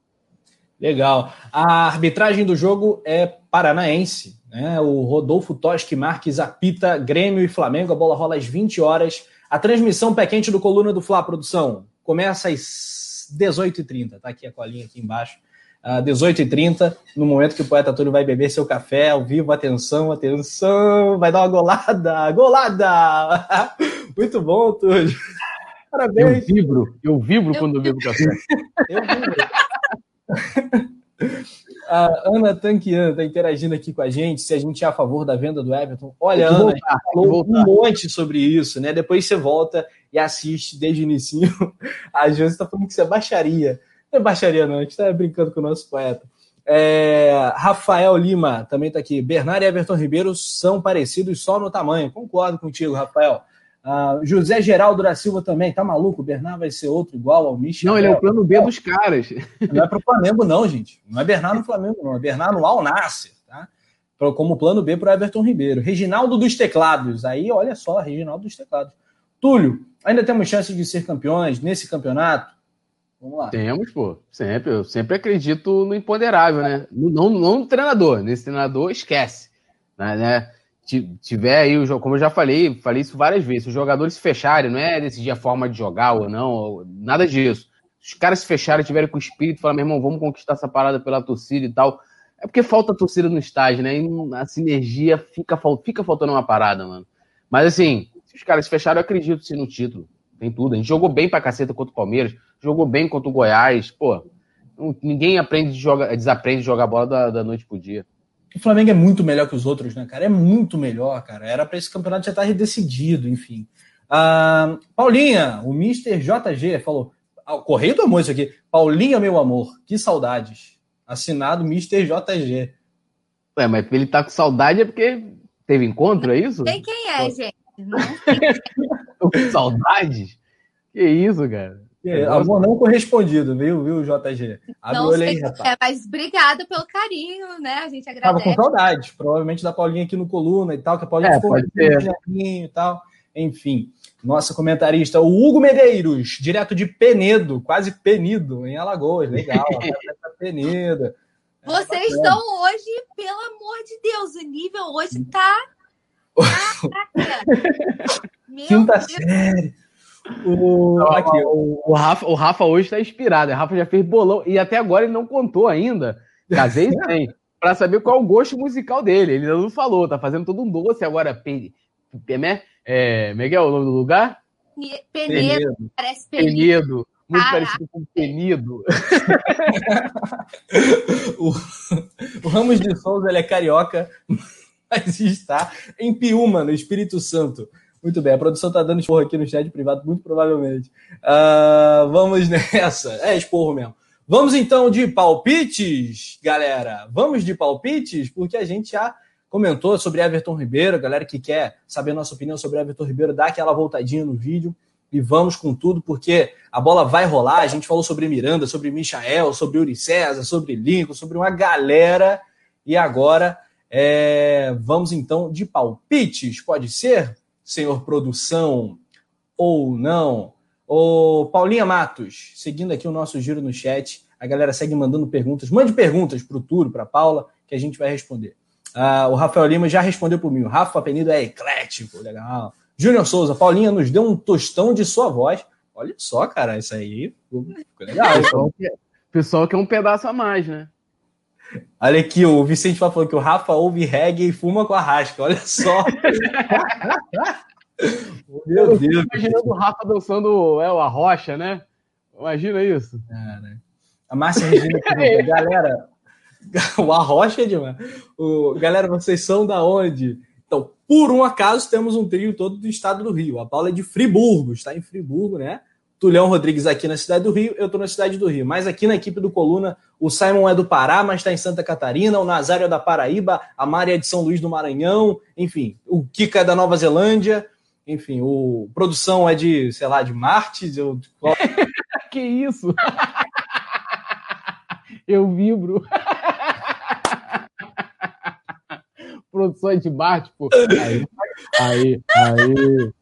Speaker 3: Legal. A arbitragem do jogo é paranaense. Né? O Rodolfo Toschi Marques apita Grêmio e Flamengo. A bola rola às 20 horas. A transmissão pé quente do Coluna do Fla, produção, começa às 18h30. Tá aqui a colinha aqui embaixo. Ah, 18h30, no momento que o poeta Túlio vai beber seu café ao vivo. Atenção, atenção. Vai dar uma golada. Golada! Muito bom, Túlio.
Speaker 5: Eu
Speaker 3: Parabéns.
Speaker 5: vibro, eu vibro
Speaker 4: Eu-
Speaker 5: quando eu bebo café.
Speaker 3: Eu vi. A Ana Tanquian está interagindo aqui com a gente, se a gente é a favor da venda do Everton. Olha, Ana,
Speaker 5: voltar,
Speaker 3: a gente falou um monte sobre isso, né? Depois você volta e assiste desde o início. A Josi está falando que isso é baixaria. Não é baixaria, não, a gente está brincando com o nosso poeta. É, Rafael Lima também está aqui. Bernardo e Everton Ribeiro são parecidos só no tamanho. Concordo contigo, Rafael. Ah, José Geraldo da Silva também, tá maluco? O Bernard vai ser outro igual ao Michel.
Speaker 5: Não, ele é o plano B dos caras.
Speaker 3: Não é para o Flamengo, não, gente. Não é Bernardo no Flamengo, não. É Bernardo no Al Nasser, tá? Como plano B para Everton Ribeiro. Reginaldo dos Teclados. Aí, olha só, Reginaldo dos Teclados. Túlio, ainda temos chance de ser campeões nesse campeonato? Vamos lá.
Speaker 5: Temos, pô. Sempre. Eu sempre acredito no imponderável, né? Não, não no treinador. Nesse treinador, esquece. Né? Ti- Tiver aí, o jogo, como eu já falei, falei isso várias vezes. Os jogadores se fecharem, não é decidir a forma de jogar ou não, nada disso. Os caras se fecharem, tiverem com o espírito, falar, meu irmão, vamos conquistar essa parada pela torcida e tal. É porque falta torcida no estádio, né? E a sinergia fica, fica faltando uma parada, mano. Mas assim, se os caras se fecharam, eu acredito sim no título. Tem tudo. A gente jogou bem pra caceta contra o Palmeiras, jogou bem contra o Goiás. Pô, ninguém aprende de desaprende de jogar bola da, da noite pro dia.
Speaker 3: O Flamengo é muito melhor que os outros, né, cara? É muito melhor, cara. Era para esse campeonato já estar decidido, enfim. Ah, Paulinha, o Mr. JG falou. ah, Correio do Amor, isso aqui. Paulinha, meu amor, que saudades. Assinado Mr. JG.
Speaker 5: Ué, mas ele tá com saudade é porque teve encontro, é isso?
Speaker 4: Tem quem é, gente? Não
Speaker 5: com saudades? Que isso, cara?
Speaker 3: É, amor não correspondido, viu, viu, JG? Abre
Speaker 4: Não
Speaker 3: o olho aí,
Speaker 4: sei o
Speaker 3: rapaz.
Speaker 4: é, mas obrigada pelo carinho, né? A gente
Speaker 3: Tava
Speaker 4: agradece.
Speaker 3: com saudade, provavelmente da Paulinha aqui no Coluna e tal, que a Paulinha
Speaker 5: É,
Speaker 3: um jardim e tal. Enfim, nossa comentarista, o Hugo Medeiros, direto de Penedo, quase Penido, em Alagoas. Legal, tá Penedo. É,
Speaker 4: Vocês estão hoje, pelo amor de Deus, o nível hoje tá. Caraca!
Speaker 3: Quinta
Speaker 4: Deus,
Speaker 3: série. O...
Speaker 5: Não,
Speaker 3: Aqui,
Speaker 5: O, o Rafa, o Rafa hoje tá inspirado. O Rafa já fez bolão e até agora ele não contou ainda. Casei sem. Pra saber qual é o gosto musical dele. Ele ainda não falou, tá fazendo todo um doce agora. Pe, pe, né? é, Miguel, o nome do lugar?
Speaker 4: Penedo,
Speaker 3: Penedo.
Speaker 4: parece Penedo.
Speaker 5: Penido. Muito
Speaker 4: Caraca.
Speaker 5: parecido com Penido.
Speaker 3: O, o Ramos de Souza ele é carioca, mas está em Piúma, no Espírito Santo. Muito bem, a produção está dando esporro aqui no chat privado, muito provavelmente. Ah, vamos nessa. É esporro mesmo. Vamos então de palpites, galera. Vamos de palpites, porque a gente já comentou sobre Everton Ribeiro. Galera que quer saber nossa opinião sobre Everton Ribeiro, dá aquela voltadinha no vídeo e vamos com tudo, porque a bola vai rolar. A gente falou sobre Miranda, sobre Michael, sobre Uri César, sobre Lincoln, sobre uma galera. E agora é, vamos então de palpites. Pode ser, senhor produção, ou não? Ô, Paulinha Matos, seguindo aqui o nosso giro no chat, a galera segue mandando perguntas. Mande perguntas para o Túlio, para Paula, que a gente vai responder. Ah, o Rafael Lima já respondeu por mim. O Rafa Penido é eclético, legal. Júnior Souza, Paulinha nos deu um tostão de sua voz. Olha só, cara, isso aí ficou legal.
Speaker 5: O pessoal o pessoal quer um pedaço a mais, né?
Speaker 3: Olha aqui, o Vicente falou que o Rafa ouve reggae e fuma com a rasca. Olha só.
Speaker 5: Meu Deus. Imaginando o Rafa dançando é, a rocha, né? Imagina isso.
Speaker 3: Cara. A Márcia Regina, galera, o Arrocha é demais. O, galera, vocês são da onde? Então, por um acaso, temos um trio todo do estado do Rio. A Paula é de Friburgo, está em Friburgo, né? Tulhão Rodrigues aqui na cidade do Rio, eu estou na cidade do Rio. Mas aqui na equipe do Coluna, o Simon é do Pará, mas está em Santa Catarina, o Nazário é da Paraíba, a Mari é de São Luís do Maranhão, enfim, o Kika é da Nova Zelândia, enfim, o produção é de, sei lá, de Marte. Eu...
Speaker 5: que isso? eu vibro. Produções de Marte, pô. Aí, aí, aí.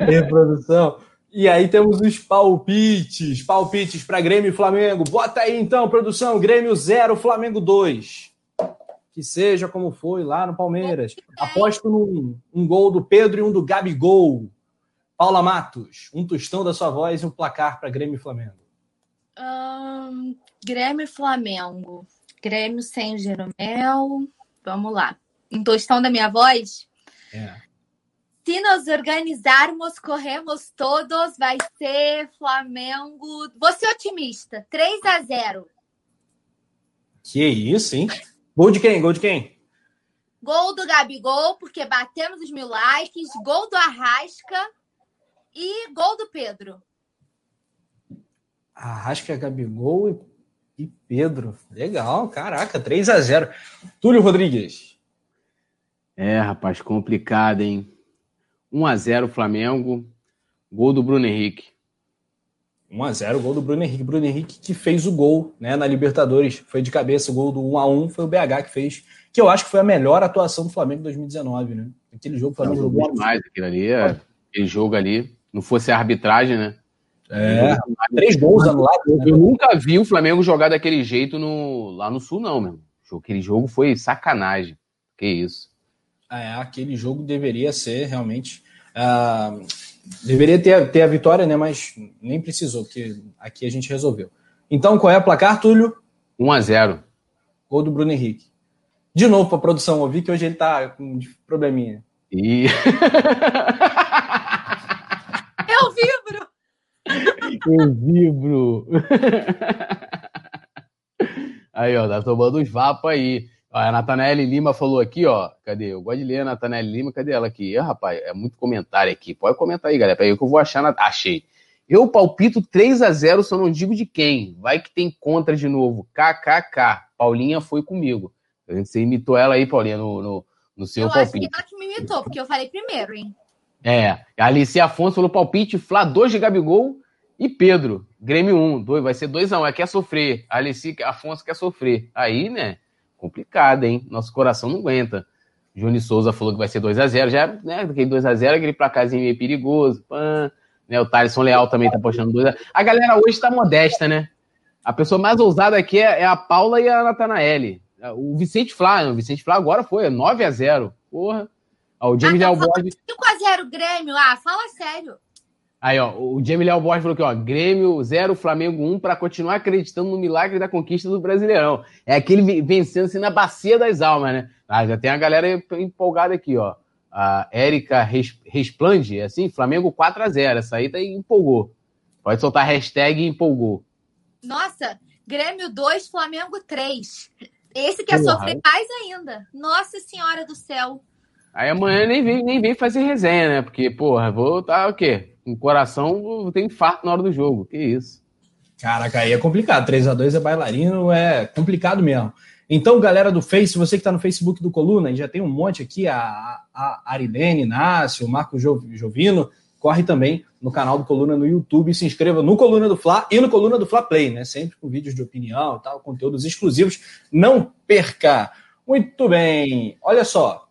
Speaker 3: aí produção. E aí temos os palpites. Palpites para Grêmio e Flamengo. Bota aí então, produção. Grêmio 0, Flamengo 2. Que seja como foi lá no Palmeiras. Aposto num um gol do Pedro e um do Gabigol. Paula Matos, um tostão da sua voz e um placar para Grêmio e Flamengo.
Speaker 4: Um, Grêmio e Flamengo. Grêmio sem Jeromel. Vamos lá. Um tostão da minha voz?
Speaker 3: É.
Speaker 4: Se nos organizarmos, corremos todos, vai ser Flamengo. Vou ser otimista. 3 a 0
Speaker 3: Que isso, hein? Gol de quem? Gol de quem?
Speaker 4: Gol do Gabigol, porque batemos os mil likes. Gol do Arrasca. E gol do Pedro.
Speaker 3: Arrasca, Gabigol e Pedro. Legal, caraca, 3 a 0 Túlio Rodrigues.
Speaker 5: É, rapaz, complicado, hein? 1 a 0 Flamengo. Gol do Bruno Henrique.
Speaker 3: 1 a 0 gol do Bruno Henrique. Bruno Henrique que fez o gol né, na Libertadores. Foi de cabeça o gol do 1 a 1 Foi o BH que fez. Que eu acho que foi a melhor atuação do Flamengo em 2019, né? Aquele jogo o Flamengo
Speaker 5: jogou demais. Aquilo ali, é, aquele jogo ali. Não fosse a arbitragem, né?
Speaker 3: É, três gols anulados.
Speaker 5: Né? Eu nunca vi o Flamengo jogar daquele jeito no, lá no Sul, não, meu. Aquele jogo foi sacanagem. Que isso.
Speaker 3: É, aquele jogo deveria ser realmente. Uh, deveria ter, ter a vitória, né? Mas nem precisou, porque aqui a gente resolveu. Então, qual é o placar, Túlio?
Speaker 5: 1 a 0
Speaker 3: Gol do Bruno Henrique. De novo para a produção ouvir que hoje ele tá com probleminha.
Speaker 5: E...
Speaker 4: Eu vibro!
Speaker 5: Eu vibro! Aí, ó, tá tomando uns vapos aí. A Natanelli Lima falou aqui, ó. Cadê? Eu gosto de ler a Natanelli Lima. Cadê ela aqui? Ah, rapaz, é muito comentário aqui. Pode comentar aí, galera. Peraí que eu vou achar. Na... Achei. Eu palpito 3 a 0 só não digo de quem. Vai que tem contra de novo. KKK. Paulinha foi comigo. Você imitou ela aí, Paulinha, no, no, no seu eu palpite.
Speaker 4: Eu acho que ela que me imitou, porque eu falei primeiro, hein?
Speaker 5: É. A Alice Afonso falou palpite, Flá 2 de Gabigol e Pedro. Grêmio 1. 2, vai ser 2 a 1 É quer sofrer. A Alice Afonso quer sofrer. Aí, né? Complicado, hein? Nosso coração não aguenta. Juni Souza falou que vai ser 2 a 0 já, né? Aquele 2 a 0 aquele placarzinho meio perigoso. Pã, né? O Thaleson Leal também tá postando 2 a... a galera hoje tá modesta, né? A pessoa mais ousada aqui é, é a Paula e a Natanaele. O Vicente Flá, o Vicente Flá agora foi 9 a 0 Porra. Ó, o Jamie ah, Leal Borges.
Speaker 4: 5 a 0 Grêmio, ah, fala sério.
Speaker 5: Aí, ó, o Jamie Léo Borges falou aqui, ó, Grêmio 0, Flamengo 1, um, para continuar acreditando no milagre da conquista do Brasileirão. É aquele vencendo assim na bacia das almas, né? Ah, já tem a galera empolgada aqui, ó. A Érica Resplande, é assim, Flamengo 4 a 0 Essa aí tá empolgou. Pode soltar hashtag empolgou.
Speaker 4: Nossa, Grêmio 2, Flamengo 3. Esse quer Porra. sofrer mais ainda. Nossa Senhora do Céu.
Speaker 5: Aí amanhã nem vem, nem vem fazer resenha, né? Porque, porra, vou tá o quê? Com coração, tem infarto na hora do jogo. Que isso.
Speaker 3: Caraca, aí é complicado. 3 a 2 é bailarino, é complicado mesmo. Então, galera do Face, você que está no Facebook do Coluna, já tem um monte aqui, a, a Arilene, Inácio, o Marco Jovino, corre também no canal do Coluna no YouTube, se inscreva no Coluna do Fla e no Coluna do Fla Play, né? Sempre com vídeos de opinião e tal, conteúdos exclusivos. Não perca! Muito bem, olha só.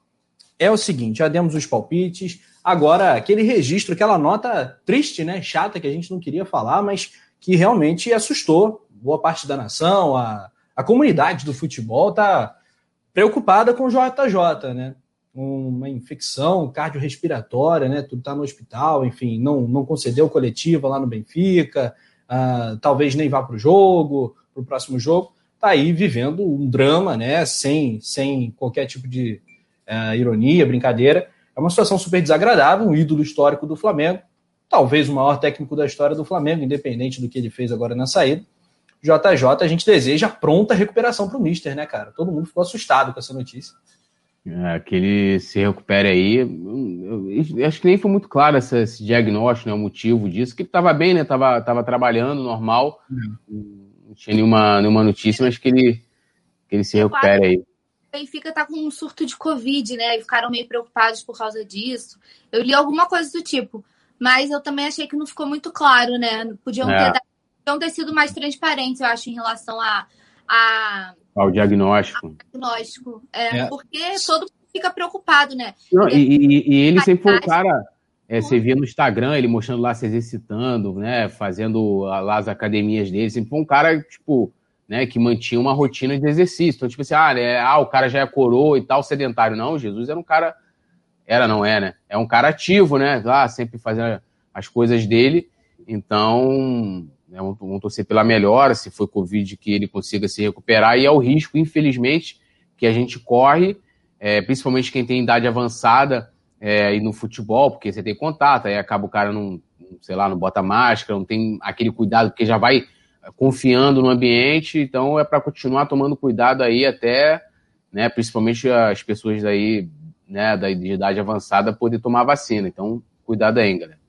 Speaker 3: É o seguinte, já demos os palpites, Agora, aquele registro, aquela nota triste, né, chata, que a gente não queria falar, mas que realmente assustou boa parte da nação, a, a comunidade do futebol está preocupada com o JJ, né? Uma infecção cardiorrespiratória, né? Tudo está no hospital, enfim, não, não concedeu coletiva lá no Benfica, uh, talvez nem vá para o jogo, para o próximo jogo. está aí vivendo um drama, né? Sem, sem qualquer tipo de uh, ironia, brincadeira. É uma situação super desagradável, um ídolo histórico do Flamengo, talvez o maior técnico da história do Flamengo, independente do que ele fez agora na saída. JJ, a gente deseja pronta recuperação para o Mister, né, cara? Todo mundo ficou assustado com essa notícia.
Speaker 5: É, que ele se recupere aí. Eu, eu, acho que nem foi muito claro esse, esse diagnóstico, né, o motivo disso, que ele estava bem, né? Tava, tava trabalhando normal. Uhum não tinha nenhuma, nenhuma notícia, mas que ele, que ele se recupere aí.
Speaker 4: Benfica tá com um surto de Covid, né? E ficaram meio preocupados por causa disso. Eu li alguma coisa do tipo, mas eu também achei que não ficou muito claro, né? Podiam, é. ter, podiam ter sido mais transparentes, eu acho, em relação a, a
Speaker 5: ao diagnóstico. Ao
Speaker 4: diagnóstico. É, é. Porque todo mundo fica preocupado, né?
Speaker 5: Não, e, e, e, ele sempre foi o cara é, você via no Instagram ele mostrando lá se exercitando, né? Fazendo lá as academias dele. Sempre foi um cara, tipo, né, que mantinha uma rotina de exercício. Então, tipo assim, ah, né, ah, o cara já é coroa e tal, sedentário. Não, Jesus era um cara. Era, não é, né? É um cara ativo, né? Lá, sempre fazendo as coisas dele. Então, né, vamos torcer pela melhora, se foi Covid, que ele consiga se recuperar. E é o risco, infelizmente, que a gente corre, é, principalmente quem tem idade avançada é, e no futebol, porque você tem contato, aí acaba o cara não, sei lá, não bota máscara, não tem aquele cuidado, porque já vai confiando no ambiente, então é para continuar tomando cuidado aí até, né, principalmente as pessoas aí, né, da idade avançada poder tomar vacina. Então, cuidado aí, galera.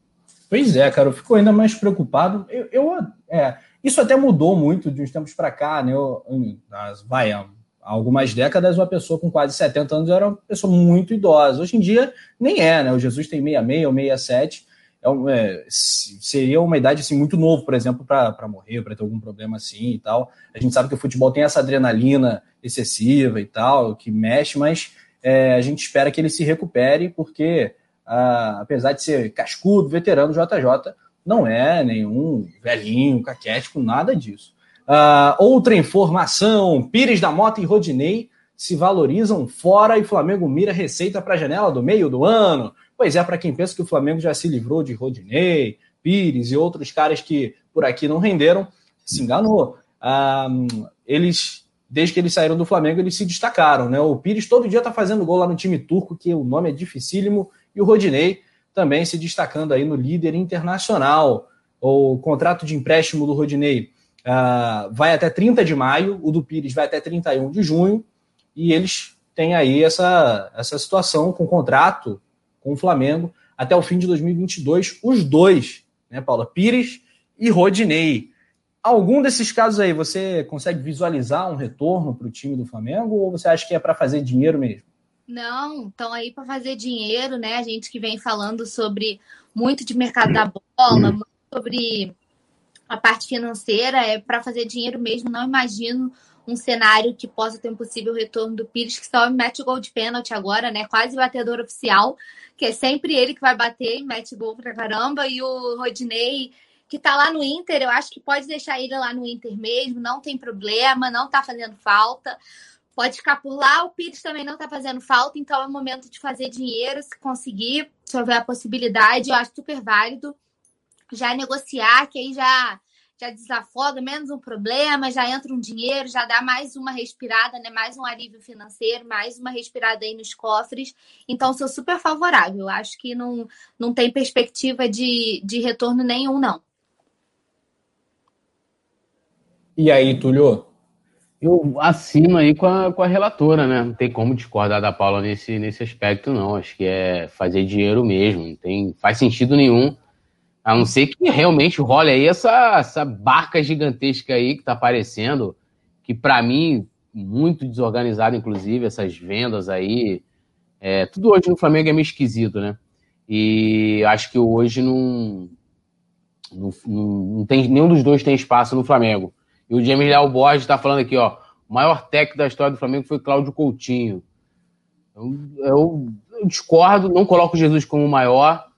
Speaker 3: Pois é, cara, eu fico ainda mais preocupado. Eu, eu é, isso até mudou muito de uns tempos para cá, né? Eu, vai, há algumas décadas, uma pessoa com quase 70 anos era uma pessoa muito idosa. Hoje em dia, nem é, né? O Jesus tem 66 ou 67. É, é, seria uma idade assim, muito novo, por exemplo, para morrer, para ter algum problema assim e tal. A gente sabe que o futebol tem essa adrenalina excessiva e tal, que mexe, mas é, a gente espera que ele se recupere, porque a, apesar de ser cascudo, veterano, JJ não é nenhum velhinho, caquético, nada disso. Uh, outra informação: Pires da Mota e Rodinei se valorizam fora e Flamengo mira receita para a janela do meio do ano. Pois é, para quem pensa que o Flamengo já se livrou de Rodinei, Pires e outros caras que por aqui não renderam, se enganou. Uh, eles, desde que eles saíram do Flamengo, eles se destacaram. Né? O Pires todo dia está fazendo gol lá no time turco, que o nome é dificílimo, e o Rodinei também se destacando aí no líder internacional. O contrato de empréstimo do Rodinei uh, vai até 30 de maio, o do Pires vai até 31 de junho, e eles têm aí essa, essa situação com contrato com o Flamengo até o fim de 2022, os dois, né, Paula? Pires e Rodinei. Algum desses casos aí você consegue visualizar um retorno para o time do Flamengo ou você acha que é para fazer dinheiro mesmo?
Speaker 4: Não, estão aí para fazer dinheiro, né? A gente que vem falando sobre muito de mercado da bola, muito sobre a parte financeira é para fazer dinheiro mesmo. Não imagino um cenário que possa ter um possível retorno do Pires, que só mete o gol de pênalti agora, né? Quase batedor oficial, que é sempre ele que vai bater mete gol pra caramba. E o Rodinei, que tá lá no Inter, eu acho que pode deixar ele lá no Inter mesmo, não tem problema, não tá fazendo falta. Pode ficar por lá, o Pires também não tá fazendo falta, então é o momento de fazer dinheiro, se conseguir, se houver a possibilidade, eu acho super válido já negociar, que aí já já desafoga menos um problema, já entra um dinheiro, já dá mais uma respirada, né? Mais um alívio financeiro, mais uma respirada aí nos cofres. Então, sou super favorável. Acho que não, não tem perspectiva de, de retorno nenhum, não.
Speaker 3: E aí, Túlio?
Speaker 5: Eu assino aí com a, com a relatora, né? Não tem como discordar da Paula nesse, nesse aspecto, não. Acho que é fazer dinheiro mesmo. Não tem, faz sentido nenhum a não ser que realmente role aí essa, essa barca gigantesca aí que está aparecendo, que para mim, muito desorganizado, inclusive, essas vendas aí. É, tudo hoje no Flamengo é meio esquisito, né? E acho que hoje não, não, não tem, nenhum dos dois tem espaço no Flamengo. E o James Léo Borges está falando aqui, ó, o maior técnico da história do Flamengo foi Cláudio Coutinho. Eu, eu, eu discordo, não coloco Jesus como o maior,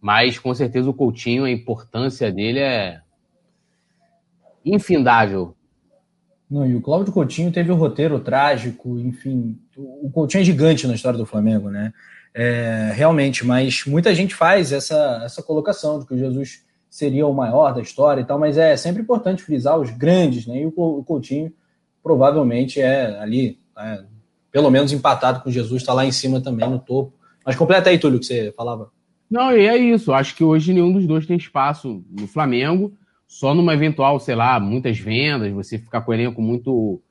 Speaker 5: mas com certeza o Coutinho, a importância dele é infindável.
Speaker 3: Não, e o Cláudio Coutinho teve um roteiro trágico, enfim. O Coutinho é gigante na história do Flamengo, né? É, realmente, mas muita gente faz essa, essa colocação de que o Jesus seria o maior da história e tal, mas é sempre importante frisar os grandes, né? E o Coutinho provavelmente é ali, é, pelo menos empatado com Jesus, está lá em cima também no topo. Mas completa aí, Túlio, o que você falava.
Speaker 5: Não, e é isso. Acho que hoje nenhum dos dois tem espaço no Flamengo. Só numa eventual, sei lá, muitas vendas, você ficar com o elenco muito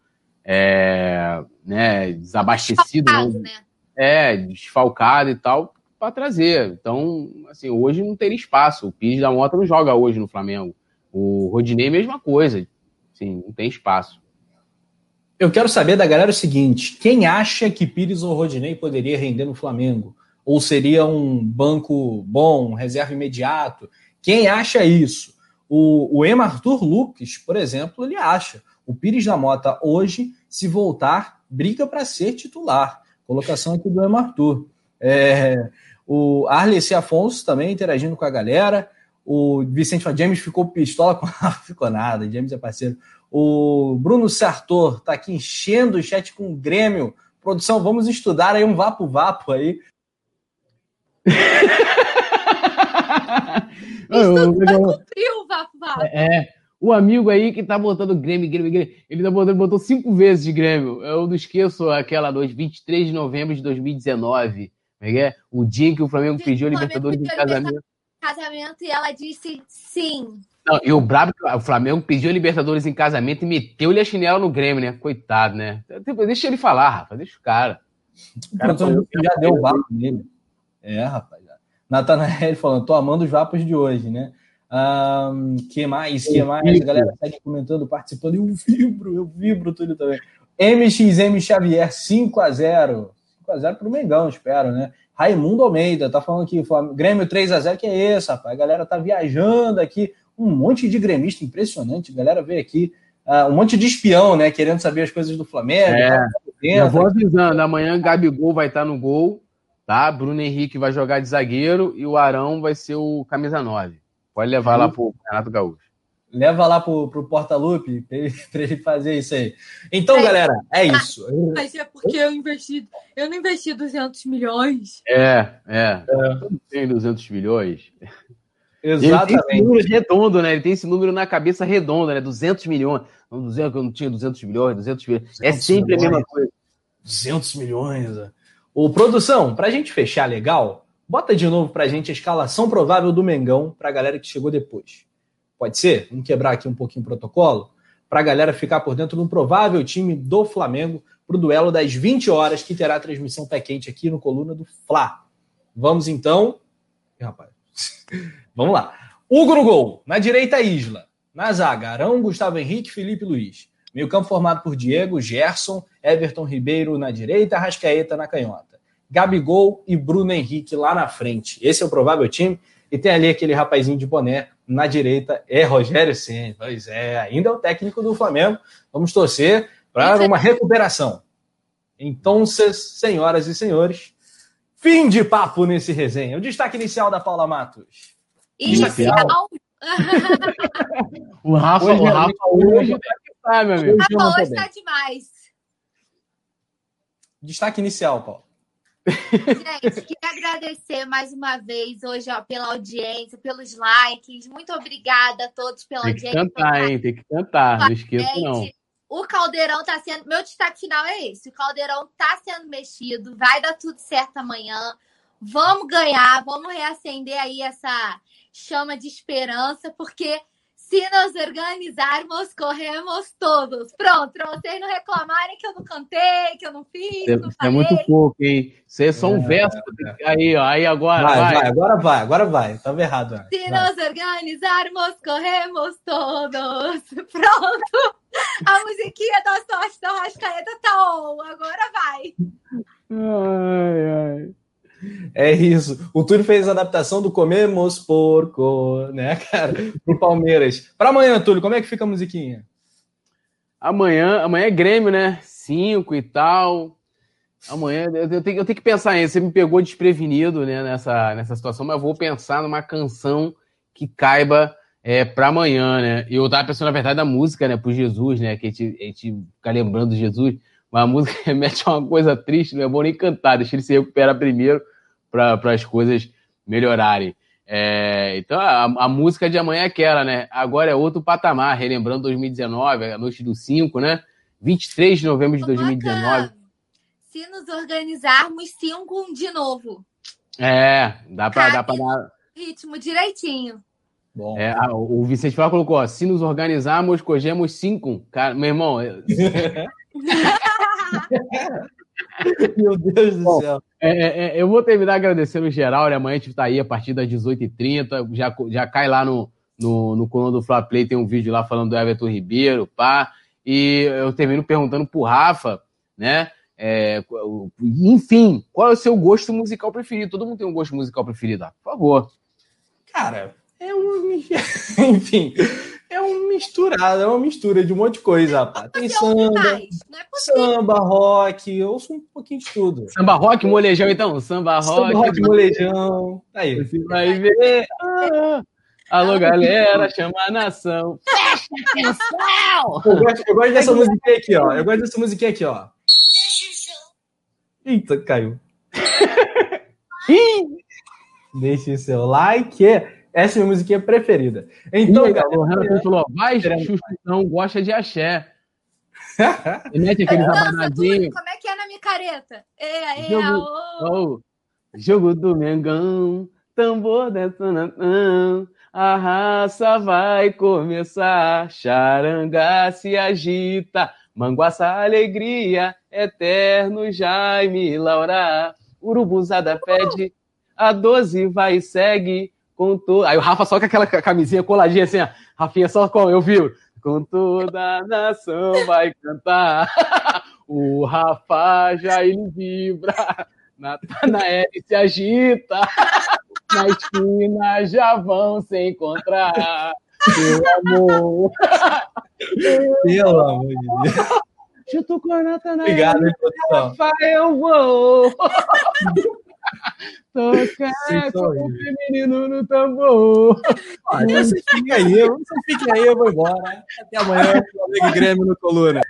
Speaker 5: é, né, desabastecido.
Speaker 4: Desfalcado, né?
Speaker 5: É, desfalcado e tal, para trazer. Então, assim, hoje não teria espaço. O Pires da Mota não joga hoje no Flamengo. O Rodinei, mesma coisa. Sim, não tem espaço.
Speaker 3: Eu quero saber da galera o seguinte: quem acha que Pires ou Rodinei poderia render no Flamengo? Ou seria um banco bom, um reserva imediato? Quem acha isso? O, o Arthur Lucas, por exemplo, ele acha. O Pires da Mota hoje, se voltar, briga para ser titular. Colocação aqui do Emma Arthur. É, o Arleci Afonso também interagindo com a galera. O Vicente James ficou pistola com. ficou nada, James é parceiro. O Bruno Sartor tá aqui enchendo o chat com o Grêmio. Produção, vamos estudar aí um vapo-vapo aí.
Speaker 4: Cumpriu o Vapo Vapo.
Speaker 5: É, o amigo aí que tá botando Grêmio, Grêmio, Grêmio, ele tá botando, botou cinco vezes de Grêmio. Eu não esqueço aquela noite, 23 de novembro de 2019. Como é é? O dia em que o Flamengo pediu a Libertadores em casamento.
Speaker 4: Casamento e ela disse sim.
Speaker 5: Não, e o brabo, é o Flamengo pediu a Libertadores em casamento e meteu-lhe a chinela no Grêmio, né? Coitado, né? Deixa ele falar, Rafa, deixa o cara.
Speaker 3: O cara já deu o vapo nele. É, rapaz. Natanael falando, tô amando os vapos de hoje, né? Um, que mais? Que mais? A galera segue comentando, participando. Eu vibro, eu vibro tudo também. MXM Xavier, 5x0. 5x0 pro Mengão, espero, né? Raimundo Almeida tá falando aqui, Flam- Grêmio 3x0, que é esse, rapaz? A galera tá viajando aqui. Um monte de gremista impressionante. A galera veio aqui. ah, um monte de espião, né? Querendo saber as coisas do Flamengo.
Speaker 5: É.
Speaker 3: tá dentro.
Speaker 5: vou avisando, amanhã Gabigol vai estar no gol, tá? Bruno Henrique vai jogar de zagueiro e o Arão vai ser o camisa 9. Pode levar lá pro Renato Gaúcho.
Speaker 3: Leva lá pro, pro Porta-Lupe pra ele, fazer isso aí. Então,
Speaker 4: É.
Speaker 3: galera, é isso.
Speaker 4: Mas é porque eu investi. Eu não investi 200 milhões.
Speaker 5: É, é. Tem 200 milhões. Ele tem esse
Speaker 3: Exatamente.
Speaker 5: número redondo, né? Ele tem esse número na cabeça redonda, né? 200 milhões. Não, 200, eu não tinha 200 milhões, 200 milhões. É
Speaker 3: 200
Speaker 5: sempre a mesma
Speaker 3: milhões.
Speaker 5: coisa.
Speaker 3: 200 milhões. Ô, produção, pra gente fechar legal, bota de novo pra gente a escalação provável do Mengão pra galera que chegou depois. Pode ser? Vamos quebrar aqui um pouquinho o protocolo? Pra galera ficar por dentro do provável time do Flamengo pro duelo das 20 horas, que terá transmissão pé quente aqui no Coluna do Fla. Vamos então. Ih, rapaz. Vamos lá. Hugo no gol. Na direita, Isla. Na zaga, Arão, Gustavo Henrique, Felipe Luiz. Meio campo formado por Diego, Gerson, Everton Ribeiro na direita, Rascaeta na canhota. Gabigol e Bruno Henrique lá na frente. Esse é o provável time. E tem ali aquele rapazinho de boné na direita, é Rogério Ceni. Pois é, ainda é o técnico do Flamengo. Vamos torcer para uma recuperação. Então, senhoras e senhores, fim de papo nesse resenha. O destaque inicial da Paula Matos.
Speaker 4: Inicial.
Speaker 5: O Rafa,
Speaker 3: Hoje,
Speaker 5: o Rafa hoje tá tá, meu amigo.
Speaker 3: Tô
Speaker 4: hoje
Speaker 3: bem.
Speaker 4: tá demais.
Speaker 3: Destaque inicial, Paulo.
Speaker 4: Gente, queria agradecer mais uma vez hoje ó, pela audiência, pelos likes. Muito obrigada a todos pela
Speaker 5: Tem que
Speaker 4: audiência.
Speaker 5: cantar, hein? Tem que cantar. Não esqueça, não.
Speaker 4: Gente, O caldeirão tá sendo. Meu destaque final é esse: o caldeirão tá sendo mexido, vai dar tudo certo amanhã. Vamos ganhar, vamos reacender aí essa chama de esperança, porque se nos organizarmos, corremos todos. Pronto, pra vocês não reclamarem que eu não cantei, que eu não fiz,
Speaker 5: Você
Speaker 4: não
Speaker 5: é
Speaker 4: falei.
Speaker 5: muito pouco, hein? Você é só um
Speaker 3: É,
Speaker 5: verso. Aí, ó. Aí agora,
Speaker 3: Vai,
Speaker 5: vai.
Speaker 3: vai, agora vai, agora vai. Tava errado. antes.
Speaker 4: Se
Speaker 3: Vai.
Speaker 4: nos organizarmos, corremos todos. Pronto. A musiquinha da sorte da Rascaeta tá on. Agora vai.
Speaker 5: Ai, ai.
Speaker 3: É isso. O Túlio fez a adaptação do Comemos Porco, né, cara? Pro Palmeiras. Pra amanhã, Túlio, como é que fica a musiquinha?
Speaker 5: Amanhã, amanhã é Grêmio, né? Cinco e tal. Amanhã eu tenho, eu tenho que pensar nisso. Você me pegou desprevenido né, nessa, nessa situação, mas eu vou pensar numa canção que caiba é, para amanhã, né? E eu tava pensando, na verdade, na música, né? Pro Jesus, né? Que a gente, a gente fica lembrando de Jesus. Mas a música remete a uma coisa triste, não é bom nem cantar, deixa ele se recuperar primeiro para as coisas melhorarem. É, então a, a música de amanhã é aquela, né? Agora é outro patamar, relembrando 2019, a noite do 5, né? 23 de novembro de 2019.
Speaker 4: Se nos organizarmos, cinco de novo.
Speaker 5: É, dá pra, dá pra dar.
Speaker 4: Ritmo direitinho.
Speaker 5: Bom. É, o Vicente Flávio colocou: ó, se nos organizarmos, cogemos cinco. Cara, meu irmão.
Speaker 3: Meu Deus do Bom, céu.
Speaker 5: É, é, é, eu vou terminar agradecendo o geral, né? Amanhã a gente tá aí a partir das 18h30. Já, já cai lá no, no, no coluna do Fla Play, tem um vídeo lá falando do Everton Ribeiro, pá. E eu termino perguntando pro Rafa, né? É, enfim, qual é o seu gosto musical preferido? Todo mundo tem um gosto musical preferido, ah, por favor.
Speaker 3: Cara, é um. Enfim, é uma misturada, é uma mistura de um monte de coisa, rapaz. Tem samba, é samba, rock, eu ouço um pouquinho de tudo.
Speaker 5: Samba rock, molejão, então? Samba rock. Samba rock,
Speaker 3: molejão. Aí.
Speaker 5: Você vai ver. Ah, alô, galera, chama a nação. Fecha
Speaker 3: atenção! Eu gosto, eu gosto dessa musiquinha aqui, ó. Eu gosto dessa musiquinha aqui, ó. Eita, caiu. Deixe o seu like. Essa é a minha musiquinha preferida. Então,
Speaker 5: galera, o Renato falou: vai, Xuxa não gosta de axé. mete aquele rabanadinho.
Speaker 4: Como é que é na micareta? É, é,
Speaker 5: jogo, oh. jogo do Mengão, tambor detonatão. A raça vai começar, charanga se agita, manguaça alegria, eterno Jaime Laura. Urubuzada pede, a doze vai e segue, com tudo. Aí o Rafa só com aquela camisinha coladinha assim, ó. Rafinha só com, eu vi. Com toda a nação vai cantar. o Rafa já ele vibra. Natanael se agita. Na esquina já vão se encontrar. Meu amor.
Speaker 3: Pelo amor de Deus.
Speaker 5: Chuto com a Natanael.
Speaker 3: Obrigado.
Speaker 5: Rafa, eu vou. Tocar com o feminino no tambor.
Speaker 3: Olha, você fica aí, você fica aí, eu vou embora. Até amanhã, Flamengo Grêmio no Coluna.